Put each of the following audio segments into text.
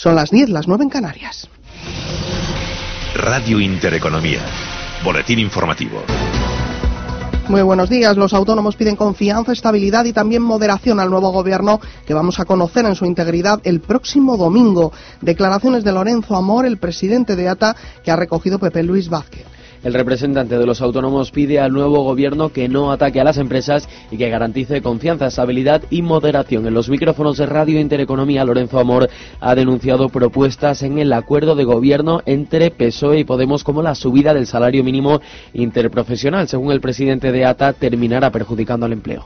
Son las 10, las 9 en Canarias. Radio Intereconomía. Boletín informativo. Muy buenos días. Los autónomos piden confianza, estabilidad y también moderación al nuevo gobierno que vamos a conocer en su integridad el próximo domingo. Declaraciones de Lorenzo Amor, el presidente de ATA, que ha recogido Pepe Luis Vázquez. El representante de los autónomos pide al nuevo gobierno que no ataque a las empresas y que garantice confianza, estabilidad y moderación. En los micrófonos de Radio Intereconomía, Lorenzo Amor ha denunciado propuestas en el acuerdo de gobierno entre PSOE y Podemos como la subida del salario mínimo interprofesional. Según el presidente de ATA, terminará perjudicando al empleo.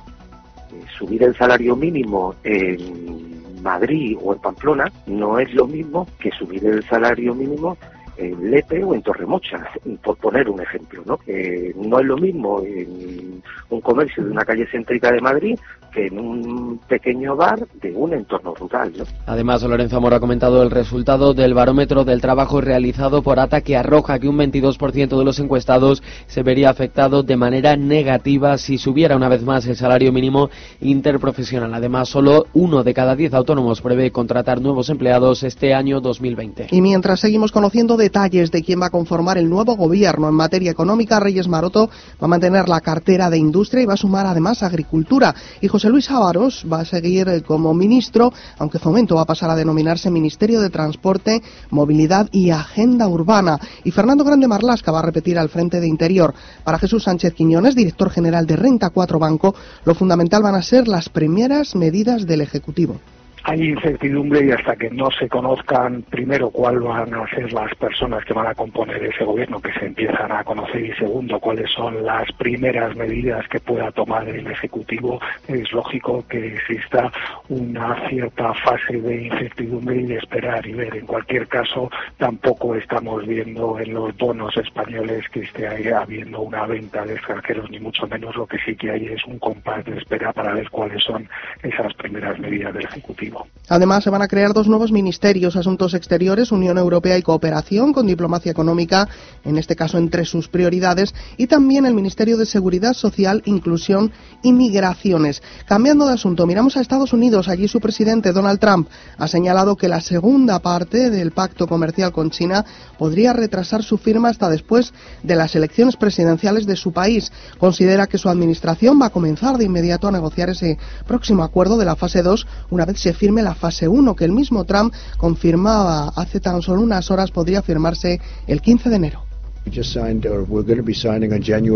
Subir el salario mínimo en Madrid o en Pamplona no es lo mismo que subir el salario mínimo en Lepe o en Torremocha, por poner un ejemplo. ¿no? no es lo mismo en un comercio de una calle céntrica de Madrid que en un pequeño bar de un entorno rural. ¿no? Además, Lorenzo Amor ha comentado el resultado del barómetro del trabajo realizado por ATA que arroja que un 22% de los encuestados se vería afectado de manera negativa si subiera una vez más el salario mínimo interprofesional. Además, solo uno de cada diez autónomos prevé contratar nuevos empleados este año 2020. Y mientras seguimos conociendo detalles de quién va a conformar el nuevo gobierno en materia económica, Reyes Maroto va a mantener la cartera de industria y va a sumar además agricultura. Y José Luis Ávaros va a seguir eh, como ministro, aunque Fomento va a pasar a denominarse Ministerio de Transporte, Movilidad y Agenda Urbana. Y Fernando Grande Marlasca va a repetir al frente de Interior. Para Jesús Sánchez Quiñones, director general de Renta 4 Banco, lo fundamental van a ser las primeras medidas del Ejecutivo hay incertidumbre y hasta que no se conozcan primero cuáles van a ser las personas que van a componer ese gobierno, que se empiezan a conocer y segundo cuáles son las primeras medidas que pueda tomar el Ejecutivo, es lógico que exista una cierta fase de incertidumbre y de esperar y ver. En cualquier caso, tampoco estamos viendo en los bonos españoles que esté habiendo una venta de extranjeros, ni mucho menos lo que sí que hay es un compás de espera para ver cuáles son esas primeras medidas del Ejecutivo. Además, se van a crear dos nuevos ministerios, Asuntos Exteriores, Unión Europea y Cooperación, con diplomacia económica, en este caso entre sus prioridades, y también el Ministerio de Seguridad Social, Inclusión y Migraciones. Cambiando de asunto, miramos a Estados Unidos. Allí su presidente, Donald Trump, ha señalado que la segunda parte del pacto comercial con China podría retrasar su firma hasta después de las elecciones presidenciales de su país. Considera que su administración va a comenzar de inmediato a negociar ese próximo acuerdo de la fase 2 una vez se firme la fase 1, que el mismo Trump confirmaba hace tan solo unas horas podría firmarse el 15 de enero.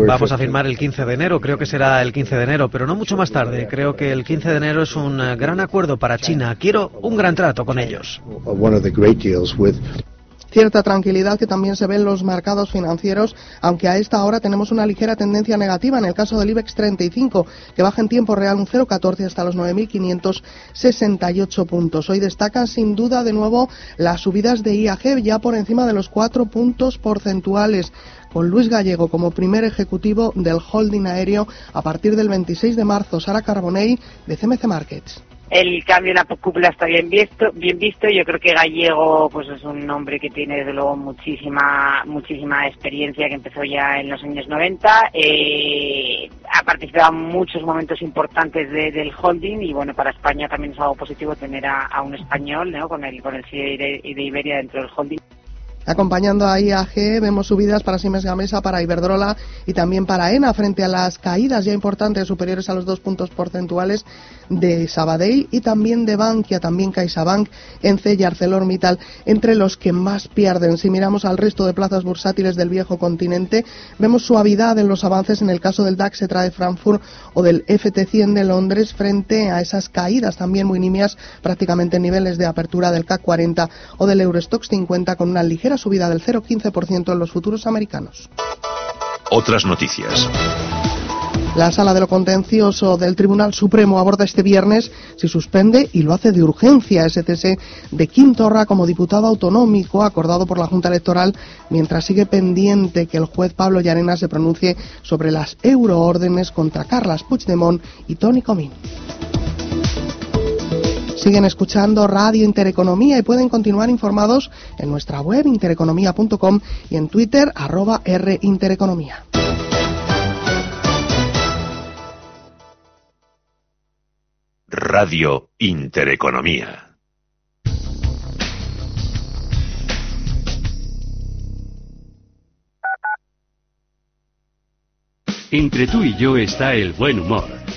Vamos a firmar el 15 de enero, creo que será el 15 de enero, pero no mucho más tarde. Creo que el 15 de enero es un gran acuerdo para China. Quiero un gran trato con ellos cierta tranquilidad que también se ve en los mercados financieros, aunque a esta hora tenemos una ligera tendencia negativa en el caso del IBEX 35, que baja en tiempo real un 0,14 hasta los 9.568 puntos. Hoy destacan sin duda de nuevo las subidas de IAG ya por encima de los 4 puntos porcentuales con Luis Gallego como primer ejecutivo del holding aéreo a partir del 26 de marzo. Sara Carbonell de CMC Markets el cambio en la cúpula está bien visto, bien visto. Yo creo que Gallego, pues es un hombre que tiene desde luego muchísima, muchísima experiencia, que empezó ya en los años 90. Eh, ha participado en muchos momentos importantes del holding y bueno, para España también es algo positivo tener a, un español, ¿no? Con el, con el CIE de Iberia dentro del holding. Acompañando a IAG vemos subidas para Siemens Gamesa, para Iberdrola y también para ENA frente a las caídas ya importantes superiores a los dos puntos porcentuales de Sabadell y también de Bankia, también CaixaBank, Ence y ArcelorMittal, entre los que más pierden. Si miramos al resto de plazas bursátiles del viejo continente, vemos suavidad en los avances en el caso del DAX Etra de Frankfurt o del FT100 de Londres frente a esas caídas también muy nimias prácticamente en niveles de apertura del CAC 40 o del Eurostox 50 con una ligera subida del 0,15% en los futuros americanos. Otras noticias. La sala de lo contencioso del Tribunal Supremo aborda este viernes si suspende y lo hace de urgencia ese cese de Quintorra como diputado autonómico acordado por la Junta Electoral mientras sigue pendiente que el juez Pablo Llarena se pronuncie sobre las euroórdenes contra Carlas Puigdemont y Tony Comín. Siguen escuchando Radio Intereconomía y pueden continuar informados en nuestra web intereconomía.com y en Twitter arroba Rintereconomía. Radio Intereconomía. Entre tú y yo está el buen humor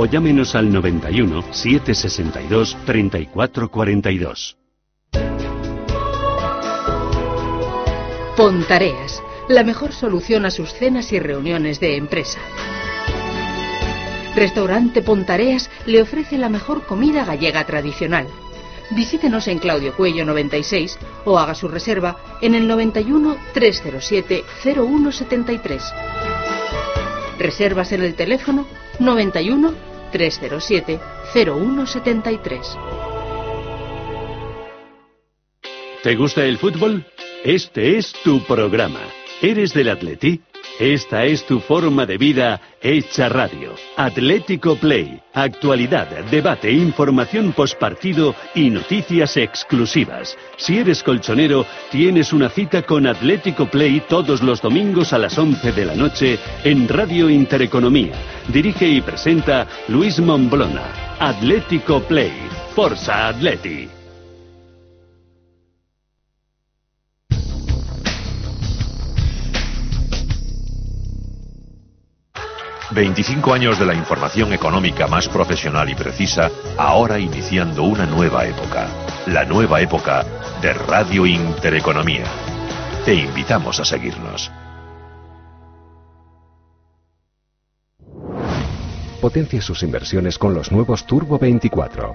o llámenos al 91 762 3442. Pontareas, la mejor solución a sus cenas y reuniones de empresa. Restaurante Pontareas le ofrece la mejor comida gallega tradicional. Visítenos en Claudio Cuello 96 o haga su reserva en el 91 307 0173. Reservas en el teléfono 91 307 0173. ¿Te gusta el fútbol? Este es tu programa. ¿Eres del Atleti? Esta es tu forma de vida hecha radio. Atlético Play. Actualidad, debate, información postpartido y noticias exclusivas. Si eres colchonero, tienes una cita con Atlético Play todos los domingos a las 11 de la noche en Radio Intereconomía. Dirige y presenta Luis Momblona. Atlético Play. Forza Atleti. ...25 años de la información económica más profesional y precisa... ...ahora iniciando una nueva época... ...la nueva época de Radio Intereconomía... ...te invitamos a seguirnos... Potencia sus inversiones con los nuevos Turbo 24.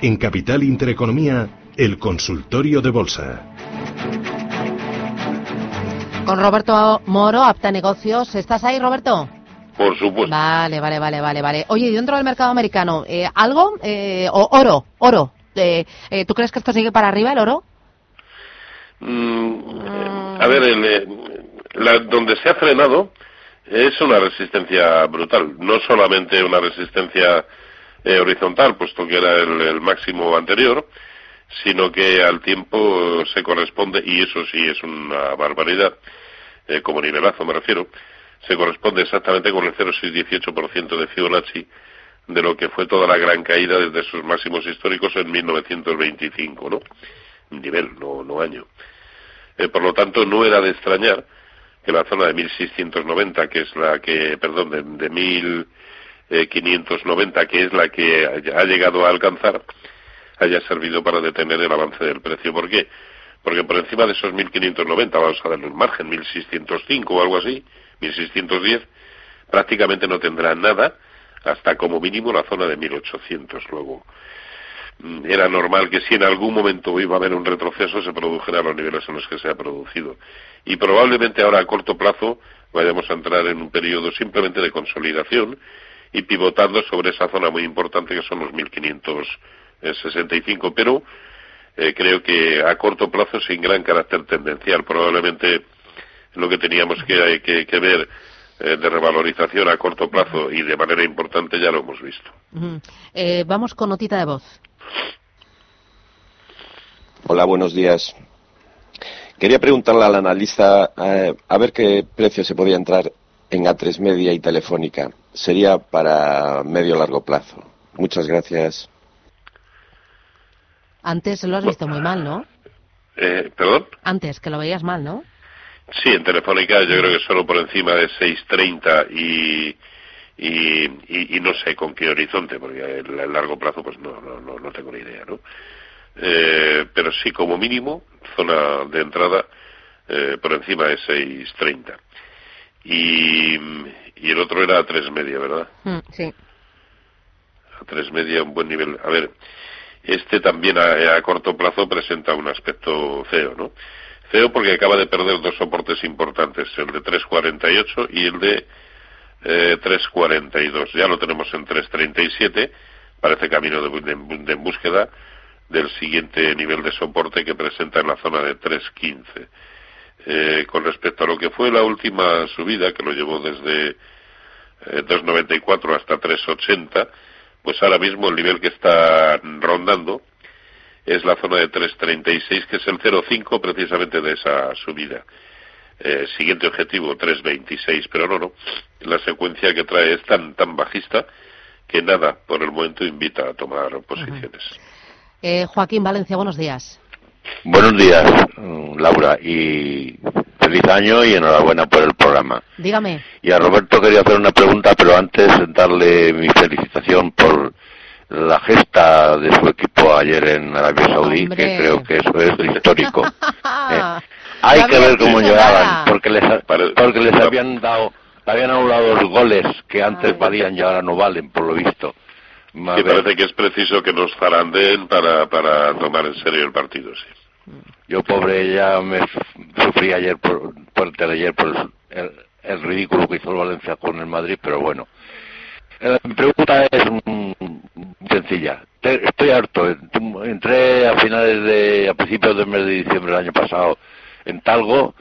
En Capital Intereconomía, el consultorio de bolsa. Con Roberto Moro, Apta Negocios. ¿Estás ahí, Roberto? Por supuesto. Vale, vale, vale, vale, vale. Oye, y dentro del mercado americano, eh, ¿algo? Eh, o oro, oro. Eh, eh, ¿Tú crees que esto sigue para arriba, el oro? Mm, a ver, el, eh, la- donde se ha frenado es una resistencia brutal. No solamente una resistencia eh, horizontal, puesto que era el, el máximo anterior, sino que al tiempo se corresponde, y eso sí es una barbaridad, eh, como nivelazo me refiero, se corresponde exactamente con el 0,618% de Fibonacci de lo que fue toda la gran caída desde sus máximos históricos en 1925, ¿no? Nivel, no, no año. Eh, por lo tanto, no era de extrañar que la zona de 1690, que es la que, perdón, de, de 1590, que es la que ha llegado a alcanzar, haya servido para detener el avance del precio. ¿Por qué? Porque por encima de esos 1590, vamos a darle un margen, 1605 o algo así, 1610, prácticamente no tendrá nada hasta como mínimo la zona de 1800 luego mm, era normal que si en algún momento iba a haber un retroceso se produjera a los niveles en los que se ha producido y probablemente ahora a corto plazo vayamos a entrar en un periodo simplemente de consolidación y pivotando sobre esa zona muy importante que son los 1565 pero eh, creo que a corto plazo sin gran carácter tendencial probablemente lo que teníamos que, que ver eh, de revalorización a corto plazo y de manera importante ya lo hemos visto. Eh, vamos con notita de voz. Hola, buenos días. Quería preguntarle al analista eh, a ver qué precio se podía entrar en A3 Media y Telefónica. Sería para medio largo plazo. Muchas gracias. Antes lo has visto muy mal, ¿no? ¿Perdón? Antes, que lo veías mal, ¿no? Sí, en Telefónica yo creo que solo por encima de 6.30 y, y, y, no sé con qué horizonte, porque a largo plazo pues no, no, no, tengo ni idea, ¿no? Eh, pero sí como mínimo, zona de entrada eh, por encima de 6.30. Y, y el otro era a tres media, ¿verdad? Mm, sí. A tres media, un buen nivel. A ver, este también a, a corto plazo presenta un aspecto feo, ¿no? Feo porque acaba de perder dos soportes importantes, el de 3.48 y el de eh, 3.42. Ya lo tenemos en 3.37, parece camino de, búsqueda del siguiente nivel de soporte que presenta en la zona de 3.15. Eh, con respecto a lo que fue la última subida, que lo llevó desde eh, 2.94 hasta 3.80, pues ahora mismo el nivel que está rondando es la zona de 3.36, que es el 0.5 precisamente de esa subida. Eh, siguiente objetivo, 3.26, pero no, no. La secuencia que trae es tan, tan bajista que nada, por el momento, invita a tomar posiciones. Eh, Joaquín Valencia, buenos días. Buenos días, Laura, y feliz año y enhorabuena por el programa. Dígame. Y a Roberto quería hacer una pregunta, pero antes darle mi felicitación por la gesta de su equipo ayer en Arabia Saudí, que creo que eso es histórico. Eh, hay que ver cómo llegaban, porque les, porque les habían dado, habían anulado los goles que antes valían y ahora no valen, por lo visto. Me parece que es preciso que nos zaranden para, para tomar en serio el partido, sí. Yo, pobre, ya me sufrí ayer por, por, ayer por el, el ridículo que hizo el Valencia con el Madrid, pero bueno. Eh, mi pregunta es sencilla. Estoy harto. Entré a finales de, a principios del mes de diciembre del año pasado en Talgo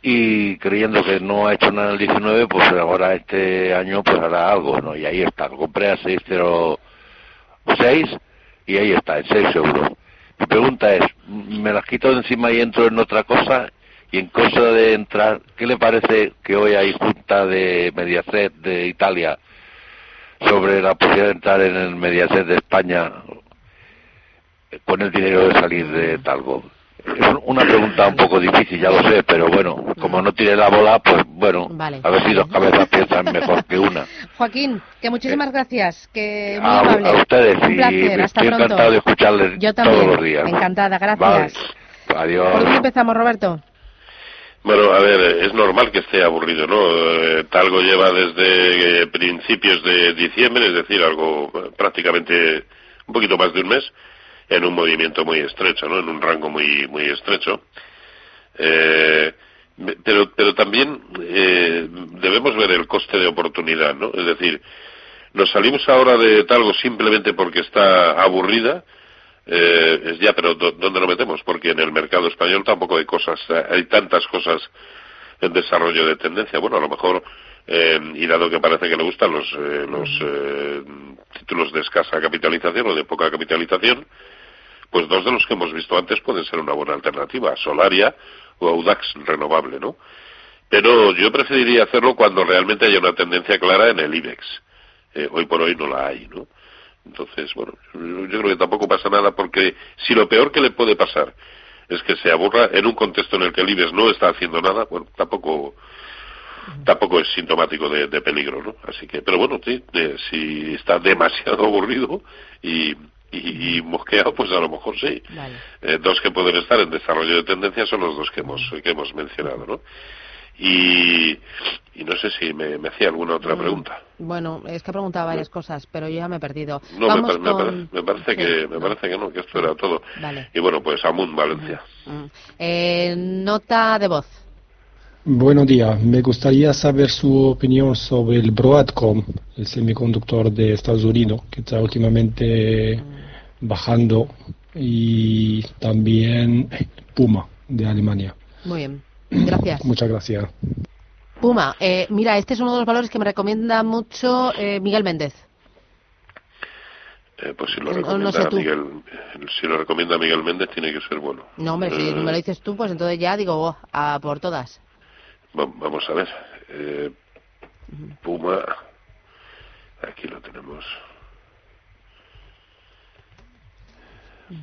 y creyendo que no ha hecho nada en el 19, pues ahora este año pues hará algo, ¿no? Y ahí está. Lo compré a 606 y ahí está, en 6 euros. Mi pregunta es, ¿me las quito de encima y entro en otra cosa? Y en cosa de entrar, ¿qué le parece que hoy hay junta de Mediaset de Italia sobre la posibilidad de entrar en el Mediaset de España con el dinero de salir de Talgo. Es una pregunta un poco difícil, ya lo sé, pero bueno, como no tiene la bola, pues bueno, a ver si dos cabezas piensan mejor que una. Joaquín, que muchísimas gracias, que muy a, amable. A ustedes, un placer, y hasta estoy pronto. encantado de escucharles Yo también, todos los días. encantada, gracias. Vale. Adiós. ¿Por dónde empezamos, Roberto? Bueno, a ver, es normal que esté aburrido, ¿no? Eh, Talgo lleva desde eh, principios de diciembre, es decir, algo eh, prácticamente un poquito más de un mes, en un movimiento muy estrecho, ¿no? En un rango muy muy estrecho. Eh, pero pero también eh, debemos ver el coste de oportunidad, ¿no? Es decir, nos salimos ahora de Talgo simplemente porque está aburrida, eh, es ya, pero ¿dónde lo metemos? Porque en el mercado español tampoco hay cosas, hay tantas cosas en desarrollo de tendencia. Bueno, a lo mejor, eh, y dado que parece que le gustan los, eh, los eh, títulos de escasa capitalización o de poca capitalización, pues dos de los que hemos visto antes pueden ser una buena alternativa, Solaria o Audax renovable, ¿no? Pero yo preferiría hacerlo cuando realmente haya una tendencia clara en el IBEX. Eh, hoy por hoy no la hay, ¿no? Entonces, bueno, yo creo que tampoco pasa nada porque si lo peor que le puede pasar es que se aburra en un contexto en el que el IBEX no está haciendo nada, bueno, tampoco tampoco es sintomático de, de peligro, ¿no? Así que, pero bueno, sí, de, si está demasiado aburrido y, y, y, mosqueado, pues a lo mejor sí. Vale. Eh, dos que pueden estar en desarrollo de tendencia son los dos que hemos, que hemos mencionado, ¿no? Y, y no sé si me, me hacía alguna otra Mm. pregunta. Bueno, es que he preguntado varias cosas, pero yo ya me he perdido. No, me, Vamos pa- me con- parece, me parece que me parece que no, que esto era todo. Vale. Y bueno, pues Amun Valencia. Mm. Eh, nota de voz. Buenos días. Me gustaría saber su opinión sobre el Broadcom, el semiconductor de Estados Unidos, que está últimamente bajando, y también Puma de Alemania. Muy bien. Gracias. Muchas gracias. Puma, eh, mira, este es uno de los valores que me recomienda mucho eh, Miguel Méndez. Eh, pues si lo No- no recomienda sé tú. Miguel, si lo recomienda Miguel Méndez tiene que ser bueno. No, hombre, si Eh, me lo dices tú, pues entonces ya digo, oh, a por todas. Va- vamos a ver. Eh, Puma, aquí lo tenemos.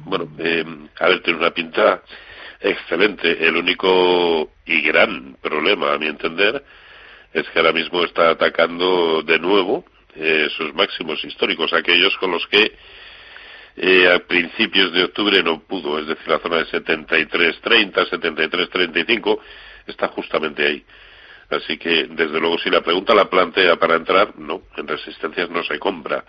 Bueno, eh, a ver, tiene una pinta excelente. El único y gran problema, a mi entender, es que ahora mismo está atacando de nuevo eh, sus máximos históricos, aquellos con los que eh, a principios de octubre no pudo, es decir, la zona de 73.30, 73.35, está justamente ahí. Así que, desde luego, si la pregunta la plantea para entrar, no, en resistencias no se compra.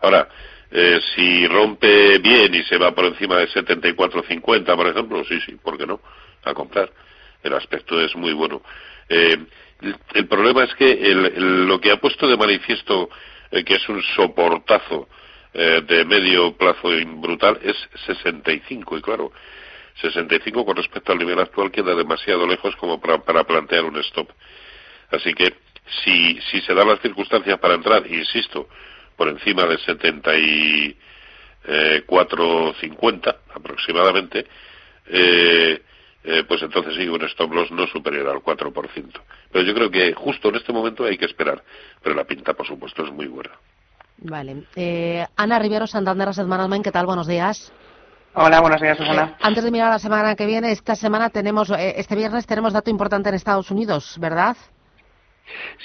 Ahora, eh, si rompe bien y se va por encima de 74.50, por ejemplo, sí, sí, ¿por qué no? A comprar. El aspecto es muy bueno. Eh, el, problema es que el- el- lo que ha puesto de manifiesto eh, que es un soportazo eh, de medio plazo brutal es 65 y claro 65 con respecto al nivel actual queda demasiado lejos como para, para plantear un stop así que si, se dan las circunstancias para entrar insisto por encima de 74.50 aproximadamente eh, eh, pues entonces sí, un stop loss no superior al 4%. Pero yo creo que justo en este momento hay que esperar. Pero la pinta, por supuesto, es muy buena. Vale. Eh, Ana Rivero, Santander Asset Management, ¿qué tal? Buenos días. Hola, buenos días, Susana. Eh, antes de mirar la semana que viene, esta semana tenemos, eh, este viernes tenemos dato importante en Estados Unidos, ¿verdad?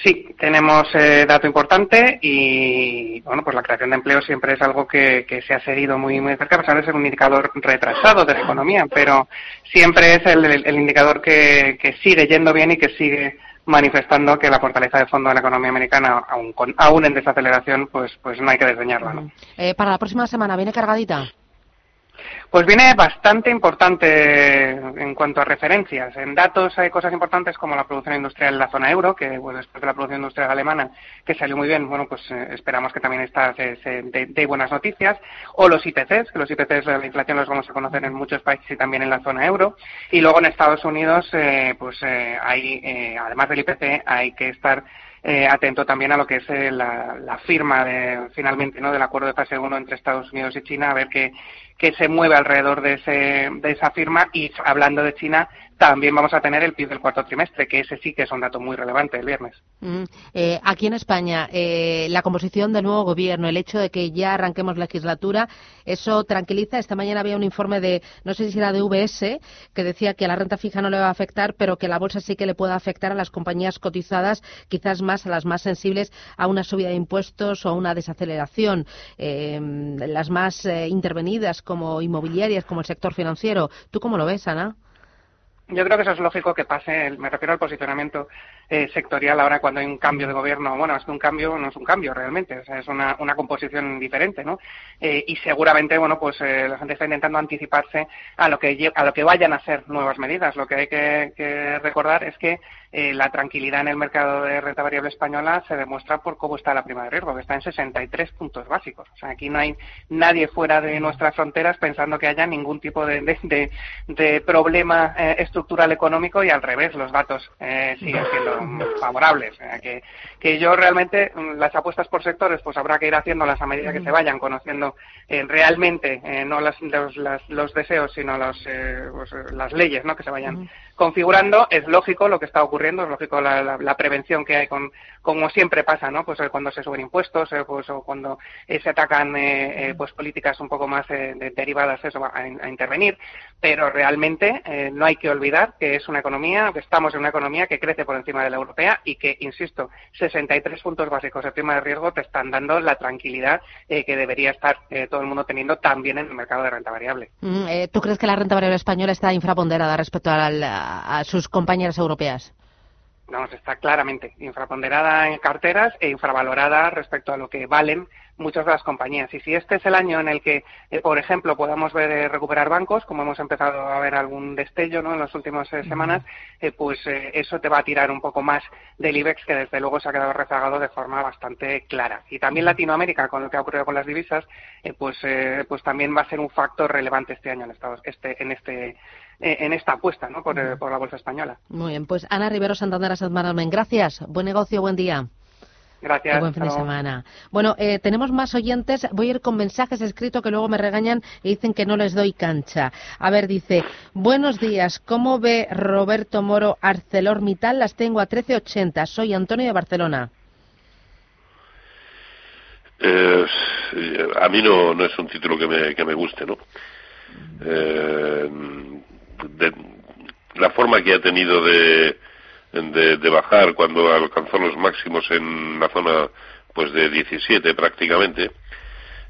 Sí, tenemos eh, dato importante y bueno, pues la creación de empleo siempre es algo que, que se ha seguido muy muy cerca, a pesar de ser un indicador retrasado de la economía, pero siempre es el, el- el indicador que, que sigue yendo bien y que sigue manifestando que la fortaleza de fondo de la economía americana, aún, con, aún en desaceleración, pues, pues no hay que desdeñarla. ¿no? Eh, para la próxima semana, ¿viene cargadita? Pues viene bastante importante en cuanto a referencias. En datos hay cosas importantes como la producción industrial en la zona euro, que bueno, después de la producción industrial alemana, que salió muy bien, bueno, pues eh, esperamos que también esta se, buenas noticias. O los IPCs, que los IPCs la inflación los vamos a conocer en muchos países y también en la zona euro. Y luego en Estados Unidos, eh, pues eh, hay, eh, además del IPC, hay que estar eh, atento también a lo que es eh, la, la firma de, finalmente ¿no? del acuerdo de fase 1 entre Estados Unidos y China, a ver qué, qué se mueve alrededor de, ese, de esa firma. Y hablando de China, también vamos a tener el PIB del cuarto trimestre, que ese sí que es un dato muy relevante el viernes. Mm, eh, aquí en España, eh, la composición del nuevo gobierno, el hecho de que ya arranquemos legislatura, eso tranquiliza. Esta mañana había un informe de, no sé si era de VS, que decía que a la renta fija no le va a afectar, pero que la bolsa sí que le puede afectar a las compañías cotizadas, quizás más a las más sensibles a una subida de impuestos o a una desaceleración. Eh, las más eh, intervenidas como inmobiliarias, como el sector financiero. ¿Tú cómo lo ves, Ana? Yo creo que eso es lógico que pase, me refiero al posicionamiento eh, sectorial ahora cuando hay un cambio de gobierno. Bueno, es que un cambio no es un cambio realmente, o sea, es una, una composición diferente, ¿no? Eh, y seguramente, bueno, pues eh, la gente está intentando anticiparse a lo que a lo que vayan a ser nuevas medidas. Lo que hay que, que recordar es que eh, la tranquilidad en el mercado de renta variable española se demuestra por cómo está la prima de riesgo, que está en 63 puntos básicos. O sea, aquí no hay nadie fuera de nuestras fronteras pensando que haya ningún tipo de, de, de- de problema eh, estructural económico y al revés, los datos eh, siguen siendo favorables. O sea, que, que yo realmente mm, las apuestas por sectores pues habrá que ir haciéndolas a medida que se vayan conociendo eh, realmente eh, no las- los, las- los deseos sino los, eh, pues, las leyes ¿no? que se vayan configurando. Es lógico lo que está ocurriendo, es lógico la, prevención que hay con como siempre pasa, ¿no? Pues eh, cuando se suben impuestos, eh, pues o cuando eh, se atacan pues políticas un poco más de- derivadas eso a, a intervenir, pero realmente no hay que olvidar que es una economía, que estamos en una economía que crece por encima de la europea y que, insisto, 63 puntos básicos de prima de riesgo te están dando la tranquilidad que debería estar todo el mundo teniendo también en el mercado de renta variable. Mm, ¿Tú crees que la renta variable española está infraponderada respecto a sus compañeras europeas? Vamos, está claramente infraponderada en carteras e infravalorada respecto a lo que valen muchas de las compañías. Y si este es el año en el que, eh, por ejemplo, podamos ver eh, recuperar bancos, como hemos empezado a ver algún destello ¿no? en las últimas eh, semanas, pues eso te va a tirar un poco más del IBEX, que desde luego se ha quedado rezagado de forma bastante clara. Y también Latinoamérica, con lo que ha ocurrido con las divisas, pues, pues también va a ser un factor relevante este año en, Estados, este, en este en esta apuesta ¿no? por, por, la bolsa española. Muy bien, pues Ana Rivero Santander Asset gracias. Buen negocio, buen día. Gracias. buen fin de semana. Bueno, eh, tenemos más oyentes. Voy a ir con mensajes escritos que luego me regañan y dicen que no les doy cancha. A ver, dice, buenos días. ¿Cómo ve Roberto Moro ArcelorMittal? Las tengo a 13.80. Soy Antonio de Barcelona. Eh, a mí no, no es un título que me, que me guste, ¿no? Eh, la forma que ha tenido de de, bajar cuando alcanzó los máximos en la zona pues de 17 prácticamente.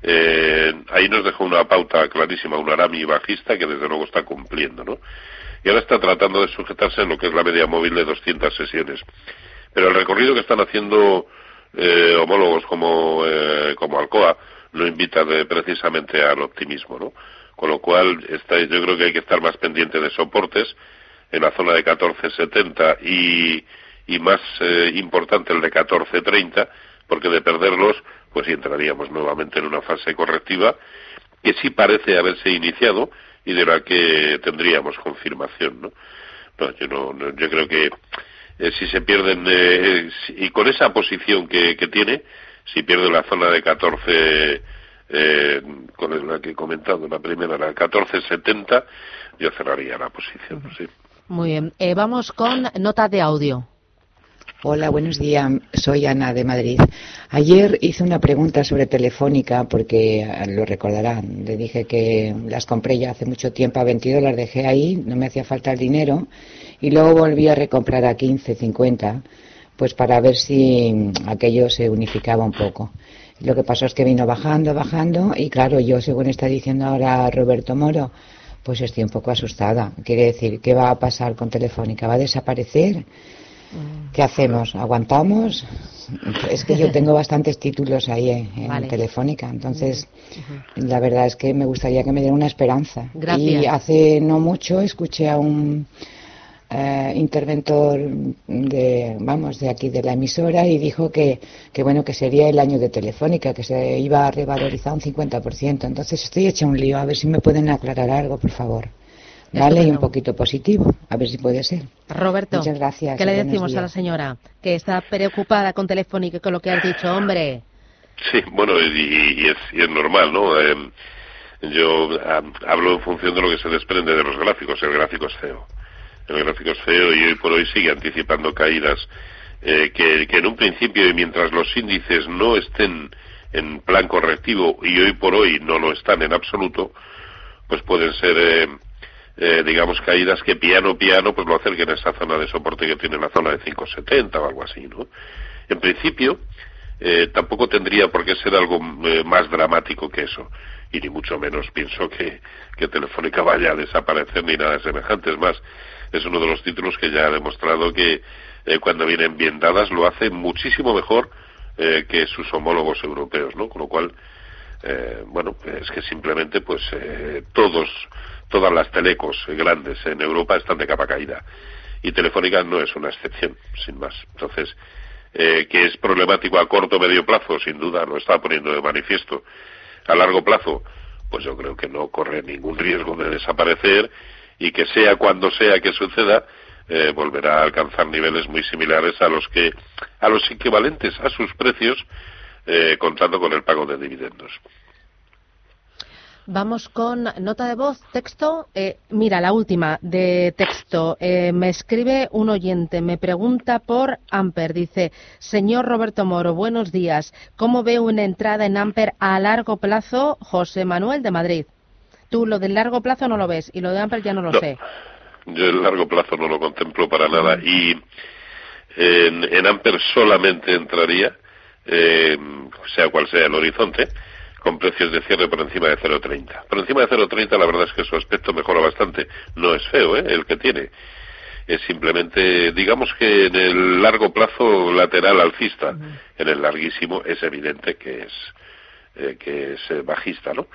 Eh, ahí nos dejó una pauta clarísima, un arami bajista que desde luego está cumpliendo, ¿no? Y ahora está tratando de sujetarse en lo que es la media móvil de 200 sesiones. Pero el recorrido que están haciendo eh, homólogos como, eh, como Alcoa no invita precisamente al optimismo, ¿no? Con lo cual, está, yo creo que hay que estar más pendiente de soportes en la zona de 14.70 y, y más eh, importante el de 14.30, porque de perderlos, pues entraríamos nuevamente en una fase correctiva que sí parece haberse iniciado y de la que tendríamos confirmación, ¿no? yo, no, yo creo que eh, si se pierden, eh, y con esa posición que, que tiene, si pierde la zona de 14, eh, con la que he comentado, la primera, la 14.70, yo cerraría la posición, sí. Muy bien. Eh, vamos con nota de audio. Hola, buenos días. Soy Ana de Madrid. Ayer hice una pregunta sobre Telefónica porque eh, lo recordarán. Le dije que las compré ya hace mucho tiempo a 22, las dejé ahí, no me hacía falta el dinero y luego volví a recomprar a 15, 50, pues para ver si aquello se unificaba un poco. Lo que pasó es que vino bajando, bajando y claro, yo según está diciendo ahora Roberto Moro, pues estoy un poco asustada. Quiere decir, ¿qué va a pasar con Telefónica? ¿Va a desaparecer? Mm. ¿Qué hacemos? ¿Aguantamos? Es que yo tengo bastantes títulos ahí en, Telefónica, entonces la verdad es que me gustaría que me dieran una esperanza. Y hace no mucho escuché a un eh, interventor de, vamos, de aquí de la emisora y dijo que, que, bueno, que sería el año de Telefónica, que se iba a revalorizar un 50%. Entonces estoy hecha un lío, a ver si me pueden aclarar algo, por favor. Vale, y un poquito positivo, a ver si puede ser. Roberto, Muchas gracias. ¿qué le decimos a la señora? Que está preocupada con Telefónica con lo que has dicho, hombre. Sí, bueno, y, es, y es normal, ¿no? Eh, yo ah, hablo en función de lo que se desprende de los gráficos, el gráfico es feo el gráfico es feo y hoy por hoy sigue anticipando caídas eh, que, en un principio y mientras los índices no estén en plan correctivo y hoy por hoy no lo están en absoluto, pues pueden ser, eh, eh, digamos, caídas que piano piano pues lo acerquen a esa zona de soporte que tiene la zona de 5,70 o algo así, ¿no? En principio, tampoco tendría por qué ser algo más dramático que eso y ni mucho menos pienso que, que Telefónica vaya a desaparecer ni nada semejante. Es más, es uno de los títulos que ya ha demostrado que eh, cuando vienen bien dadas lo hace muchísimo mejor eh, que sus homólogos europeos, ¿no? Con lo cual, eh, bueno, es que simplemente, pues, todos, todas las telecos grandes en Europa están de capa caída. Y Telefónica no es una excepción, sin más. Entonces, que es problemático a corto o medio plazo, sin duda, lo está poniendo de manifiesto. A largo plazo, pues yo creo que no corre ningún riesgo de desaparecer y que sea cuando sea que suceda, eh, volverá a alcanzar niveles muy similares a los que a los equivalentes a sus precios eh, contando con el pago de dividendos. Vamos con nota de voz, texto. Eh, mira, la última de texto. me escribe un oyente, me pregunta por Amper. Dice, señor Roberto Moro, buenos días. ¿Cómo ve una entrada en Amper a largo plazo? José Manuel de Madrid. Tú lo del largo plazo no lo ves y lo de Amper ya no lo sé. Yo el largo plazo no lo contemplo para nada y en, en Amper solamente entraría, eh, sea cual sea el horizonte, con precios de cierre por encima de 0,30. Por encima de 0,30 la verdad es que su aspecto mejora bastante. No es feo, ¿eh? El que tiene. es simplemente, digamos que en el largo plazo lateral alcista, en el larguísimo es evidente que es eh, que es eh, bajista, ¿no?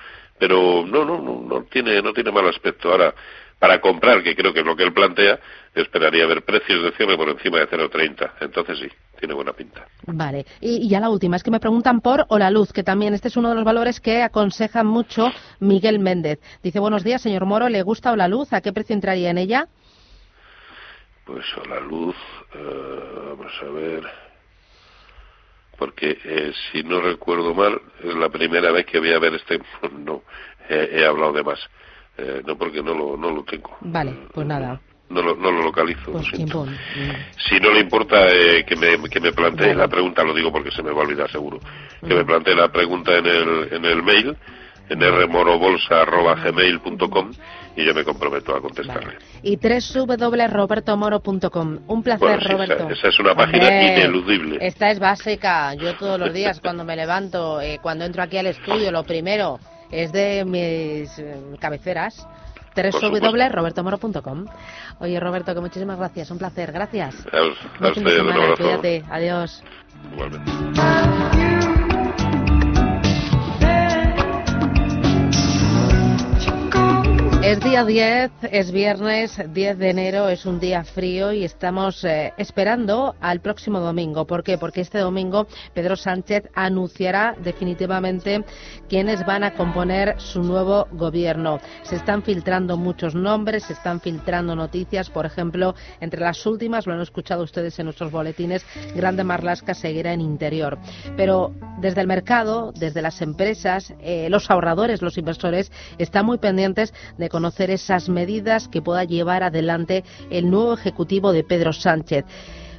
Pero no, no, no, no tiene no tiene mal aspecto. Ahora, para comprar, que creo que es lo que él plantea, esperaría ver precios de cierre por encima de 0,30. Entonces sí, tiene buena pinta. Vale. Y, y, ya la última, es que me preguntan por o la luz, que también este es uno de los valores que aconseja mucho Miguel Méndez. Dice, buenos días, señor Moro, ¿le gusta o la luz? ¿A qué precio entraría en ella? Pues a la luz, uh, vamos a ver, porque eh, si no recuerdo mal, es la primera vez que voy a ver este, no, eh, he hablado de más, eh, no porque no lo, no lo tengo. Vale, pues nada. No lo, no lo localizo. Pues lo si no le importa eh, que, me, que me plantee bueno. la pregunta, lo digo porque se me va a olvidar seguro, que me plantee la pregunta en el, en el mail, en rmorobolsa.gmail.com y yo me comprometo a contestarle. Vale. Y www.robertomoro.com. Un placer, bueno, sí, Roberto. Esa, esa, es una página Hombre, ineludible. Esta es básica. Yo todos los días cuando me levanto, eh, cuando entro aquí al estudio, lo primero es de mis eh, cabeceras www.robertomoro.com. Oye, Roberto, que muchísimas gracias. Un placer. Gracias. A, a usted, un abrazo. Cuídate. Adiós. Igualmente. Es día 10, es viernes 10 de enero, es un día frío y estamos eh, esperando al próximo domingo. ¿Por qué? Porque este domingo Pedro Sánchez anunciará definitivamente quiénes van a componer su nuevo gobierno. Se están filtrando muchos nombres, se están filtrando noticias. Por ejemplo, entre las últimas, lo han escuchado ustedes en nuestros boletines, Grande Marlasca seguirá en interior. Pero desde el mercado, desde las empresas, eh, los ahorradores, los inversores, están muy pendientes de conocer esas medidas que pueda llevar adelante el nuevo Ejecutivo de Pedro Sánchez.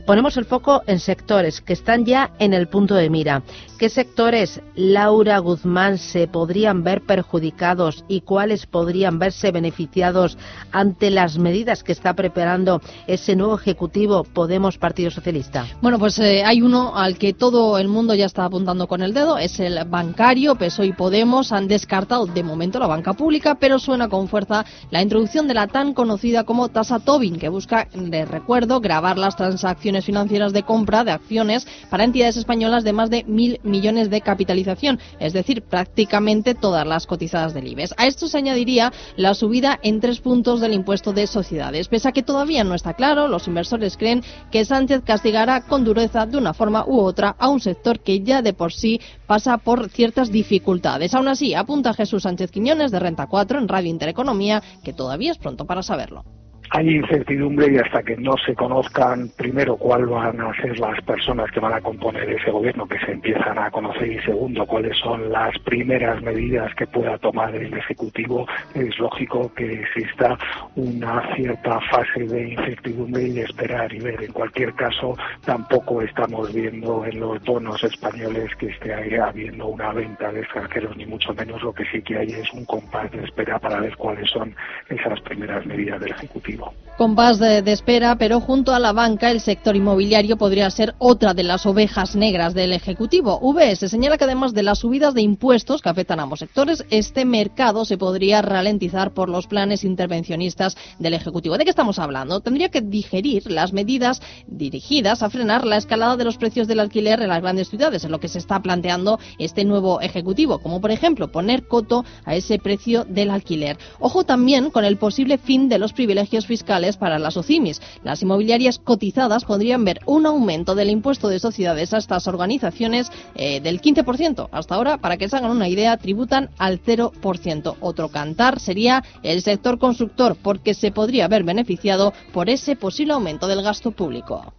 Ponemos el foco en sectores que están ya en el punto de mira. ¿Qué sectores, Laura Guzmán, se podrían ver perjudicados y cuáles podrían verse beneficiados ante las medidas que está preparando ese nuevo Ejecutivo Podemos Partido Socialista? Bueno, pues eh, hay uno al que todo el mundo ya está apuntando con el dedo, es el bancario. PSOE y Podemos han descartado de momento la banca pública, pero suena con fuerza la introducción de la tan conocida como tasa Tobin, que busca, de recuerdo, grabar las transacciones financieras de compra de acciones para entidades españolas de más de mil millones de capitalización, es decir, prácticamente todas las cotizadas del IBEX. A esto se añadiría la subida en tres puntos del impuesto de sociedades. Pese a que todavía no está claro, los inversores creen que Sánchez castigará con dureza de una forma u otra a un sector que ya de por sí pasa por ciertas dificultades. Aún así, apunta Jesús Sánchez Quiñones de Renta 4 en Radio Intereconomía que todavía es pronto para saberlo hay incertidumbre y hasta que no se conozcan primero cuál van a ser las personas que van a componer ese gobierno, que se empiezan a conocer y segundo cuáles son las primeras medidas que pueda tomar el Ejecutivo, es lógico que exista una cierta fase de incertidumbre y de esperar y ver. En cualquier caso, tampoco estamos viendo en los bonos españoles que esté habiendo una venta de extranjeros, ni mucho menos lo que sí que hay es un compás de espera para ver cuáles son esas primeras medidas del Ejecutivo. Compás de, de, espera, pero junto a la banca, el sector inmobiliario podría ser otra de las ovejas negras del Ejecutivo. VS señala que además de las subidas de impuestos que afectan a ambos sectores, este mercado se podría ralentizar por los planes intervencionistas del Ejecutivo. ¿De qué estamos hablando? Tendría que digerir las medidas dirigidas a frenar la escalada de los precios del alquiler en las grandes ciudades, en lo que se está planteando este nuevo Ejecutivo, como por ejemplo poner coto a ese precio del alquiler. Ojo también con el posible fin de los privilegios fiscales para las OCIMIS. Las inmobiliarias cotizadas podrían ver un aumento del impuesto de sociedades a estas organizaciones eh, del 15%. Hasta ahora, para que se hagan una idea, tributan al 0%. Otro cantar sería el sector constructor, porque se podría ver beneficiado por ese posible aumento del gasto público.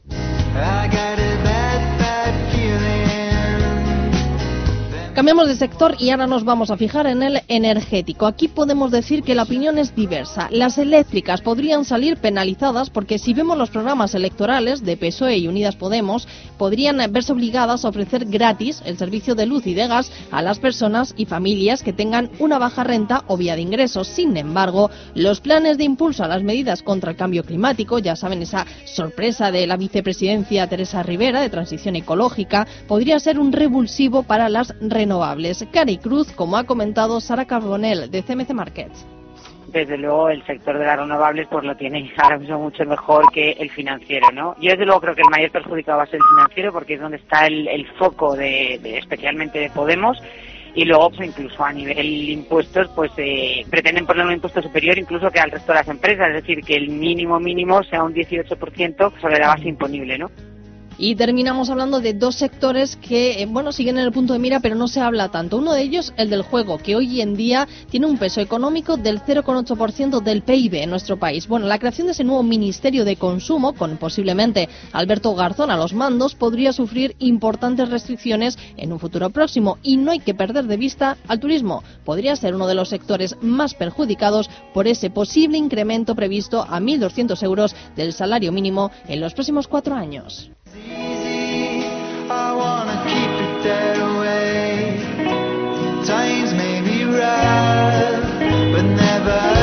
Cambiamos de sector y ahora nos vamos a fijar en el energético. Aquí podemos decir que la opinión es diversa. Las eléctricas podrían salir penalizadas porque si vemos los programas electorales de PSOE y Unidas Podemos, podrían verse obligadas a ofrecer gratis el servicio de luz y de gas a las personas y familias que tengan una baja renta o vía de ingresos. Sin embargo, los planes de impulso a las medidas contra el cambio climático, ya saben esa sorpresa de la vicepresidencia Teresa Rivera de transición ecológica, podría ser un revulsivo para las renovables. Cari Cruz, como ha comentado Sara Carbonell de CMC Markets. desde luego el sector de las renovables pues lo tiene ahora mismo mucho mejor que el financiero, ¿no? Yo desde luego creo que el mayor perjudicado va a ser el financiero porque es donde está el, el foco de, de- especialmente de Podemos y luego pues incluso a nivel impuestos pues eh, pretenden poner un impuesto superior incluso que al resto de las empresas, es decir, que el mínimo mínimo sea un 18% sobre la base imponible, ¿no? Y terminamos hablando de dos sectores que, eh, bueno, siguen en el punto de mira, pero no se habla tanto. Uno de ellos, el del juego, que hoy en día tiene un peso económico del 0,8% del PIB en nuestro país. Bueno, la creación de ese nuevo Ministerio de Consumo, con posiblemente Alberto Garzón a los mandos, podría sufrir importantes restricciones en un futuro próximo. Y no hay que perder de vista al turismo. Podría ser uno de los sectores más perjudicados por ese posible incremento previsto a 1.200 euros del salario mínimo en los próximos cuatro años. Times may be rough, but never.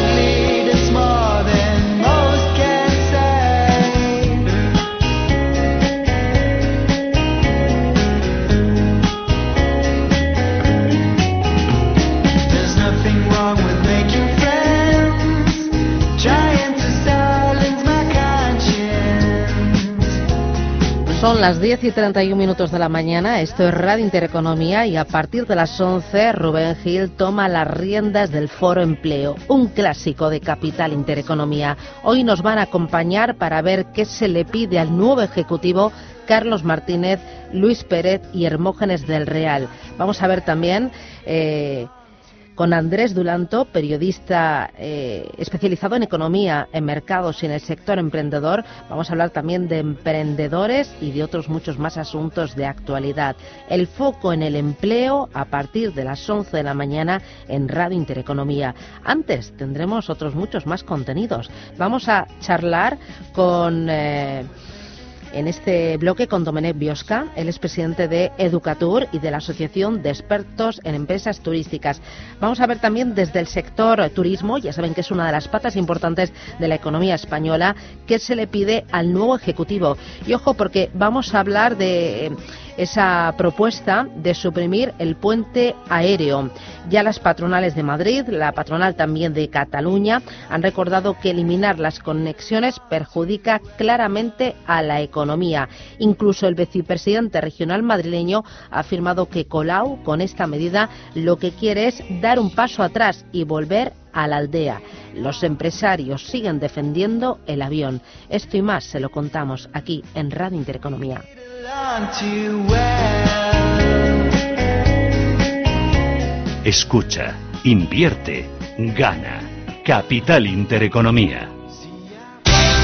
Son las 10 y 31 minutos de la mañana, esto es Radio Intereconomía y a partir de las 11 Rubén Gil toma las riendas del Foro Empleo, un clásico de Capital Intereconomía. Hoy nos van a acompañar para ver qué se le pide al nuevo Ejecutivo Carlos Martínez, Luis Pérez y Hermógenes del Real. Vamos a ver también... eh, con Andrés Dulanto, periodista eh, especializado en economía, en mercados y en el sector emprendedor. Vamos a hablar también de emprendedores y de otros muchos más asuntos de actualidad. El foco en el empleo a partir de las 11 de la mañana en Radio Intereconomía. Antes tendremos otros muchos más contenidos. Vamos a charlar con... eh, en este bloque con Domenech Biosca, él es presidente de Educatur y de la Asociación de Expertos en Empresas Turísticas. Vamos a ver también desde el sector turismo, ya saben que es una de las patas importantes de la economía española, qué se le pide al nuevo Ejecutivo. Y ojo, porque vamos a hablar de esa propuesta de suprimir el puente aéreo. Ya las patronales de Madrid, la patronal también de Cataluña, han recordado que eliminar las conexiones perjudica claramente a la economía. Incluso el vicepresidente regional madrileño ha afirmado que Colau, con esta medida, lo que quiere es dar un paso atrás y volver a la aldea. Los empresarios siguen defendiendo el avión. Esto y más se lo contamos aquí en Radio Intereconomía. Escucha, invierte, gana. Capital Intereconomía.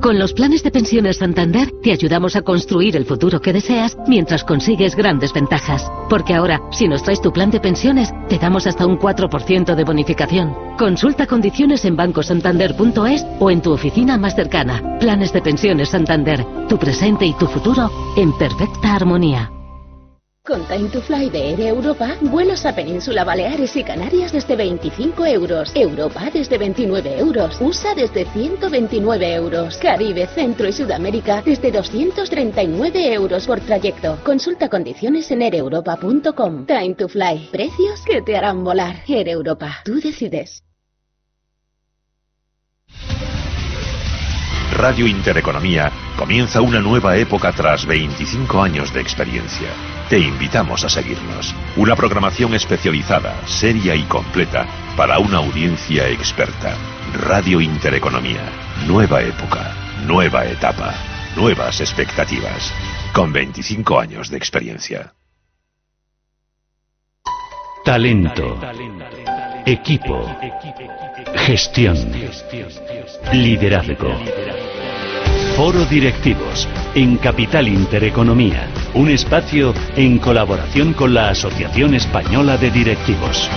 Con los planes de pensiones Santander te ayudamos a construir el futuro que deseas mientras consigues grandes ventajas. Porque ahora, si nos traes tu plan de pensiones, te damos hasta un 4% de bonificación. Consulta condiciones en bancosantander.es o en tu oficina más cercana. Planes de pensiones Santander, tu presente y tu futuro en perfecta armonía. Con Time to Fly de Air Europa, vuelos a Península Baleares y Canarias desde 25 euros, Europa desde 29 euros, USA desde 129 euros, Caribe, Centro y Sudamérica desde 239 euros por trayecto. Consulta condiciones en aereuropa.com. Time to Fly, precios que te harán volar. Air Europa, tú decides. Radio Intereconomía comienza una nueva época tras 25 años de experiencia. Te invitamos a seguirnos. Una programación especializada, seria y completa para una audiencia experta. Radio Intereconomía. Nueva época, nueva etapa, nuevas expectativas. Con 25 años de experiencia. Talento. Equipo. Gestión. Liderazgo. Foro Directivos en Capital Intereconomía, un espacio en colaboración con la Asociación Española de Directivos.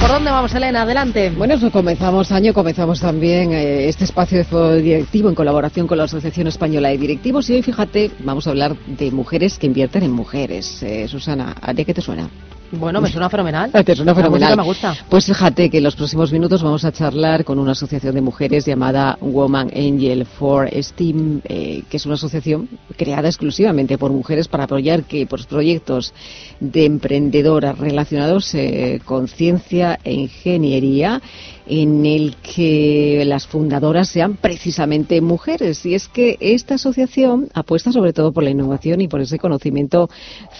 ¿Por dónde vamos, Elena? Adelante. Bueno, pues comenzamos año, comenzamos también eh, este espacio de foro directivo en colaboración con la Asociación Española de Directivos y hoy, fíjate, vamos a hablar de mujeres que invierten en mujeres. Eh, Susana, ¿a ti qué te suena? Bueno, me suena fenomenal. Te suena La fenomenal. me gusta. Pues fíjate que en los próximos minutos vamos a charlar con una asociación de mujeres llamada Woman Angel for Steam, eh, que es una asociación creada exclusivamente por mujeres para apoyar que pues, proyectos de emprendedoras relacionados eh, con ciencia e ingeniería en el que las fundadoras sean precisamente mujeres. Y es que esta asociación apuesta sobre todo por la innovación y por ese conocimiento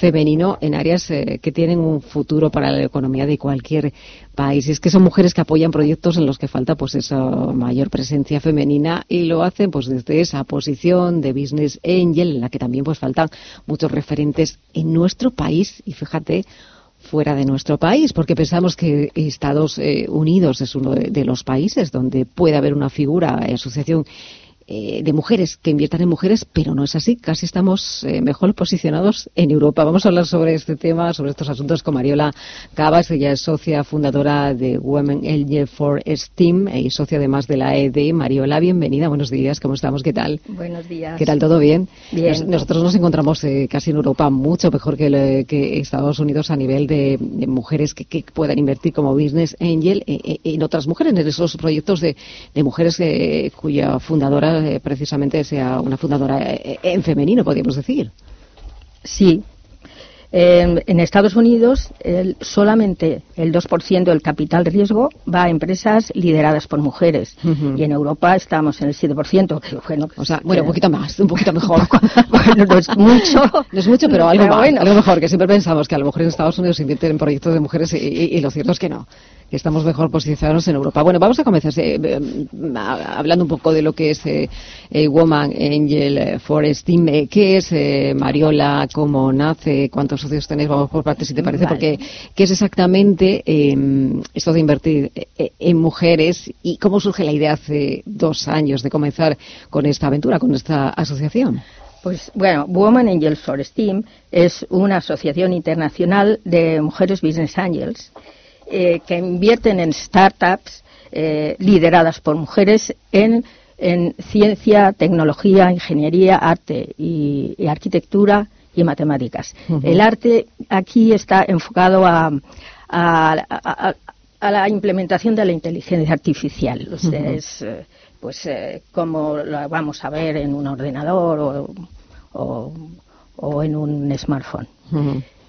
femenino en áreas eh, que tienen un futuro para la economía de cualquier país. Y es que son mujeres que apoyan proyectos en los que falta pues esa mayor presencia femenina y lo hacen pues desde esa posición de business angel en la que también pues faltan muchos referentes en nuestro país y fíjate fuera de nuestro país, porque pensamos que Estados eh, Unidos es uno de, los países donde puede haber una figura, eh, asociación eh, de mujeres que inviertan en mujeres, pero no es así. Casi estamos eh, mejor posicionados en Europa. Vamos a hablar sobre este tema, sobre estos asuntos con Mariola Cabas. Ella es socia fundadora de Women LG for STEAM y socia además de la ED. Mariola, bienvenida. Buenos días. ¿Cómo estamos? ¿Qué tal? Buenos días. ¿Qué tal? ¿Todo bien? Bien. Nos- nosotros nos encontramos eh, casi en Europa mucho mejor que, le- que Estados Unidos a nivel de, de mujeres que, que puedan invertir como business angel eh, eh, en otras mujeres, en esos proyectos de, de mujeres eh, cuya fundadora eh, precisamente sea una fundadora eh, en femenino, podríamos decir. Sí. Eh, en Estados Unidos, el- solamente el 2% del capital riesgo va a empresas lideradas por mujeres. Y en Europa estamos en el 7%. Que, bueno, O sea, bueno, un poquito más, un poquito mejor. bueno, no es mucho. No es mucho, pero algo Pero más, bueno. algo mejor, que siempre pensamos que a lo mejor en Estados Unidos se invierten en proyectos de mujeres y, y- y lo cierto es que no, estamos mejor posicionados en Europa. Bueno, vamos a comenzar eh, eh, a- hablando un poco de lo que es eh, eh, Woman Angel eh, for Steam. Eh, ¿Qué es Mariola? ¿Cómo nace? ¿Cuántos socios tenéis? Vamos por partes, si te parece, Vale. porque ¿qué es exactamente eh, esto de invertir eh, en mujeres y cómo surge la idea hace dos años de comenzar con esta aventura, con esta asociación? Pues bueno, Women Angels for STEAM es una asociación internacional de mujeres business angels eh, que invierten en startups eh, lideradas por mujeres en, en ciencia, tecnología, ingeniería, arte y, y arquitectura y matemáticas. El arte aquí está enfocado a, a- a- a- a la implementación de la inteligencia artificial. O sea, Ujú. es eh, pues eh, como lo vamos a ver en un ordenador o, o- o en un smartphone.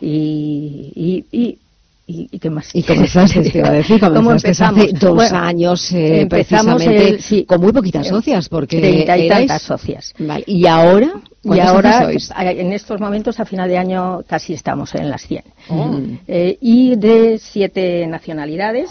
Y, y, y, y, y qué más. Y comenzaste, te iba a decir, dos Bueno, años eh, empezamos precisamente el- sí. con muy poquitas socias, porque Treinta y erais- tantas socias. Vale, ¿Y ahora? Y ¿Cuántas ahora, sois? en estos momentos, a final de año, casi estamos en las 100. Oh. Eh, y de siete nacionalidades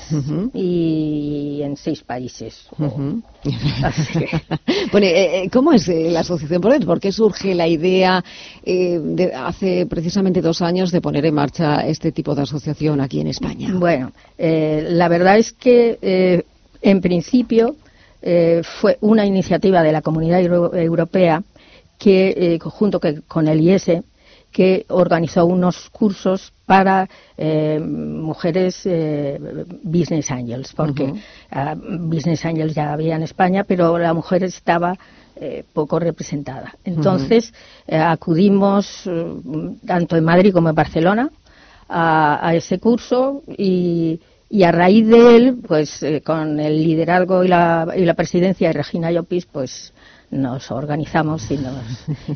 y en seis países. Ujú. bueno, eh, eh, ¿cómo es eh, la asociación? ¿Por ¿Por qué surge la idea eh, de hace precisamente dos años de poner en marcha este tipo de asociación aquí en España? Bueno, eh, la verdad es que eh, en principio eh, fue una iniciativa de la Comunidad Euro- Europea que, eh, junto que- con el IES, que organizó unos cursos para eh, mujeres eh, business angels, porque ah, business angels ya había en España, pero la mujer estaba eh, poco representada. Entonces acudimos tanto en Madrid como en Barcelona a, a ese curso y, y a raíz de él, pues con el liderazgo y la, y la presidencia de Regina Llopis, pues nos organizamos y nos,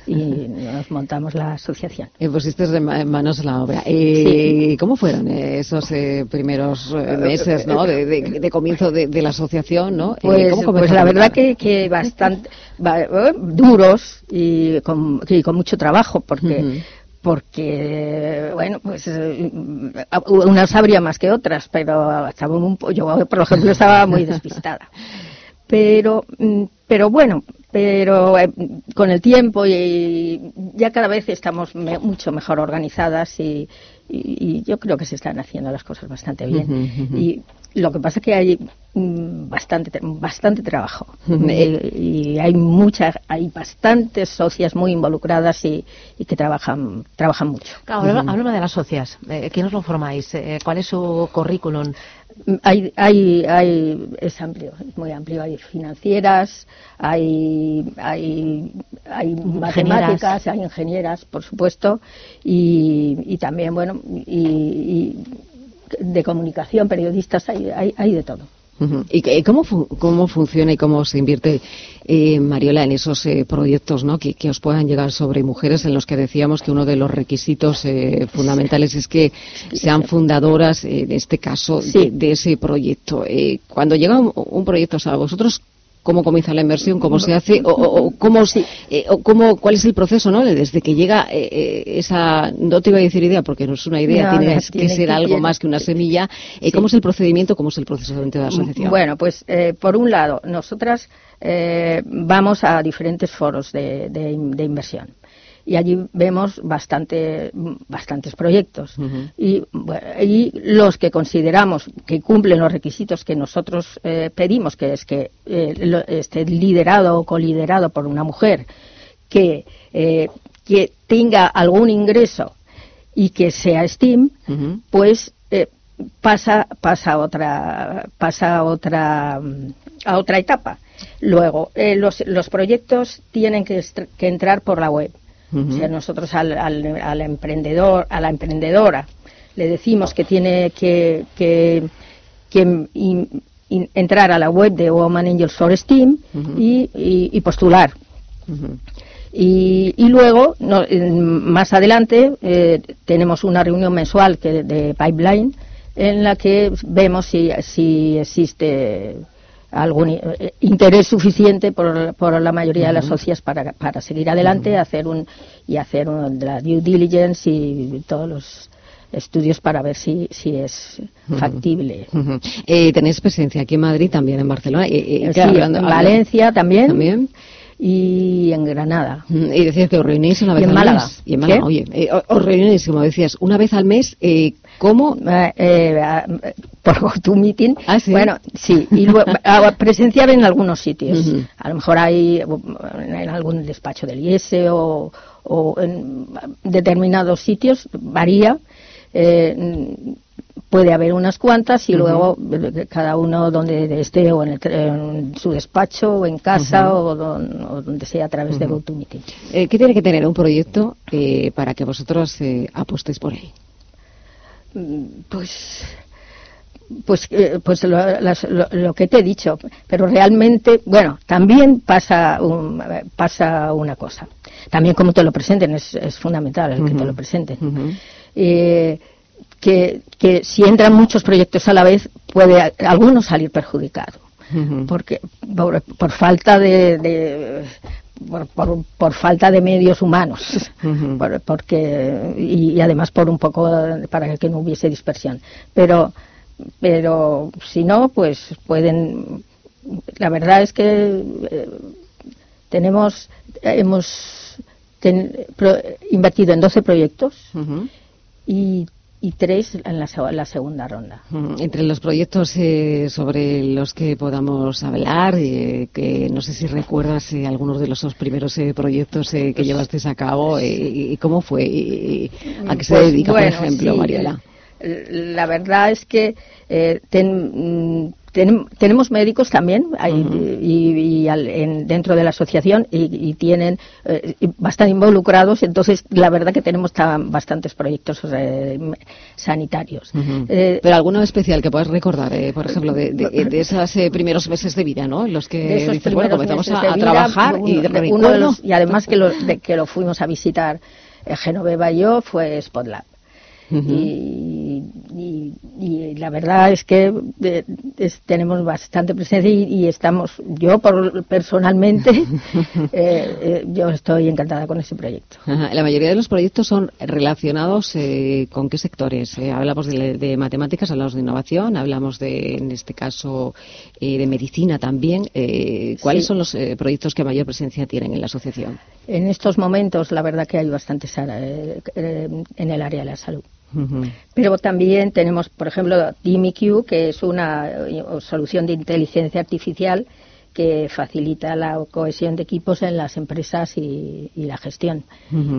y nos montamos la asociación. Y pusisteis en ma- en manos la obra. Eh, ¿Cómo fueron eh, esos eh, primeros eh, meses ¿no? de, de- de comienzo de, de la asociación? ¿no? Eh, Pues, ¿cómo pues la a verdad que, que bastante va- eh, duros y con, y con mucho trabajo porque porque bueno pues eh, unas habría más que otras pero estaba un yo por ejemplo estaba muy despistada pero mm, pero bueno pero eh, con el tiempo y ya cada vez estamos me- mucho mejor organizadas y, y- y yo creo que se están haciendo las cosas bastante bien. Y lo que pasa es que hay mm, bastante bastante trabajo. Eh, y hay muchas hay bastantes socias muy involucradas y, y que trabajan trabajan mucho Claro, háblame de las socias. Eh, ¿Quiénes lo formáis? Eh, ¿Cuál es su currículum? hay, hay, hay, es amplio, es muy amplio. Hay financieras, hay, hay, hay matemáticas, hay ingenieras, por supuesto, y, y también, bueno, y, y de comunicación, periodistas, hay, hay, hay de todo. ¿Y cómo, fu- cómo funciona y cómo se invierte, eh, Mariola, en esos eh, proyectos ¿no? que, que os puedan llegar sobre mujeres en los que decíamos que uno de los requisitos eh, fundamentales es que sean fundadoras, eh, en este caso, de, de ese proyecto? Eh, cuando llega un, un proyecto, o sea, vosotros cómo comienza la inversión, cómo se hace, o, o- o cómo, eh, o cómo, cuál es el proceso, ¿no? Desde que llega eh, eh, esa, no te iba a decir idea, porque no es una idea, No, tiene no, que tiene ser que- algo tiene- más que una semilla. Eh, Sí. ¿Cómo es el procedimiento, cómo es el proceso dentro de la asociación? Bueno, pues eh, por un lado, nosotras eh, vamos a diferentes foros de, de in- de inversión y allí vemos bastante, bastantes proyectos. y, bueno, y los que consideramos que cumplen los requisitos que nosotros eh, pedimos, que es que eh, lo- esté liderado o coliderado por una mujer, que, eh, que tenga algún ingreso y que sea STEAM, pues eh, pasa pasa a otra pasa a otra a otra etapa. Luego eh, los, los proyectos tienen que, que entrar por la web. O sea, nosotros al, al, al emprendedor, a la emprendedora, le decimos que tiene que, que, que in- in- entrar a la web de Woman Angels for STEAM y, y- y postular. Y, y luego, no, más adelante, eh, tenemos una reunión mensual que, de Pipeline en la que vemos si, si existe algún eh, interés suficiente por, por la mayoría de las socias para, para seguir adelante hacer un, y hacer un- la due diligence y todos los estudios para ver si, si es factible. Eh, tenéis presencia aquí en Madrid, también en Barcelona. Eh, eh, Sí, claro, hablando- en Valencia también, También. y en Granada. Y decías que os reunís una Y vez en al Málaga. mes. Y en Málaga, ¿Qué? oye, eh, os reunís, como decías, una vez al mes. Eh, ¿Cómo? Eh, eh, por GoToMeeting. Ah, ¿sí? Bueno, sí, y luego ah, presenciar en algunos sitios. A lo mejor hay uh, en algún despacho del IES o, o en determinados sitios, varía. Eh, puede haber unas cuantas y luego eh, cada uno donde esté o en, el en su despacho o en casa o, don- o donde sea a través de Ujú. GoToMeeting. Eh, ¿Qué tiene que tener un proyecto eh, para que vosotros eh, apostéis por él? Pues, pues, eh, pues lo, las- lo- lo que te he dicho, pero realmente, bueno, también pasa, un- pasa una cosa. También como te lo presenten es, es fundamental el que te lo presenten. Eh, que, que si entran muchos proyectos a la vez puede alguno salir perjudicado. Porque por, por falta de, de- por, por- por falta de medios humanos. Por- porque y, y además por un poco para que no hubiese dispersión. Pero pero si no pues pueden la verdad es que eh, tenemos hemos ten- pro- invertido en 12 proyectos y, y tres en la, se- la segunda ronda. Mm, Entre los proyectos eh, sobre los que podamos hablar, eh, que no sé si recuerdas eh, algunos de los dos primeros eh, proytos eh, que llevasteis a cabo y, cómo fue, a qué se Pues, dedica, bueno, por ejemplo, sí, Mariela. La verdad es que eh, ten- mm, tenem- tenemos médicos también hay- y, y al- en- dentro de la asociación y, y tienen eh, bastante involucrados, entonces la verdad que tenemos bastantes proyectos eh, sanitarios. Eh, Pero alguno especial que puedas recordar, eh, por ejemplo, de, de- de esos eh, primeros meses de vida, ¿no? En los que dices, bueno, comenzamos a, de a vida, trabajar y uno- de uno de recuerdo. los- y además que lo, de que lo fuimos a visitar Genoveva y yo fue Spotlab. y, y- y la verdad es que eh, es- tenemos bastante presencia y, y estamos, yo por, personalmente, eh, eh, yo estoy encantada con ese proyecto. Ajá, La mayoría de los proyectos son relacionados eh, con qué sectores. Eh, hablamos de, de matemáticas, hablamos de innovación, hablamos de, en este caso, eh, de medicina también. Eh, ¿Cuáles Sí. son los eh, proyectos que mayor presencia tienen en la asociación? En estos momentos, la verdad que hay bastantes eh, eh, en el área de la salud. Pero también tenemos, por ejemplo, DimiQ, que es una eh, solución de inteligencia artificial que facilita la cohesión de equipos en las empresas y, y la gestión.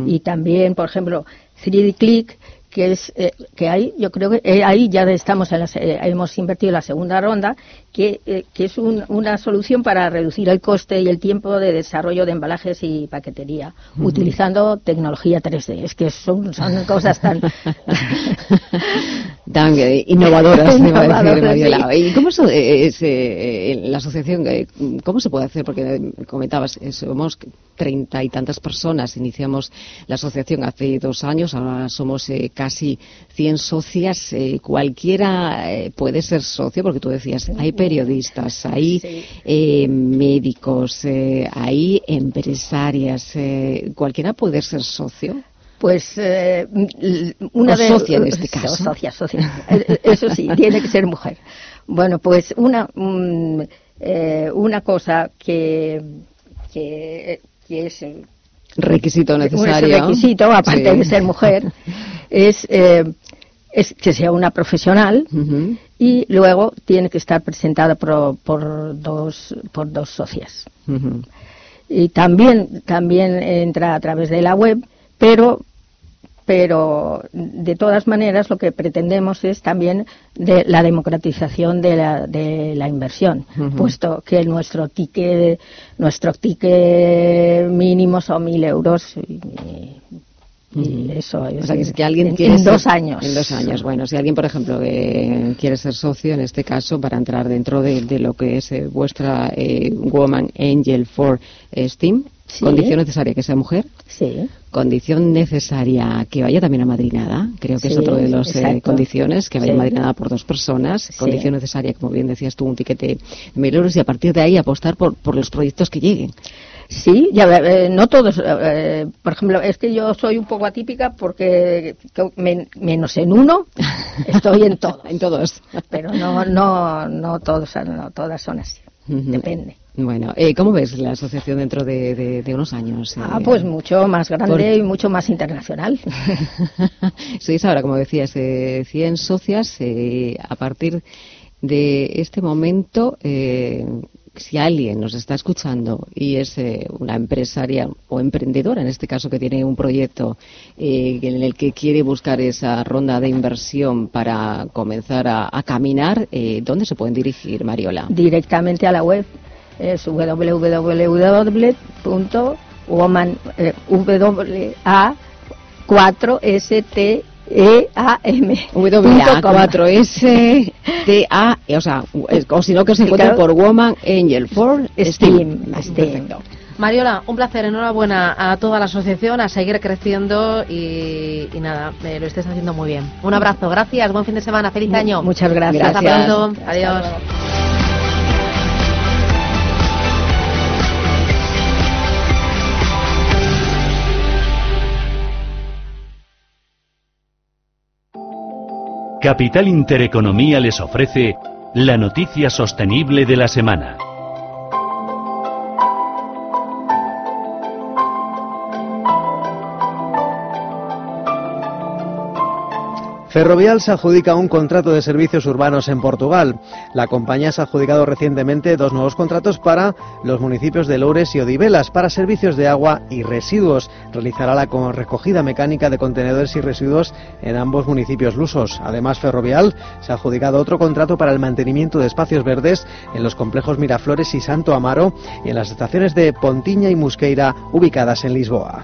Y también, por ejemplo, 3D Click, que es eh, que ahí yo creo que eh, ahí ya estamos en la se- eh, hemos invertido la segunda ronda que, eh, que es un- una solución para reducir el coste y el tiempo de desarrollo de embalajes y paquetería utilizando tecnología 3D es que son, son cosas tan tan eh, innovadoras, me iba a decir, Innovadoras, Mariola. sí. ¿Y cómo es, eh, la asociación, cómo se puede hacer? Porque comentabas, somos treinta y tantas personas, iniciamos la asociación hace dos años, ahora somos eh, casi 100 socias, eh, cualquiera eh, puede ser socio, porque tú decías, hay periodistas, hay eh, médicos, hay empresarias, eh, cualquiera puede ser socio. Pues eh, l- una O de socia en este so- caso. Socia, socia. Eso sí, tiene que ser mujer. Bueno, pues una mm, eh, una cosa que que, que es Requisito un necesario. requisito, aparte Sí. de ser mujer, es eh, es que sea una profesional y luego tiene que estar presentada por, por dos por dos socias. Y también también entra a través de la web pero pero de todas maneras lo que pretendemos es también de la democratización de la, de la inversión puesto que nuestro ticket nuestro ticket mínimo son mil euros y, y eso es O sea, que, que alguien en, quiere en ser- dos años En dos años. Bueno, si alguien, por ejemplo, eh, quiere ser socio, en este caso, para entrar dentro de, de lo que es eh, vuestra eh, Woman Angel for eh, Steam, Sí. condición necesaria que sea mujer. Sí. Condición necesaria que vaya también amadrinada. Creo que es otro de las exacto. condiciones, que vaya Sí. amadrinada por dos personas. Condición necesaria, como bien decías tú, un tiquete de mil euros y a partir de ahí apostar por, por los proyectos que lleguen. Sí, ya, eh, no todos. eh, por ejemplo, es que yo soy un poco atípica porque que men- menos en uno estoy en todos. en todos. Pero no, no, no todos, no todas son así. Depende. Bueno, eh, ¿cómo ves la asociación dentro de, de- de unos años? eh? Ah, pues mucho más grande Por- y mucho más internacional. Sois ahora, como decías, eh, 100 socias. eh, a partir de este momento, eh, si alguien nos está escuchando y es eh, una empresaria o emprendedora, en este caso, que tiene un proyecto eh, en el que quiere buscar esa ronda de inversión para comenzar a, caminar, eh, ¿dónde se pueden dirigir, Mariola? Directamente a la web. Es www.woman, eh, WA 4 S T E A M WA4S T-A, o sea, o si no que se encuentre por Woman Angel for Steam. Perfecto. Mariola, un placer, enhorabuena a toda la asociación, a seguir creciendo y, y nada, eh, lo estés haciendo muy bien. Un abrazo, gracias, buen fin de semana, feliz año. Muchas gracias. Hasta Gracias. pronto, Hasta adiós. Capital Intereconomía les ofrece la noticia sostenible de la semana. Ferrovial se adjudica un contrato de servicios urbanos en Portugal. La compañía se ha adjudicado recientemente dos nuevos contratos para los municipios de Loures y Odivelas para servicios de agua y residuos. Realizará la co- recogida mecánica de contenedores y residuos en ambos municipios lusos. Además, Ferrovial se ha adjudicado otro contrato para el mantenimiento de espacios verdes en los complejos Miraflores y Santo Amaro y en las estaciones de Pontiña y Musqueira ubicadas en Lisboa.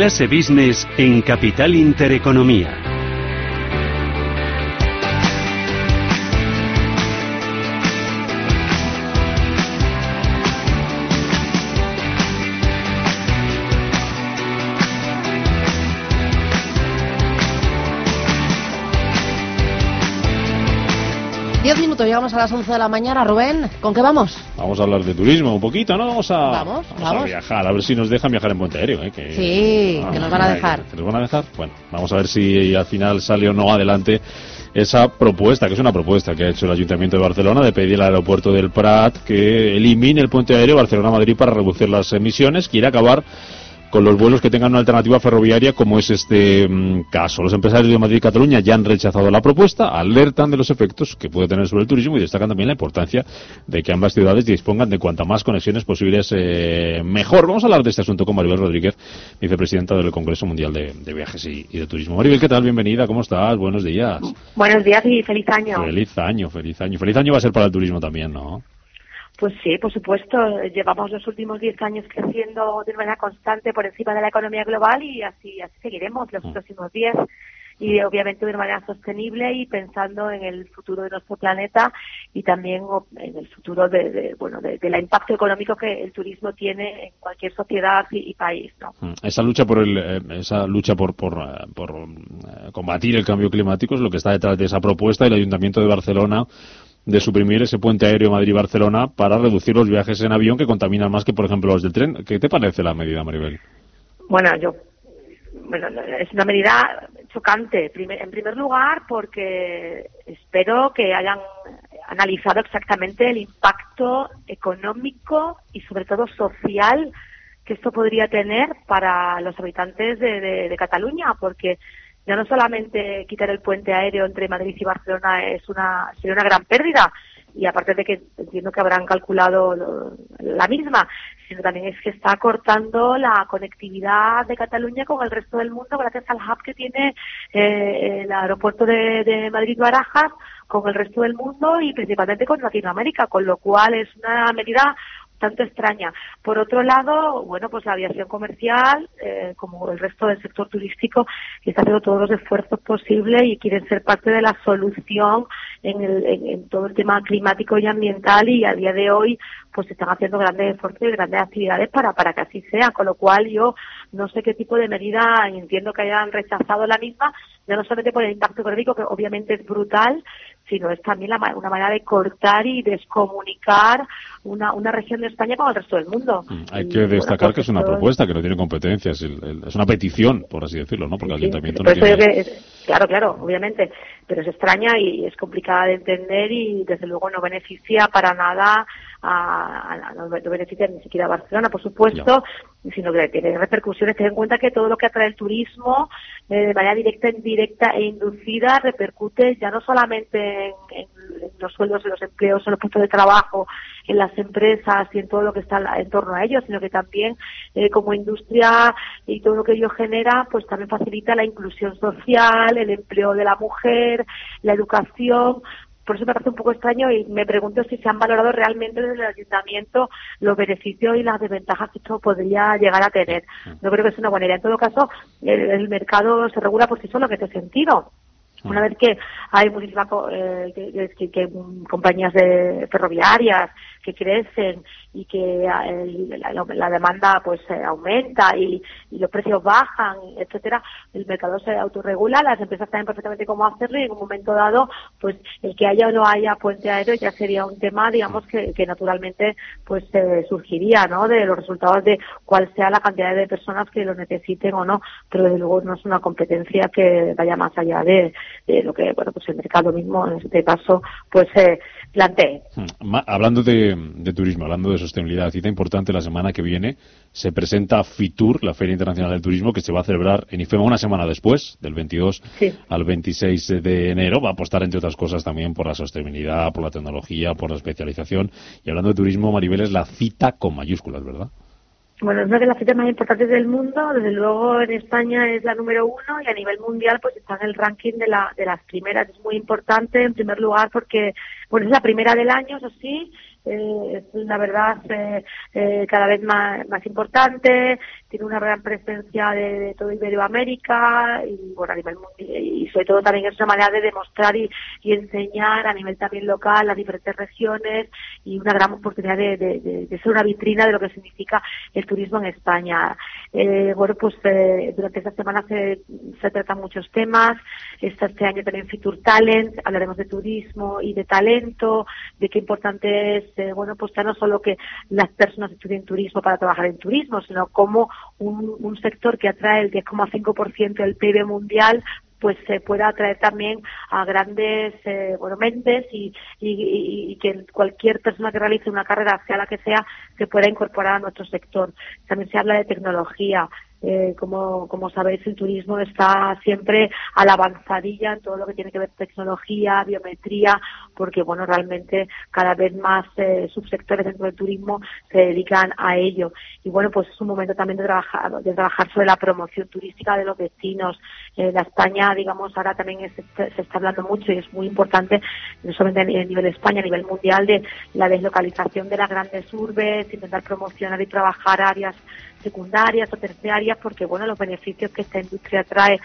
Clase Business en Capital Intereconomía. Llegamos a las 11 de la mañana. Rubén, ¿con qué vamos? Vamos a hablar de turismo un poquito, ¿no? Vamos a, Vamos, a vamos. viajar, a ver si nos dejan viajar en puente aéreo. ¿eh? Que, Sí, que nos van a dejar. ¿Que nos van a dejar? Bueno, vamos a ver si al final sale o no adelante esa propuesta, que es una propuesta que ha hecho el Ayuntamiento de Barcelona de pedir al aeropuerto del Prat que elimine el puente aéreo Barcelona-Madrid para reducir las emisiones. Quiere acabar con los vuelos que tengan una alternativa ferroviaria como es este mm, caso. Los empresarios de Madrid y Cataluña ya han rechazado la propuesta, alertan de los efectos que puede tener sobre el turismo y destacan también la importancia de que ambas ciudades dispongan de cuanta más conexiones posibles eh, mejor. Vamos a hablar de este asunto con Maribel Rodríguez, vicepresidenta del Congreso Mundial de, de Viajes y, y de Turismo. Maribel, ¿qué tal? Bienvenida, ¿cómo estás? Buenos días. Buenos días y feliz año. Feliz año, feliz año. Feliz año va a ser para el turismo también, ¿no? Pues sí, por supuesto. Llevamos los últimos 10 aos creciendo de manera constante por encima de la economía global y así, así seguiremos los próximos 10 y obviamente de manera sostenible y pensando en el futuro de nuestro planeta y también en el futuro de, de, bueno de, del impacto económico que el turismo tiene en cualquier sociedad y, y país no Mm. Esa lucha por el, eh, esa lucha por por, eh, por, eh, combatir el cambio climático es lo que está detrás de esa propuesta del Ayuntamiento de Barcelona de suprimir ese puente aéreo Madrid-Barcelona para reducir los viajes en avión que contaminan más que, por ejemplo, los del tren. ¿Qué te parece la medida, Maribel? Bueno, yo, bueno, es una medida chocante. En primer lugar, porque espero que hayan analizado exactamente el impacto económico y sobre todo social que esto podría tener para los habitantes de- de Cataluña, porque ya no solamente quitar el puente aéreo entre Madrid y Barcelona es una sería una gran pérdida y aparte de que entiendo que habrán calculado lo- la misma, sino también es que está cortando la conectividad de Cataluña con el resto del mundo gracias al hub que tiene eh, el aeropuerto de, de Madrid-Barajas con el resto del mundo y principalmente con Latinoamérica, con lo cual es una medida tanto extraña. Por otro lado, bueno, pues la aviación comercial, eh, como el resto del sector turístico, está haciendo todos los esfuerzos posibles y quieren ser parte de la solución en, el, en, en todo el tema climático y ambiental y a día de hoy pues están haciendo grandes esfuerzos y grandes actividades para, para que así sea, con lo cual yo no sé qué tipo de medida entiendo que hayan rechazado la misma, ya no solamente por el impacto económico, que obviamente es brutal, sino es también la una manera de cortar y descomunicar una, una región de España con el resto del mundo. Hay Y, que destacar pues que es una propuesta, que no tiene competencias. es una petición, por así decirlo, ¿no? Porque el Ayuntamiento no tiene... que claro, claro, obviamente, pero es extraña y es complicada de entender y desde luego no beneficia para nada a, a- no beneficia ni siquiera a Barcelona, por supuesto, sino que tiene repercusiones. Ten en cuenta que todo lo que atrae el turismo eh, de manera directa, indirecta e inducida repercute ya no solamente en, los sueldos, en los empleos, en los puestos de trabajo, en las empresas y en todo lo que está en torno a ellos, sino que también eh, como industria y todo lo que ello genera, pues también facilita la inclusión social, el empleo de la mujer, la educación. Por eso me parece un poco extraño y me pregunto si se han valorado realmente desde el ayuntamiento los beneficios y las desventajas que esto podría llegar a tener. No creo que sea una buena idea. En todo caso, el, el mercado se regula por sí solo en este sentido. Una vez que hay muchísimas eh, que, que- que, mm, compañías de ferroviarias que crecen y que ah, el- la, demanda pues eh, aumenta y, y los precios bajan, etcétera, el mercado se autorregula, las empresas saben perfectamente cómo hacerlo y en un momento dado, pues el que haya o no haya puente aéreo ya sería un tema, digamos, que, que naturalmente pues eh, surgiría, ¿no? De los resultados de cuál sea la cantidad de personas que lo necesiten o no, pero desde luego no es una competencia que vaya más allá de, de lo que, bueno, pues el mercado mismo en este caso, pues eh, plantee. Ma- Hablando de, de turismo, hablando de sostenibilidad, cita importante la semana que viene se presenta FITUR, la Feria Internacional del Turismo, que se va a celebrar en IFEMA una semana después, del 22 al 26 de enero. Va a apostar, entre otras cosas, también por la sostenibilidad, por la tecnología, por la especialización. Y hablando de turismo, Maribel, es la cita con mayúsculas, ¿verdad? Bueno, es una de las citas más importantes del mundo. Desde luego en España es la número uno y a nivel mundial pues está en el ranking de, la, de las primeras. Es muy importante en primer lugar porque Bueno, es la primera del año, eso sí, eh, es la verdad eh, eh, cada vez más, más importante, tiene una gran presencia de, de todo Iberoamérica y bueno a nivel mundial y sobre todo también es una manera de demostrar y, y enseñar a nivel también local las diferentes regiones y una gran oportunidad de, ser una vitrina de lo que significa el turismo en España. Eh, bueno, pues eh, durante esta semana se, se tratan muchos temas. Está este año también Future Talent, hablaremos de turismo y de talento, de qué importante es, eh, bueno, pues ya no solo que las personas estudien turismo para trabajar en turismo, sino como un, un sector que atrae el 10,5% del PIB mundial pues se pueda atraer también a grandes eh, bueno, mentes y que cualquier persona que realice una carrera, sea la que sea, se pueda incorporar a nuestro sector. También se habla de tecnología. Eh, como, como sabéis, el turismo está siempre a la avanzadilla en todo lo que tiene que ver tecnología, biometría, porque bueno, realmente cada vez más eh, subsectores dentro del turismo se dedican a ello. Y bueno, pues es un momento también de trabajar, de trabajar sobre la promoción turística de los destinos. Eh, la España, digamos, ahora también se está hablando mucho y es muy importante, no solamente a nivel España, a nivel mundial, de la deslocalización de las grandes urbes, intentar promocionar y trabajar áreas secundarias o terciarias, porque bueno, los beneficios que esta industria trae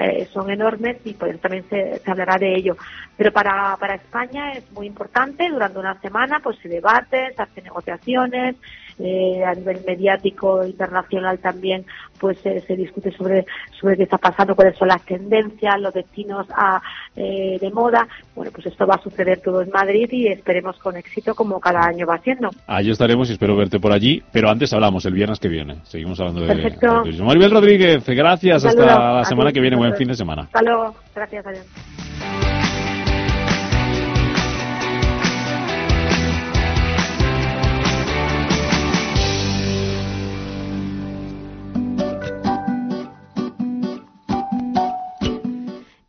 eh, son enormes y pues también se, se hablará de ello. Pero para, para España es muy importante, durante una semana pues se debate, se hacen negociaciones, eh, a nivel mediático internacional también pues eh, se discute sobre sobre qué está pasando, cuáles son las tendencias, los destinos a, eh, de moda. Bueno, pues esto va a suceder todo en Madrid y esperemos con éxito como cada año va haciendo. Allí estaremos y espero verte por allí. Pero antes hablamos, el viernes que viene. Seguimos hablando de, Perfecto. de turismo. Maribel Rodríguez, gracias. Hasta la semana ti, que viene. Buen fin de semana. Hasta luego. Gracias, adiós.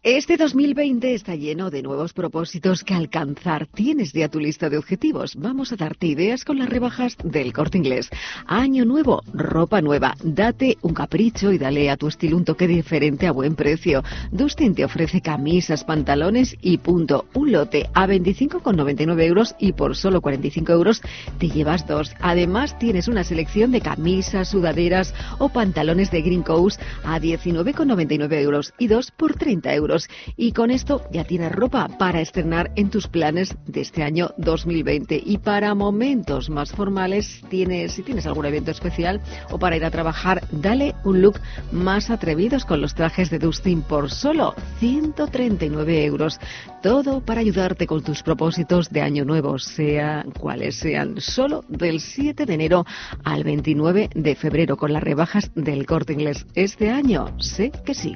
Este 2020 está lleno de nuevos propósitos que alcanzar. Tienes ya tu lista de objetivos. Vamos a darte ideas con las rebajas del corte inglés. Año nuevo, ropa nueva. Date un capricho y dale a tu estilo un toque diferente a buen precio. Dustin te ofrece camisas, pantalones y punto. Un lote a 25,99 euros y por solo 45 euros te llevas dos. Además tienes una selección de camisas, sudaderas o pantalones de Green Coast a 19,99 euros y dos por 30 euros. Y con esto ya tienes ropa para estrenar en tus planes de este año 2020. Y para momentos más formales, tienes, si tienes algún evento especial o para ir a trabajar, dale un look más atrevidos con los trajes de Dustin por solo 139 euros. Todo para ayudarte con tus propósitos de año nuevo, sean cuales sean, solo del 7 de enero al 29 de febrero con las rebajas del corte inglés. Este año sé que sí.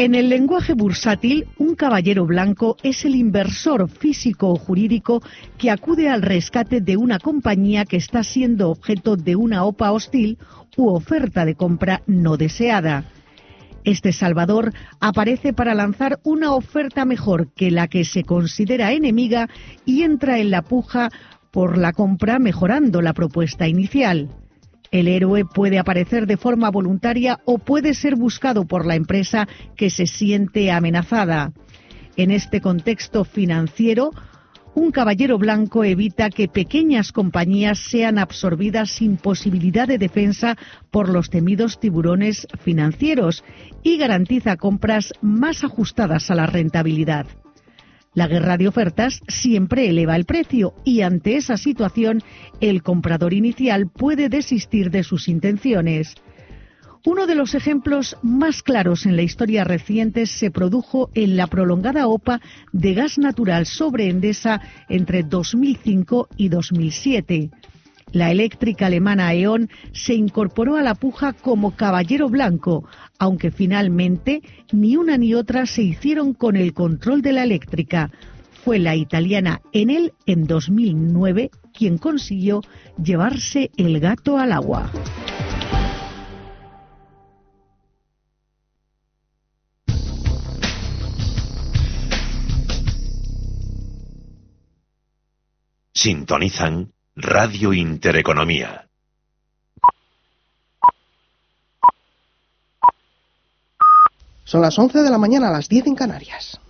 En el lenguaje bursátil, un caballero blanco es el inversor físico o jurídico que acude al rescate de una compañía que está siendo objeto de una OPA hostil u oferta de compra no deseada. Este Salvador aparece para lanzar una oferta mejor que la que se considera enemiga y entra en la puja por la compra mejorando la propuesta inicial. El héroe puede aparecer de forma voluntaria o puede ser buscado por la empresa que se siente amenazada. En este contexto financiero, un caballero blanco evita que pequeñas compañías sean absorbidas sin posibilidad de defensa por los temidos tiburones financieros y garantiza compras más ajustadas a la rentabilidad. La guerra de ofertas siempre eleva el precio y ante esa situación el comprador inicial puede desistir de sus intenciones. Uno de los ejemplos más claros en la historia reciente se produjo en la prolongada OPA de gas natural sobre Endesa entre 2005 y 2007. La eléctrica alemana E.ON se incorporó a la puja como caballero blanco, aunque finalmente ni una ni otra se hicieron con el control de la eléctrica. Fue la italiana Enel en 2009 quien consiguió llevarse el gato al agua. Sintonizan Radio Intereconomía. Son las 11 de la mañana, a las 10 en Canarias.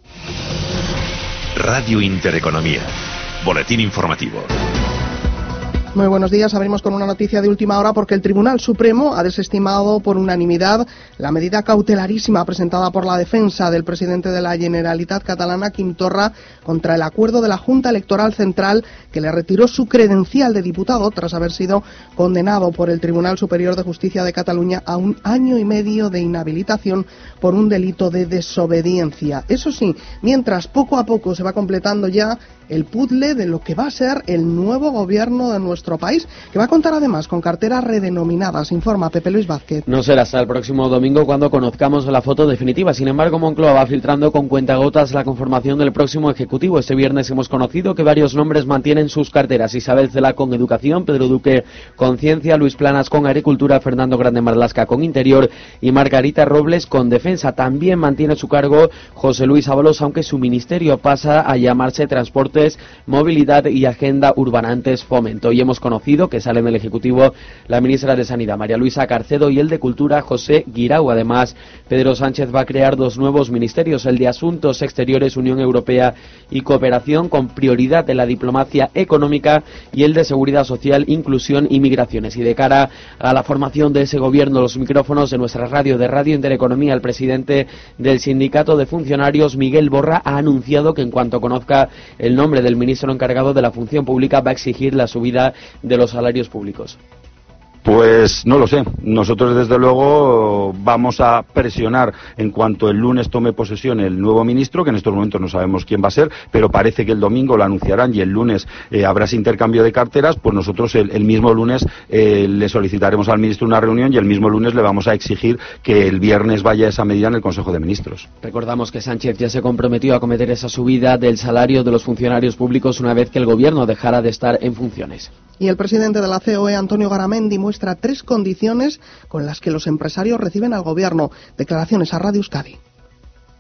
Radio Intereconomía. Boletín informativo. Muy buenos días. Abrimos con una noticia de última hora porque el Tribunal Supremo ha desestimado por unanimidad la medida cautelarísima presentada por la defensa del presidente de la Generalitat catalana, Quim Torra, contra el acuerdo de la Junta Electoral Central que le retiró su credencial de diputado tras haber sido condenado por el Tribunal Superior de Justicia de Cataluña a un año y medio de inhabilitación por un delito de desobediencia. Eso sí, mientras poco a poco se va completando ya el puzzle de lo que va a ser el nuevo gobierno de nuestro país, que va a contar además con carteras redenominadas, informa Pepe Luis Vázquez. No será hasta el próximo domingo cuando conozcamos la foto definitiva. Sin embargo, Moncloa va filtrando con cuentagotas la conformación del próximo Ejecutivo. Este viernes hemos conocido que varios nombres mantienen sus carteras. Isabel Cela con Educación, Pedro Duque con Ciencia, Luis Planas con Agricultura, Fernando Grande Marlasca con Interior y Margarita Robles con Defensa. También mantiene su cargo José Luis Ábalos, aunque su ministerio pasa a llamarse Transporte Movilidad y Agenda Urbanantes Fomento. Y conocido que salen del Ejecutivo la ministra de Sanidad, María Luisa Carcedo, y el de Cultura, José Guirao. Además, Pedro Sánchez va a crear dos nuevos ministerios, el de Asuntos Exteriores, Unión Europea y Cooperación, con prioridad de la diplomacia económica, y el de Seguridad Social, Inclusión y Migraciones. Y de cara a la formación de ese gobierno, los micrófonos de nuestra radio, de Radio Intereconomía, el presidente del Sindicato de Funcionarios, Miguel Borra, ha anunciado que en cuanto conozca el nombre del ministro encargado de la función pública va a exigir la subida de los salarios públicos. Pues no lo sé. Nosotros, desde luego, vamos a presionar en cuanto el lunes tome posesión el nuevo ministro, que en estos momentos no sabemos quién va a ser, pero parece que el domingo lo anunciarán y el lunes eh, habrá ese intercambio de carteras. Pues nosotros el, el mismo lunes eh, le solicitaremos al ministro una reunión y el mismo lunes le vamos a exigir que el viernes vaya esa medida en el Consejo de Ministros. Recordamos que Sánchez ya se comprometió a cometer esa subida del salario de los funcionarios públicos una vez que el gobierno dejara de estar en funciones. Y el presidente de la COE, Antonio Garamendi, muestra tres condiciones con las que los empresarios reciben al gobierno. Declaraciones a Radio Euskadi.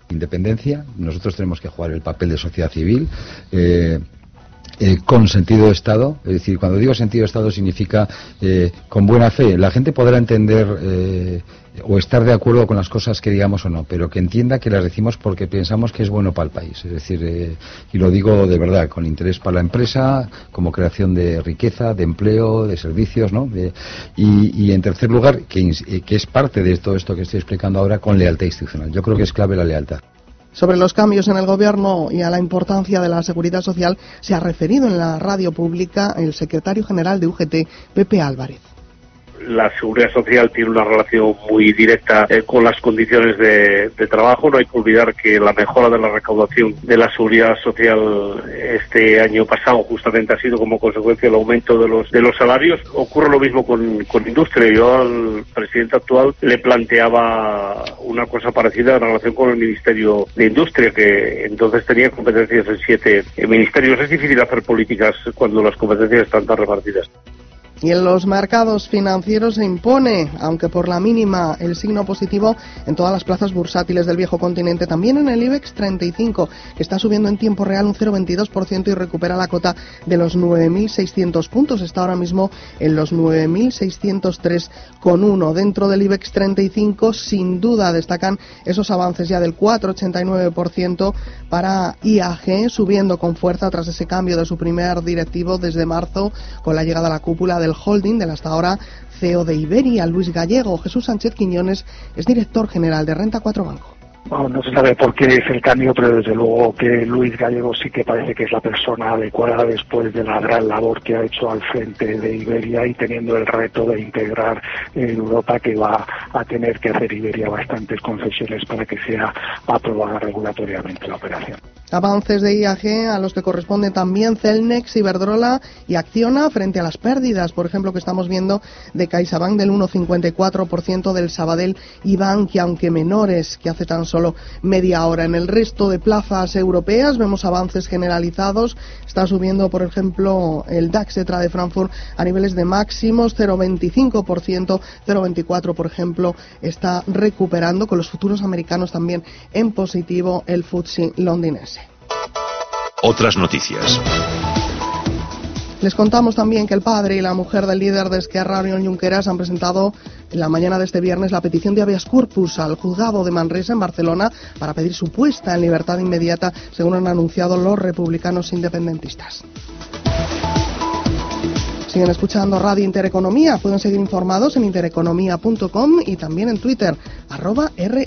Independencia, nosotros tenemos que jugar el papel de sociedad civil. eh, eh, con sentido de Estado, es decir, cuando digo sentido de Estado significa eh, con buena fe. La gente podrá entender eh, o estar de acuerdo con las cosas que digamos o no, pero que entienda que las decimos porque pensamos que es bueno para el país. Es decir, eh, y lo digo de verdad, con interés para la empresa, como creación de riqueza, de empleo, de servicios, ¿no? Y, y en tercer lugar, eh, que es parte de todo esto que estoy explicando ahora, con lealtad institucional. Yo creo que es clave la lealtad. Sobre los cambios en el gobierno y a la importancia de la seguridad social se ha referido en la radio pública el secretario general de UGT, Pepe Álvarez. La seguridad social tiene una relación muy directa eh, con las condiciones de, de trabajo. No hay que olvidar que la mejora de la recaudación de la seguridad social este año pasado justamente ha sido como consecuencia del aumento de los de los salarios. Ocurre lo mismo con, con industria. Yo al presidente actual le planteaba una cosa parecida en relación con el Ministerio de Industria, que entonces tenía competencias en siete eh, ministerios. Es difícil hacer políticas cuando las competencias están tan repartidas. Y en los mercados financieros se impone, aunque por la mínima, el signo positivo en todas las plazas bursátiles del viejo continente, también en el IBEX 35, que está subiendo en tiempo real un 0,22% y recupera la cota de los 9.600 puntos. Está ahora mismo en los 9.603,1. Dentro del IBEX 35, sin duda, destacan esos avances ya del 4,89% para IAG, subiendo con fuerza tras ese cambio de su primer directivo desde marzo, con la llegada a la cúpula del holding del hasta ahora CEO de Iberia, Luis Gallego. Jesús Sánchez Quiñones es director general de Renta 4 Banco. Bueno, no se sabe por qué es el cambio, pero desde luego que Luis Gallego sí que parece que es la persona adecuada después de la gran labor que ha hecho al frente de Iberia y teniendo el reto de integrar en Europa que va a tener que hacer Iberia bastantes concesiones para que sea aprobada regulatoriamente la operación. Avances de IAG a los que corresponden también Celnex, Iberdrola y Acciona frente a las pérdidas, por ejemplo, que estamos viendo de CaixaBank del 1,54% del Sabadell y Bankia, aunque menores que hace tan solo media hora. En el resto de plazas europeas vemos avances generalizados. Está subiendo, por ejemplo, el DAX ETRA de Frankfurt a niveles de máximos 0,25%, 0,24% por ejemplo, está recuperando con los futuros americanos también en positivo el FTSE londinense. Otras noticias. Les contamos también que el padre y la mujer del líder de Esquerra, Oriol Junqueras, han presentado en la mañana de este viernes la petición de habeas corpus al juzgado de Manresa, en Barcelona, para pedir su puesta en libertad inmediata, según han anunciado los republicanos independentistas. Siguen escuchando Radio Intereconomía. Pueden seguir informados en intereconomía.com y también en Twitter, arroba R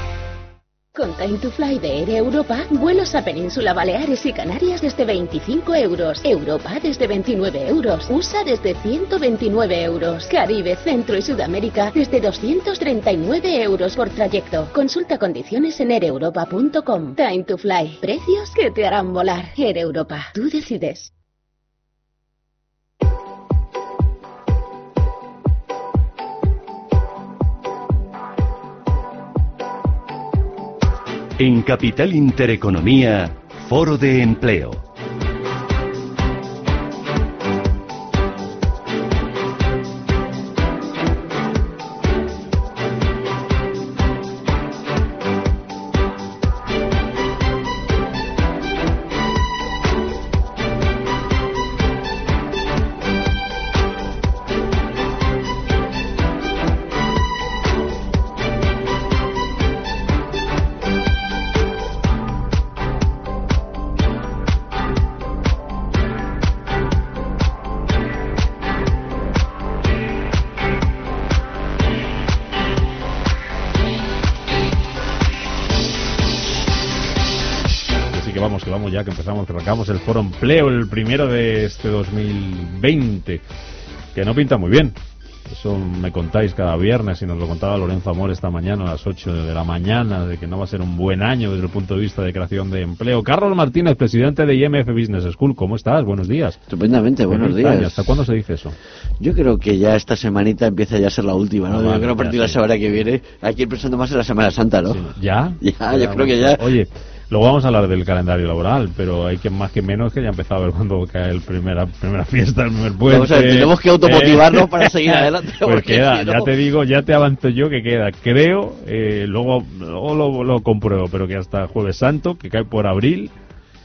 Con Time to Fly de Air Europa, vuelos a Península Baleares y Canarias desde 25 euros. Europa desde 29 euros. USA desde 129 euros. Caribe, Centro y Sudamérica desde 239 euros por trayecto. Consulta condiciones en aereuropa.com. Time to Fly. Precios que te harán volar. Air Europa. Tú decides. En Capital Intereconomía, Foro de Empleo. Así que vamos, que vamos ya, que empezamos, que arrancamos el foro empleo, el primero de este 2020, que no pinta muy bien. Eso me contáis cada viernes y nos lo contaba Lorenzo Amor esta mañana a las 8 de la mañana, de que no va a ser un buen año desde el punto de vista de creación de empleo. Carlos Martínez, presidente de IMF Business School, ¿cómo estás? Buenos días. Estupendamente, buenos días. ¿Hasta cuándo se dice eso? Yo creo que ya esta semanita empieza ya a ser la última, ¿no? Ah, yo creo a partir de la sí. semana que viene hay que ir pensando más en la Semana Santa, ¿no? ¿Ya? Ya, yo creo que ya. Oye, luego vamos a hablar del calendario laboral, pero hay que más que menos que ya empezado a ver cuándo cae el primera primera fiesta, el primer puente. Tenemos que automotivarnos para seguir adelante, Pues porque queda, si no- ya te digo, ya te avanzo yo que queda, creo, eh, luego, luego lo, lo compruebo, pero que hasta Jueves Santo, que cae por abril,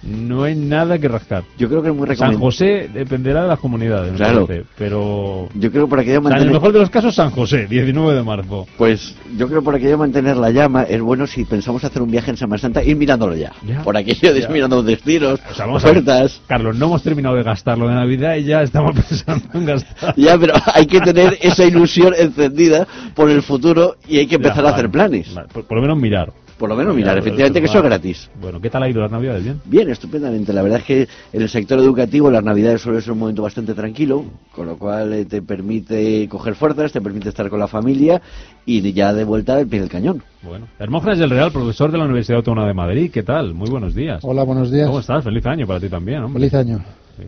no hay nada que rascar. Yo creo que es muy San recomendable. José dependerá de las comunidades, Claro. parece, pero... Yo creo por aquello O sea, en el mantener, mejor de los casos, San José, 19 de marzo. pues yo creo por aquello mantener la llama es bueno si pensamos hacer un viaje en Semana Santa ir mirándolo ya. Ya. Por aquello de ir Ya. mirando destinos, O sea, ofertas. Carlos, no hemos terminado de gastarlo de Navidad y ya estamos pensando en gastar. Ya, pero hay que tener esa ilusión encendida por el futuro y hay que empezar Ya, a hacer planes. vale, por, por lo menos mirar. Por lo menos mirar, efectivamente, que eso es gratis. Bueno, ¿qué tal ha ido las Navidades? ¿Bien? Bien, estupendamente. La verdad es que en el sector educativo las navidades suele ser un momento bastante tranquilo, con lo cual eh, te permite coger fuerzas, te permite estar con la familia y ya de vuelta al pie del cañón. Bueno. Hermógenes del Real, profesor de la Universidad Autónoma de Madrid, ¿qué tal? Muy buenos días. Hola, buenos días. ¿Cómo estás? Feliz año para ti también, hombre. Feliz año.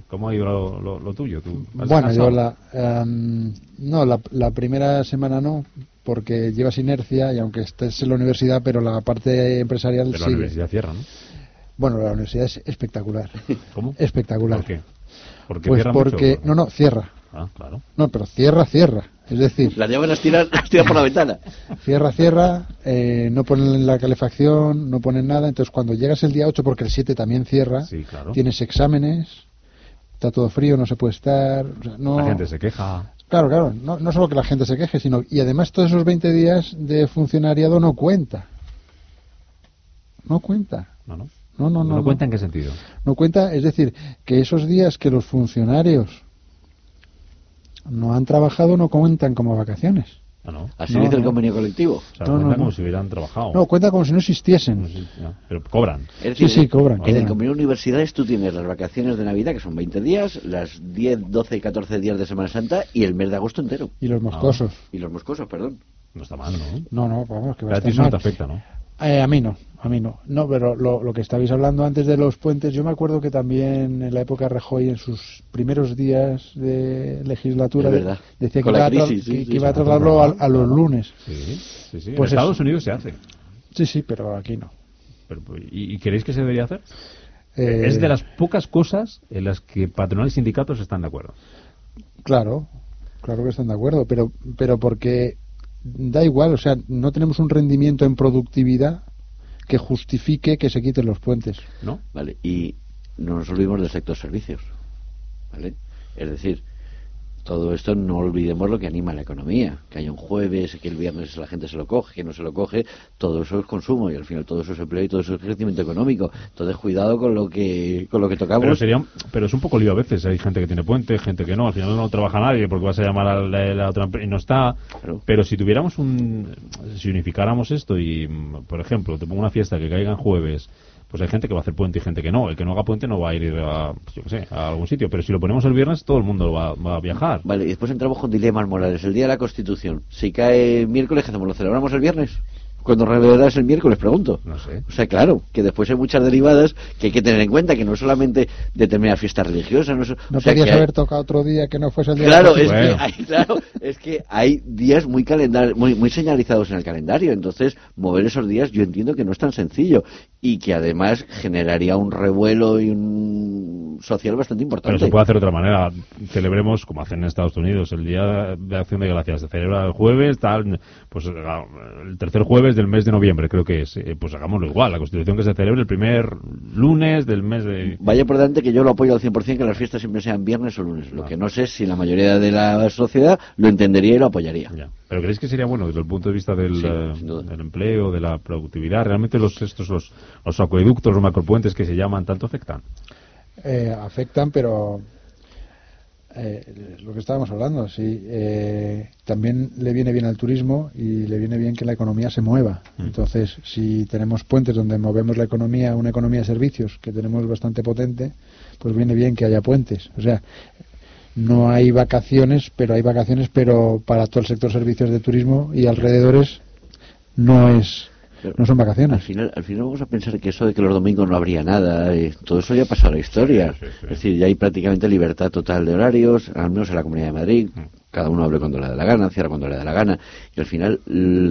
¿Cómo ha ido lo, lo- lo tuyo? ¿Tú Bueno, yo la, em, no, la, la primera semana no, porque llevas inercia y aunque estés en la universidad, pero la parte empresarial Pero la sí. universidad cierra, ¿no? Bueno, la universidad es espectacular. ¿Cómo? Espectacular. ¿Por qué? Porque pues cierra mucho, porque, ¿o no, no, cierra. Ah, claro. No, pero cierra, cierra. Es decir, La llaman a estirar, a estirar por la ventana. cierra, cierra, eh, no ponen la calefacción, no ponen nada. Entonces, cuando llegas el día 8, porque el 7 también cierra, claro. tienes exámenes, está todo frío, no se puede estar. o sea, no... La gente se queja. Claro, claro, no, no solo que la gente se queje, sino. Y además, todos esos 20 días de funcionariado no cuenta. No cuenta. No, no. No, no, no. ¿No cuenta en qué sentido? No cuenta, es decir, que esos días que los funcionarios no han trabajado no cuentan como vacaciones. Ah, no. Así No, dice el no. convenio colectivo. O sea, No, cuenta no, como no. si hubieran trabajado. No, cuenta como si no existiesen. Ya, Pero cobran. Es Sí, decir, sí, cobran, En el convenio de universidades tú tienes las vacaciones de Navidad, que son 20 días, las 10, 12 y 14 días de Semana Santa y el mes de agosto entero. Y los moscosos. Y los moscosos, perdón. No está mal, ¿no? No, no, vamos, que va a a ti estar eso no mal. te afecta, ¿no? Eh, a mí no, a mí no. No, pero lo, lo que estabais hablando antes de los puentes, yo me acuerdo que también en la época de Rajoy, en sus primeros días de legislatura, de- decía que iba, a tra- crisis, sí, que- sí, que iba a sí. trasladarlo a, a los lunes. Sí, sí, sí. Pues en Estados eso. Unidos se hace. Sí, sí, pero aquí no. Pero, pues, ¿y, y creéis que se debería hacer? Eh, Es de las pocas cosas en las que patronal y sindicatos están de acuerdo. Claro, claro que están de acuerdo, pero, pero porque da igual, o sea, no tenemos un rendimiento en productividad que justifique que se quiten los puentes. ¿No? Vale, y no nos olvidemos del sector servicios. ¿Vale? Es decir, todo esto no olvidemos lo que anima la economía. Que haya un jueves, que el viernes la gente se lo coge, que no se lo coge, todo eso es consumo y al final todo eso es empleo y todo eso es crecimiento económico. Entonces, cuidado con lo que, con lo que tocamos. Pero, sería, pero es un poco lío a veces. Hay gente que tiene puente, gente que no. Al final no trabaja nadie porque vas a llamar a la, la otra empresa y no está. Pero si tuviéramos un. Si unificáramos esto y, por ejemplo, te pongo una fiesta que caiga en jueves. Pues hay gente que va a hacer puente y gente que no. El que no haga puente no va a ir a, pues yo qué sé, a algún sitio. Pero si lo ponemos el viernes, todo el mundo va, a viajar. Vale, y después entramos con dilemas morales. El día de la Constitución. Si cae miércoles, ¿qué hacemos? ¿Lo celebramos el viernes? Cuando es el miércoles, pregunto. No sé. O sea, claro, que después hay muchas derivadas que hay que tener en cuenta, que no es solamente determinadas fiestas religiosas. No, es- No o sea, podías que hay- haber tocado otro día que no fuese el día Claro, de es la que, hay, claro, es que hay días muy, calendar, muy, muy señalizados en el calendario, entonces mover esos días yo entiendo que no es tan sencillo y que además generaría un revuelo y un social bastante importante. Pero se puede hacer de otra manera. Celebremos, como hacen en Estados Unidos, el Día de Acción de Gracias. Se celebra el jueves, tal, pues el tercer jueves del mes de noviembre, creo que es. Eh, Pues hagámoslo igual. La Constitución que se celebre el primer lunes del mes de. Vaya por delante que yo lo apoyo al 100% que las fiestas siempre sean viernes o lunes. Lo que no sé es si la mayoría de la sociedad lo entendería y lo apoyaría. Pero creéis que sería bueno desde el punto de vista del, Sí, eh, del empleo, de la productividad? ¿Realmente los estos los, los acueductos, los macropuentes que se llaman tanto afectan? Eh, afectan, pero eh, lo que estábamos hablando, sí, eh, también le viene bien al turismo y le viene bien que la economía se mueva. Entonces, si tenemos puentes donde movemos la economía, una economía de servicios que tenemos bastante potente, pues viene bien que haya puentes. O sea, no hay vacaciones, pero hay vacaciones, pero para todo el sector servicios de turismo y alrededores no es no son vacaciones. Al final, al final vamos a pensar que eso de que los domingos no habría nada, eh, todo eso ya ha pasado a la historia. Es decir, ya hay prácticamente libertad total de horarios, al menos en la Comunidad de Madrid. Cada uno abre cuando le da la gana, cierra cuando le da la gana. Y al final,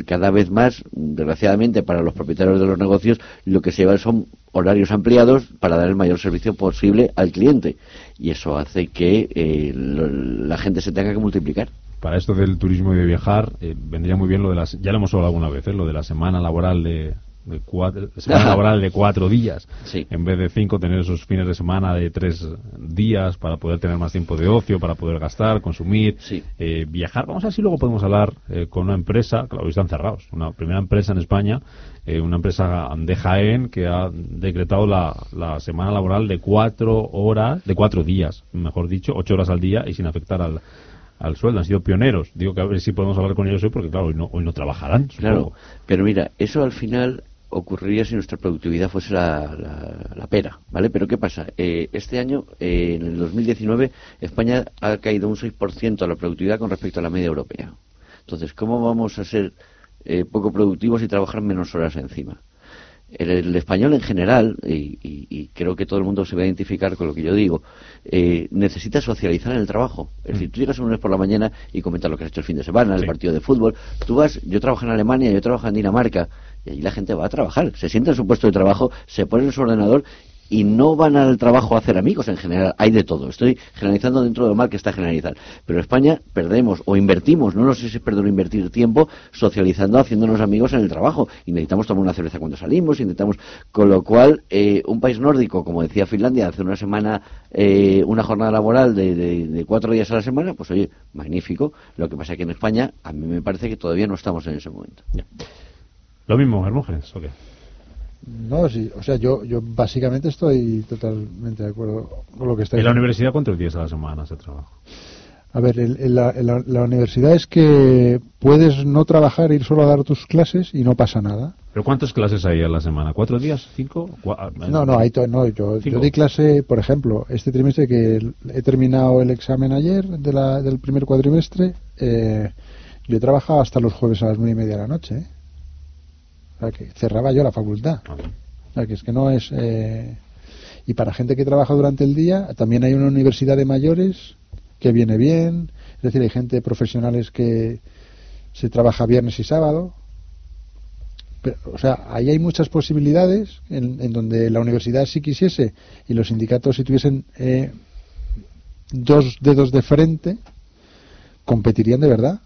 cada vez más, desgraciadamente para los propietarios de los negocios, lo que se lleva son horarios ampliados para dar el mayor servicio posible al cliente. Y eso hace que eh, lo- la gente se tenga que multiplicar. Para esto del turismo y de viajar, eh, vendría muy bien lo de las. Ya lo hemos hablado alguna vez, ¿eh? lo de la semana laboral de. de cuatro, semana laboral de cuatro días en vez de cinco tener esos fines de semana de tres días para poder tener más tiempo de ocio para poder gastar consumir eh, viajar vamos a ver si luego podemos hablar eh, con una empresa claro hoy están cerrados una primera empresa en España eh, una empresa de Jaén que ha decretado la, la semana laboral de cuatro horas de cuatro días mejor dicho ocho horas al día y sin afectar al al sueldo, han sido pioneros. Digo que a ver si podemos hablar con ellos hoy, porque claro, hoy no, hoy no trabajarán. Claro, pero mira, eso al final ocurriría si nuestra productividad fuese la, la- la pera, ¿vale? Pero ¿qué pasa? Eh, este año, eh, en el 2019, España ha caído un 6% a la productividad con respecto a la media europea. Entonces, ¿cómo vamos a ser eh, poco productivos y trabajar menos horas encima? El, el español en general, y, y- y creo que todo el mundo se va a identificar con lo que yo digo, eh, necesita socializar en el trabajo. Es decir, tú llegas un lunes por la mañana y comentas lo que has hecho el fin de semana, el partido de fútbol. Tú vas, yo trabajo en Alemania, yo trabajo en Dinamarca, y allí la gente va a trabajar, se sienta en su puesto de trabajo, se pone en su ordenador y no van al trabajo a hacer amigos en general, hay de todo. Estoy generalizando dentro de lo mal que está generalizar. Pero en España perdemos o invertimos, no lo sé si es perder o invertir tiempo socializando, haciéndonos amigos en el trabajo. Y necesitamos tomar una cerveza cuando salimos, intentamos. Con lo cual, eh, un país nórdico, como decía Finlandia, hace una semana, eh, una jornada laboral de, cuatro días a la semana, pues oye, magnífico. Lo que pasa es que en España, a mí me parece que todavía no estamos en ese momento. Lo mismo, Hermógenes, ¿o qué? No, sí, o sea, yo, yo básicamente estoy totalmente de acuerdo con lo que está ¿En la universidad cuántos días a la semana se trabaja? A ver, en la, la, universidad es que puedes no trabajar, ir solo a dar tus clases y no pasa nada. ¿Pero cuántas clases hay a la semana? ¿Cuatro días? ¿Cinco? Ah, no, no, hay no yo, yo, di clase, por ejemplo, este trimestre que he terminado el examen ayer de la, del primer cuatrimestre, eh, yo he trabajado hasta los jueves a las nueve y media de la noche. ¿eh? O sea, que cerraba yo la facultad. O sea, que es que no es... Eh, y para gente que trabaja durante el día, también hay una universidad de mayores que viene bien. Es decir, hay gente profesionales que se trabaja viernes y sábado. o sea, ahí hay muchas posibilidades en, donde la universidad si quisiese y los sindicatos si tuviesen eh, dos dedos de frente, competirían de verdad.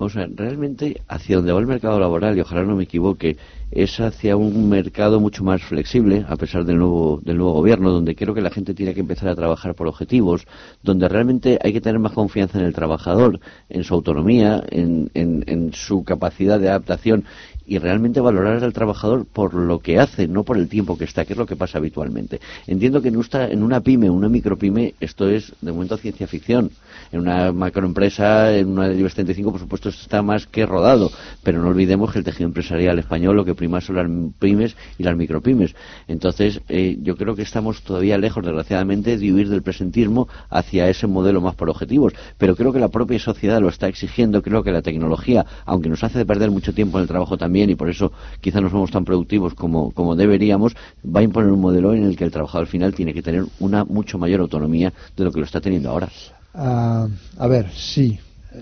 Vamos a ver, realmente hacia donde va el mercado laboral, y ojalá no me equivoque, es hacia un mercado mucho más flexible, a pesar del nuevo, del nuevo gobierno, donde creo que la gente tiene que empezar a trabajar por objetivos, donde realmente hay que tener más confianza en el trabajador, en su autonomía, en, en, en su capacidad de adaptación y realmente valorar al trabajador por lo que hace, no por el tiempo que está, que es lo que pasa habitualmente. Entiendo que en una pyme, una micropyme, esto es de momento ciencia ficción. En una macroempresa, en una de IBEX 35, por supuesto, está más que rodado, pero no olvidemos que el tejido empresarial español lo que prima son las pymes y las micropymes. Entonces, eh, yo creo que estamos todavía lejos, desgraciadamente, de huir del presentismo hacia ese modelo más por objetivos. Pero creo que la propia sociedad lo está exigiendo, creo que la tecnología, aunque nos hace perder mucho tiempo en el trabajo también, y por eso quizá no somos tan productivos como, como deberíamos, va a imponer un modelo en el que el trabajador al final tiene que tener una mucho mayor autonomía de lo que lo está teniendo ahora. Ah, a ver, sí.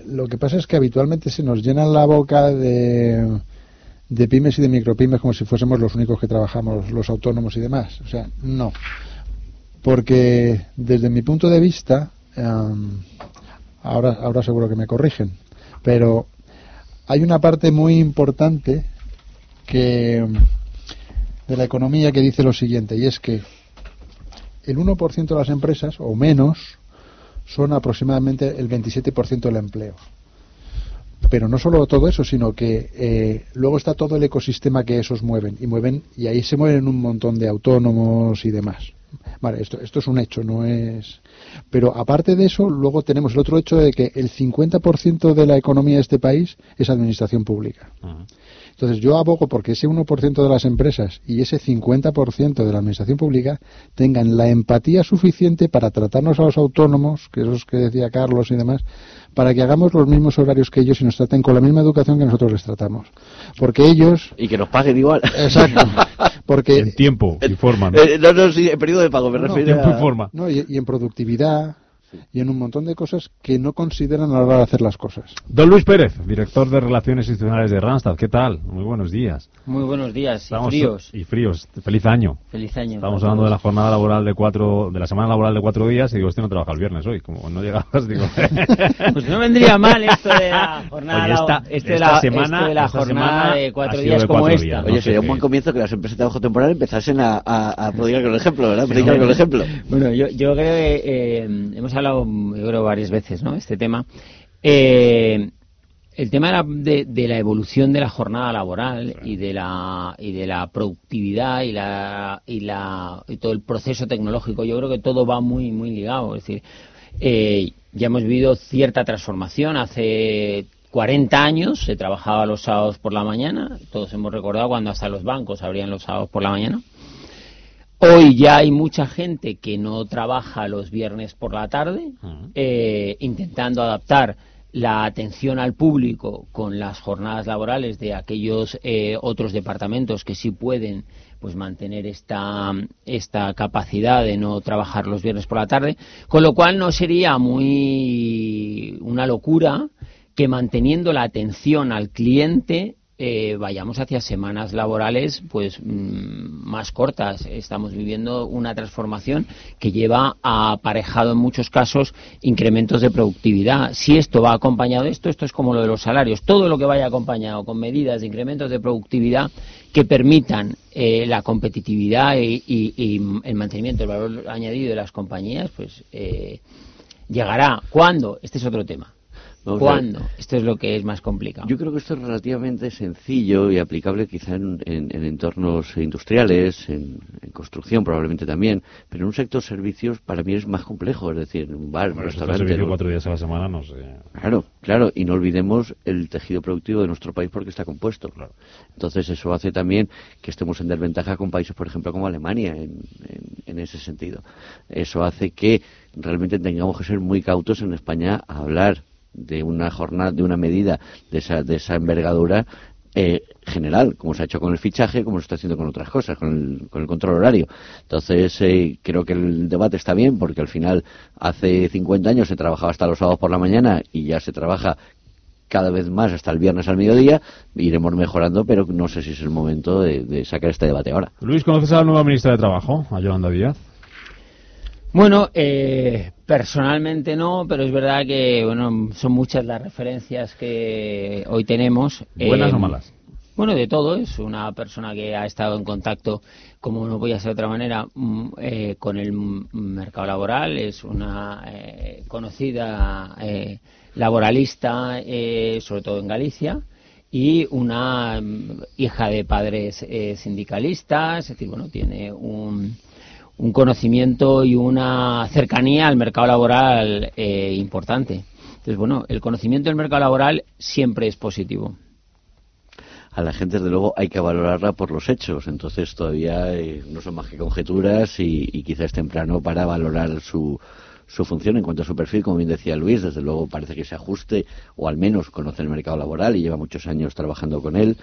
Lo que pasa es que habitualmente se nos llena la boca de, de pymes y de micropymes como si fuésemos los únicos que trabajamos, los autónomos y demás. O sea, no. Porque desde mi punto de vista, ahora, ahora seguro que me corrigen, pero hay una parte muy importante que de la economía que dice lo siguiente, y es que el 1% de las empresas, o menos, son aproximadamente el 27% del empleo. Pero no solo todo eso, sino que eh, luego está todo el ecosistema que esos mueven, y mueven, y ahí se mueven un montón de autónomos y demás. Vale, esto, esto es un hecho, no es. Pero aparte de eso, luego tenemos el otro hecho de que el 50% de la economía de este país es administración pública. Entonces yo abogo porque ese 1% de las empresas y ese 50% de la administración pública tengan la empatía suficiente para tratarnos a los autónomos, que esos que decía Carlos y demás, para que hagamos los mismos horarios que ellos y nos traten con la misma educación que nosotros les tratamos. Porque ellos... Y que nos paguen igual. Exacto. Porque... En tiempo y forma, ¿no? Eh, no, no, sí, en periodo de pago me refiero tiempo y forma. No, y en productividad y en un montón de cosas que no consideran a la hora de hacer las cosas. Don Luis Pérez, director de Relaciones Institucionales de Randstad, ¿qué tal? Muy buenos días. Muy buenos días, y fríos. Y fríos. Feliz año. Feliz año. Estamos hablando de la jornada laboral de cuatro, de la semana laboral de cuatro días y digo, usted no trabaja el viernes hoy, como no llegabas, digo... pues no vendría mal esto de la jornada, esta, este de la, semana, de la jornada de cuatro días como esta. Oye, sería un buen comienzo que las empresas de trabajo temporal empezasen a, a, a predicar con el ejemplo, ¿verdad? Predicar con el ejemplo. Bueno, yo, yo creo que eh, hemos hablado, yo creo, varias veces, ¿no? Este tema. Eh, el tema de la, evolución de la jornada laboral y de la y de la productividad y la y la y todo el proceso tecnológico, yo creo que todo va muy muy ligado. Es decir, eh, ya hemos vivido cierta transformación. Hace 40 años se trabajaba los sábados por la mañana. Todos hemos recordado cuando hasta los bancos abrían los sábados por la mañana. Hoy ya hay mucha gente que no trabaja los viernes por la tarde, eh, intentando adaptar la atención al público con las jornadas laborales de aquellos eh, otros departamentos que sí pueden pues mantener esta, esta capacidad de no trabajar los viernes por la tarde, con lo cual no sería muy una locura que manteniendo la atención al cliente eh, vayamos hacia semanas laborales pues mm, más cortas. Estamos viviendo una transformación que lleva aparejado en muchos casos incrementos de productividad. Si esto va acompañado de esto, esto es como lo de los salarios. Todo lo que vaya acompañado con medidas de incrementos de productividad que permitan eh, la competitividad y, el mantenimiento del valor añadido de las compañías, pues eh, llegará. ¿Cuándo? Este es otro tema. ¿Cuándo? Esto es lo que es más complicado. Yo creo que esto es relativamente sencillo y aplicable quizá en, entornos industriales, en, construcción probablemente también, pero en un sector servicios para mí es más complejo, es decir, en un bar, un restaurante... Servicio cuatro días a la semana, no sé. Claro, claro, y no olvidemos el tejido productivo de nuestro país porque está compuesto. Claro. Entonces eso hace también que estemos en desventaja con países, por ejemplo, como Alemania, en, en ese sentido. Eso hace que realmente tengamos que ser muy cautos en España a hablar de una jornada, de una medida de esa, de esa envergadura eh, general, como se ha hecho con el fichaje, como se está haciendo con otras cosas, con el, con el control horario. Entonces, eh, creo que el debate está bien, porque al final, hace 50 años se trabajaba hasta los sábados por la mañana y ya se trabaja cada vez más hasta el viernes al mediodía. Iremos mejorando, pero no sé si es el momento de, sacar este debate ahora. Luis, ¿conoces a la nueva ministra de Trabajo, a Yolanda Díaz? Bueno, eh, personalmente no, pero es verdad que bueno, son muchas las referencias que hoy tenemos. ¿Buenas o eh, malas? Bueno, de todo. Es una persona que ha estado en contacto, como no podía ser de otra manera, mm, eh, con el mercado laboral. Es una conocida laboralista, sobre todo en Galicia y una mm, hija de padres sindicalistas, es decir, bueno, tiene un, un conocimiento y una cercanía al mercado laboral eh, importante. Entonces, bueno, el conocimiento del mercado laboral siempre es positivo. A la gente, desde luego, hay que valorarla por los hechos. Entonces, todavía eh, no son más que conjeturas y, quizás temprano para valorar su, su función en cuanto a su perfil, como bien decía Luis, desde luego parece que se ajuste o al menos conoce el mercado laboral y lleva muchos años trabajando con él.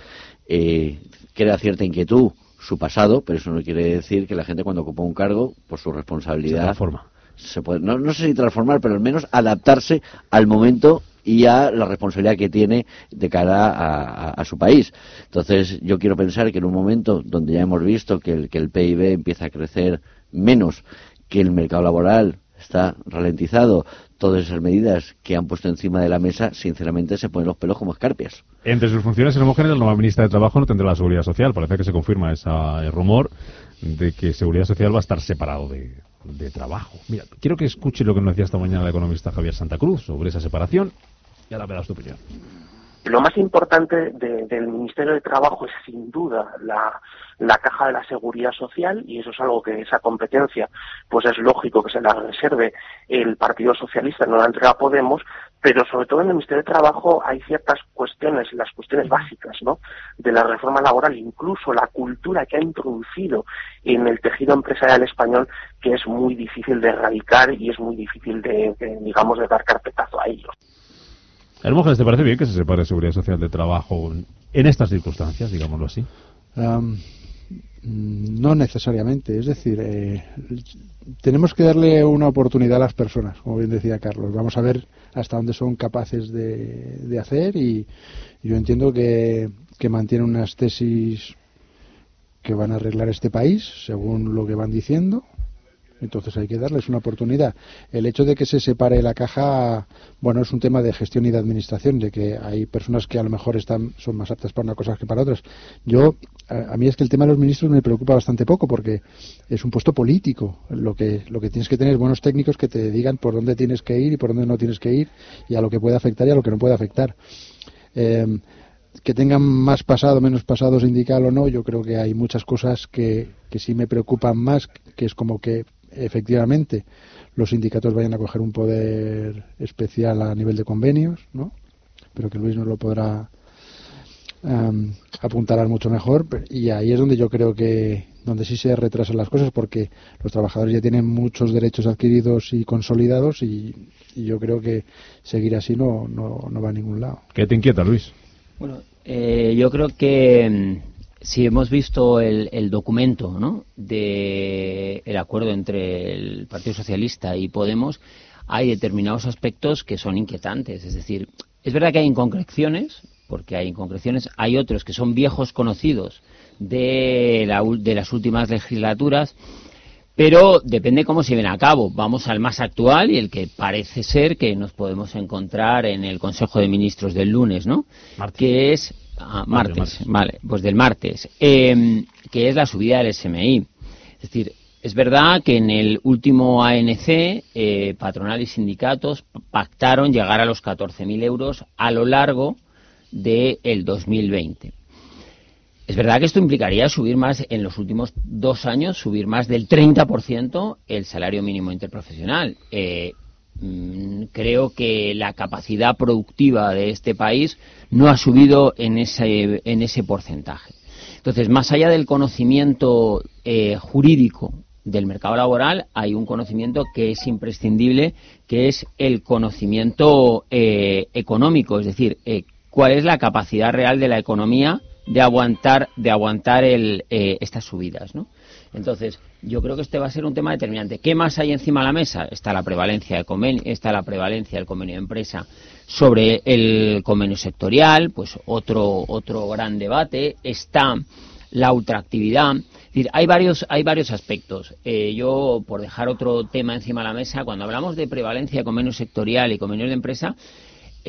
Eh, crea cierta inquietud su pasado, pero eso no quiere decir que la gente cuando ocupa un cargo, por su responsabilidad... Se transforma. Se puede, no, no sé si transformar, pero al menos adaptarse al momento y a la responsabilidad que tiene de cara a, su país. Entonces, yo quiero pensar que en un momento donde ya hemos visto que el, que el PIB empieza a crecer menos, que el mercado laboral está ralentizado, todas esas medidas que han puesto encima de la mesa, sinceramente se ponen los pelos como escarpias. Entre sus funciones en homogéneas, la nueva ministra de Trabajo no tendrá la seguridad social. Parece que se confirma ese rumor de que seguridad social va a estar separado de, trabajo. Mira, quiero que escuche lo que nos decía esta mañana el economista Javier Santa Cruz sobre esa separación y ahora me das tu opinión. Lo más importante del Ministerio de Trabajo es sin duda la, caja de la seguridad social y eso es algo que esa competencia pues es lógico que se la reserve el Partido Socialista, no la entrega Podemos, pero sobre todo en el Ministerio de Trabajo hay ciertas cuestiones, las cuestiones básicas ¿no? de la reforma laboral, incluso la cultura que ha introducido en el tejido empresarial español que es muy difícil de erradicar y es muy difícil de, digamos, de dar carpetazo a ellos. Hermógenes, ¿te parece bien que se separe Seguridad Social de Trabajo en estas circunstancias, digámoslo así? no necesariamente. Es decir, eh, tenemos que darle una oportunidad a las personas, como bien decía Carlos. Vamos a ver hasta dónde son capaces de, de hacer y yo entiendo que, que mantienen unas tesis que van a arreglar este país, según lo que van diciendo, entonces hay que darles una oportunidad. El hecho de que se separe la caja, bueno, es un tema de gestión y de administración, de que hay personas que a lo mejor están, son más aptas para una cosa que para otras. Yo, a, mí es que el tema de los ministros me preocupa bastante poco porque es un puesto político. Lo que, lo que tienes que tener es buenos técnicos que te digan por dónde tienes que ir y por dónde no tienes que ir y a lo que puede afectar y a lo que no puede afectar. Eh, que tengan más pasado, menos pasado sindical o no, yo creo que hay muchas cosas que, que sí me preocupan más, que es como que efectivamente los sindicatos vayan a coger un poder especial a nivel de convenios, ¿no? Pero que Luis nos lo podrá um, apuntar mucho mejor. Y ahí es donde yo creo que donde sí se retrasan las cosas porque los trabajadores ya tienen muchos derechos adquiridos y consolidados y, yo creo que seguir así no, no, no, va a ningún lado. ¿Qué te inquieta, Luis? Bueno, eh, yo creo que si hemos visto el, documento ¿no? de el acuerdo entre el Partido Socialista y Podemos, hay determinados aspectos que son inquietantes. Es decir, es verdad que hay inconcreciones porque hay inconcreciones. Hay otros que son viejos conocidos de, la, de las últimas legislaturas, pero depende cómo se ven a cabo. Vamos al más actual y el que parece ser que nos podemos encontrar en el Consejo de Ministros del lunes, ¿no? Que es ah, martes, vale, pues del martes, em, que es la subida del SMI. Es decir, es verdad que en el último ANC, eh, patronal y sindicatos pactaron llegar a los 14.000 euros a lo largo del 2020. Es verdad que esto implicaría subir más, en los últimos dos años, subir más del 30% el salario mínimo interprofesional. Eh, creo que la capacidad productiva de este país no ha subido en ese, en ese porcentaje. Entonces, más allá del conocimiento eh, jurídico del mercado laboral, hay un conocimiento que es imprescindible, que es el conocimiento eh, económico, es decir, cuál es la capacidad real de la economía de aguantar de aguantar el, eh, estas subidas, ¿no? Entonces, yo creo que este va a ser un tema determinante. ¿Qué más hay encima de la mesa? Está la prevalencia de convenio, está la prevalencia del convenio de empresa sobre el convenio sectorial, pues otro otro gran debate. Está la ultraactividad. Hay varios hay varios aspectos. Eh, yo, por dejar otro tema encima de la mesa, cuando hablamos de prevalencia convenio sectorial y convenio de empresa,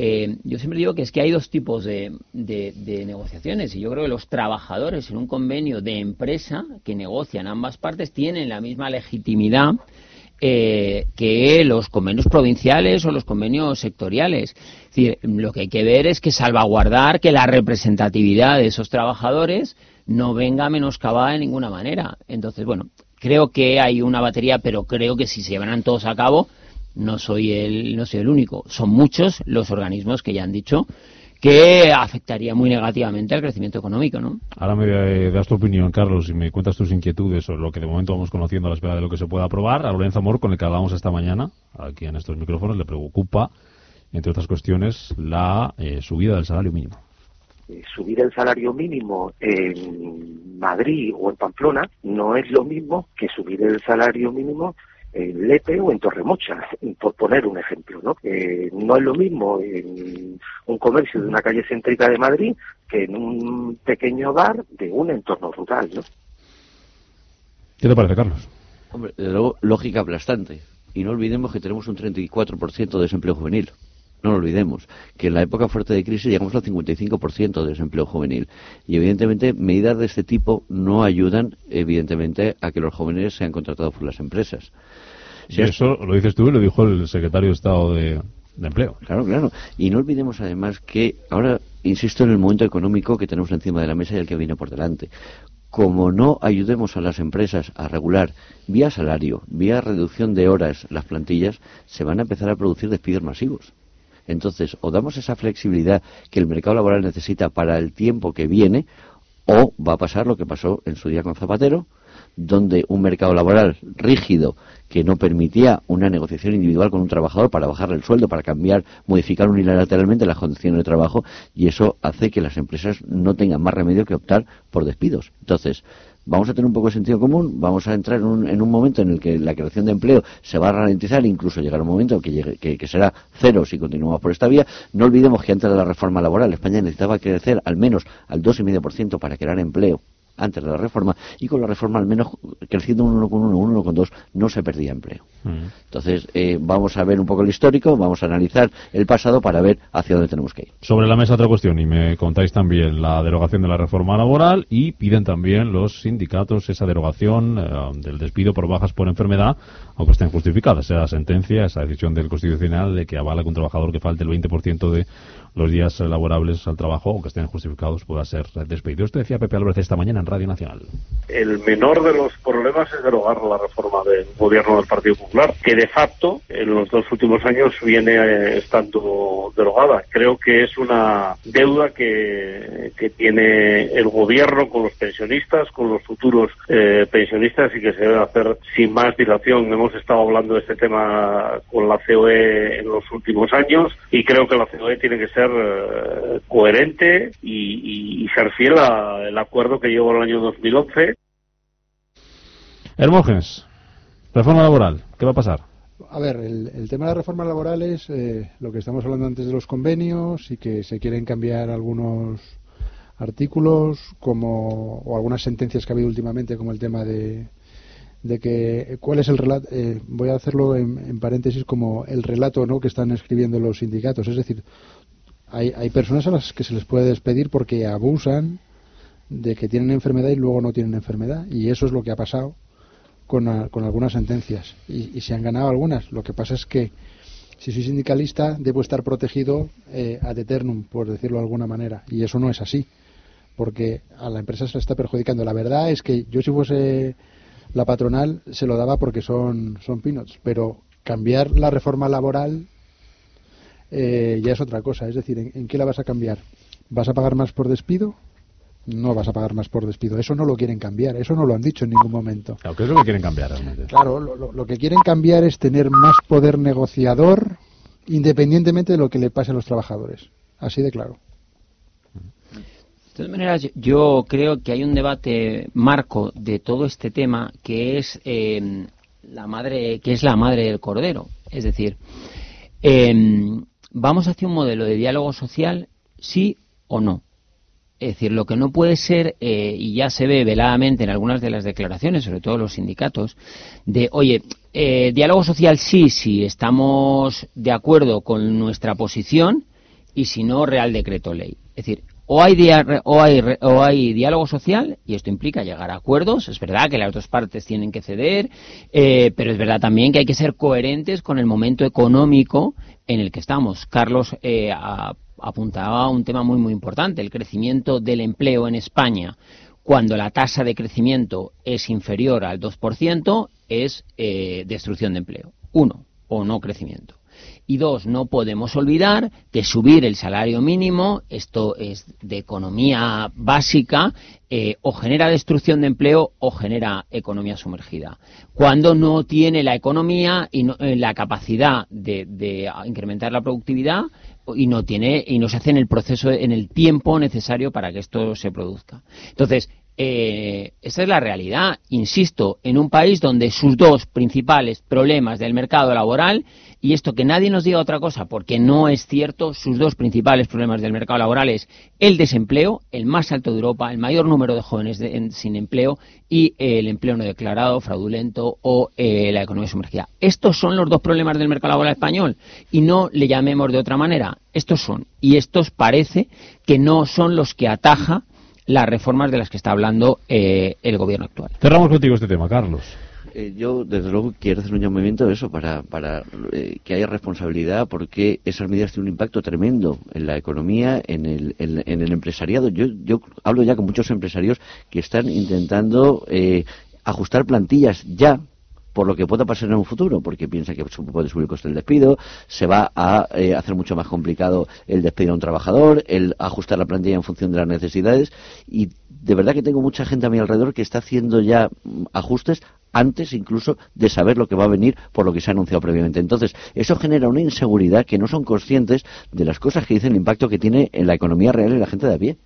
eh, yo siempre digo que es que hay dos tipos de, negociaciones y yo creo que los trabajadores en un convenio de empresa que negocian ambas partes tienen la misma legitimidad eh, que los convenios provinciales o los convenios sectoriales. Es decir, lo que hay que ver es que salvaguardar que la representatividad de esos trabajadores no venga menoscabada de ninguna manera. Entonces, bueno, creo que hay una batería, pero creo que si se llevarán todos a cabo, no soy el, no soy el único. Son muchos los organismos que ya han dicho que afectaría muy negativamente al crecimiento económico, ¿no? Ahora me das tu opinión, Carlos, y me cuentas tus inquietudes sobre lo que de momento vamos conociendo a la espera de lo que se pueda aprobar. A Lorenzo Amor, con el que hablamos esta mañana, aquí en estos micrófonos, le preocupa, entre otras cuestiones, la eh, subida del salario mínimo. Eh, subir el salario mínimo en Madrid o en Pamplona no es lo mismo que subir el salario mínimo en Lepe o en Torremocha, por poner un ejemplo. ¿no? no es lo mismo en un comercio de una calle céntrica de Madrid que en un pequeño bar de un entorno rural. ¿no? ¿Qué te parece, Carlos? Hombre, luego, lógica aplastante. Y no olvidemos que tenemos un 34% de desempleo juvenil. No lo olvidemos, que en la época fuerte de crisis llegamos al 55% de desempleo juvenil. Y evidentemente medidas de este tipo no ayudan, evidentemente, a que los jóvenes sean contratados por las empresas. Si eso lo dices tú y lo dijo el secretario de Estado de, Empleo. Claro, claro. Y no olvidemos además que ahora, insisto en el momento económico que tenemos encima de la mesa y el que viene por delante. Como no ayudemos a las empresas a regular vía salario, vía reducción de horas las plantillas, se van a empezar a producir despidos masivos. Entonces, o damos esa flexibilidad que el mercado laboral necesita para el tiempo que viene, o va a pasar lo que pasó en su día con Zapatero, donde un mercado laboral rígido que no permitía una negociación individual con un trabajador para bajarle el sueldo, para cambiar, modificar unilateralmente las condiciones de trabajo, y eso hace que las empresas no tengan más remedio que optar por despidos. Entonces, vamos a tener un poco de sentido común, vamos a entrar en un, momento en el que la creación de empleo se va a ralentizar, incluso llegar un momento que, que, será cero si continuamos por esta vía. No olvidemos que antes de la reforma laboral España necesitaba crecer al menos al 2,5% para crear empleo antes de la reforma y con la reforma al menos creciendo un 1,1, un 1,2 no se perdía empleo. Mm. Entonces eh, vamos a ver un poco el histórico, vamos a analizar el pasado para ver hacia dónde tenemos que ir. Sobre la mesa otra cuestión y me contáis también la derogación de la reforma laboral y piden también los sindicatos esa derogación eh, del despido por bajas por enfermedad aunque estén justificadas, esa sentencia, esa decisión del Constitucional de que avala que un trabajador que falte el 20% de los días laborables al trabajo, aunque estén justificados, pueda ser despedido. Esto decía Pepe Álvarez esta mañana en Radio Nacional. El menor de los problemas es derogar la reforma del gobierno del Partido Popular, que de facto en los dos últimos años viene eh, estando derogada. Creo que es una deuda que, que tiene el gobierno con los pensionistas, con los futuros eh, pensionistas y que se debe hacer sin más dilación. Hemos estado hablando de este tema con la COE en los últimos años y creo que la COE tiene que ser eh, coherente y, ser fiel al acuerdo que llegó el año 2011. Hermógenes, reforma laboral, ¿qué va a pasar? A ver, el, tema de las reformas laborales, eh, lo que estamos hablando antes de los convenios y que se quieren cambiar algunos artículos como o algunas sentencias que ha habido últimamente como el tema de, de que cuál es el relato eh, voy a hacerlo en, paréntesis como el relato no que están escribiendo los sindicatos es decir hay, hay personas a las que se les puede despedir porque abusan de que tienen enfermedad y luego no tienen enfermedad. Y eso es lo que ha pasado con, con algunas sentencias. Y, se han ganado algunas. Lo que pasa es que si soy sindicalista debo estar protegido eh, ad eternum por decirlo de alguna manera. Y eso no es así porque a la empresa se le está perjudicando. La verdad es que yo si fuese la patronal se lo daba porque son, son peanuts, pero cambiar la reforma laboral eh, ya es otra cosa. Es decir, ¿en, qué la vas a cambiar? ¿Vas a pagar más por despido? No vas a pagar más por despido. Eso no lo quieren cambiar. Eso no lo han dicho en ningún momento. Claro, ¿qué es lo que quieren cambiar realmente? Claro, lo, lo que quieren cambiar es tener más poder negociador independientemente de lo que le pase a los trabajadores. Así de claro. De todas maneras, yo creo que hay un debate marco de todo este tema que es eh, la madre, que es la madre del cordero. Es decir, em, vamos hacia un modelo de diálogo social, sí o no. Es decir, lo que no puede ser, eh, y ya se ve veladamente en algunas de las declaraciones, sobre todo los sindicatos, de, oye, eh, diálogo social sí, sí, estamos de acuerdo con nuestra posición, y si no, Real Decreto Ley. Es decir, o hay, o, hay, diálogo social, y esto implica llegar a acuerdos, es verdad que las dos partes tienen que ceder, eh, pero es verdad también que hay que ser coherentes con el momento económico en el que estamos. Carlos eh, apuntaba a un tema muy, muy importante, el crecimiento del empleo en España. Cuando la tasa de crecimiento es inferior al 2%, es eh, destrucción de empleo. Uno, o no crecimiento. Y dos, no podemos olvidar que subir el salario mínimo, esto es de economía básica, eh, o genera destrucción de empleo o genera economía sumergida. Cuando no tiene la economía y eh, la capacidad de, incrementar la productividad y no tiene y no se hace en el proceso en el tiempo necesario para que esto se produzca. Entonces, eh, esa es la realidad. Insisto, en un país donde sus dos principales problemas del mercado laboral y esto que nadie nos diga otra cosa, porque no es cierto, sus dos principales problemas del mercado laboral es el desempleo, el más alto de Europa, el mayor número de jóvenes sin empleo y el empleo no declarado, fraudulento o eh, la economía sumergida. Estos son los dos problemas del mercado laboral español y no le llamemos de otra manera. Estos son. Y estos parece que no son los que ataja las reformas de las que está hablando eh, el gobierno actual. Cerramos contigo este tema, Carlos. Eh, yo, desde luego, quiero hacer un llamamiento de eso para, para eh, que haya responsabilidad, porque esas medidas tienen un impacto tremendo en la economía, en el, en, el empresariado. Yo, yo hablo ya con muchos empresarios que están intentando eh, ajustar plantillas ya por lo que pueda pasar en un futuro, porque piensa que puede subir el coste del despido, se va a hacer mucho más complicado el despedir a un trabajador, el ajustar la plantilla en función de las necesidades, y de verdad que tengo mucha gente a mi alrededor que está haciendo ya mm, ajustes antes incluso de saber lo que va a venir por lo que se ha anunciado previamente. Entonces, eso genera una inseguridad que no son conscientes de las cosas que dicen el impacto que tiene en la economía real y la gente de a pie.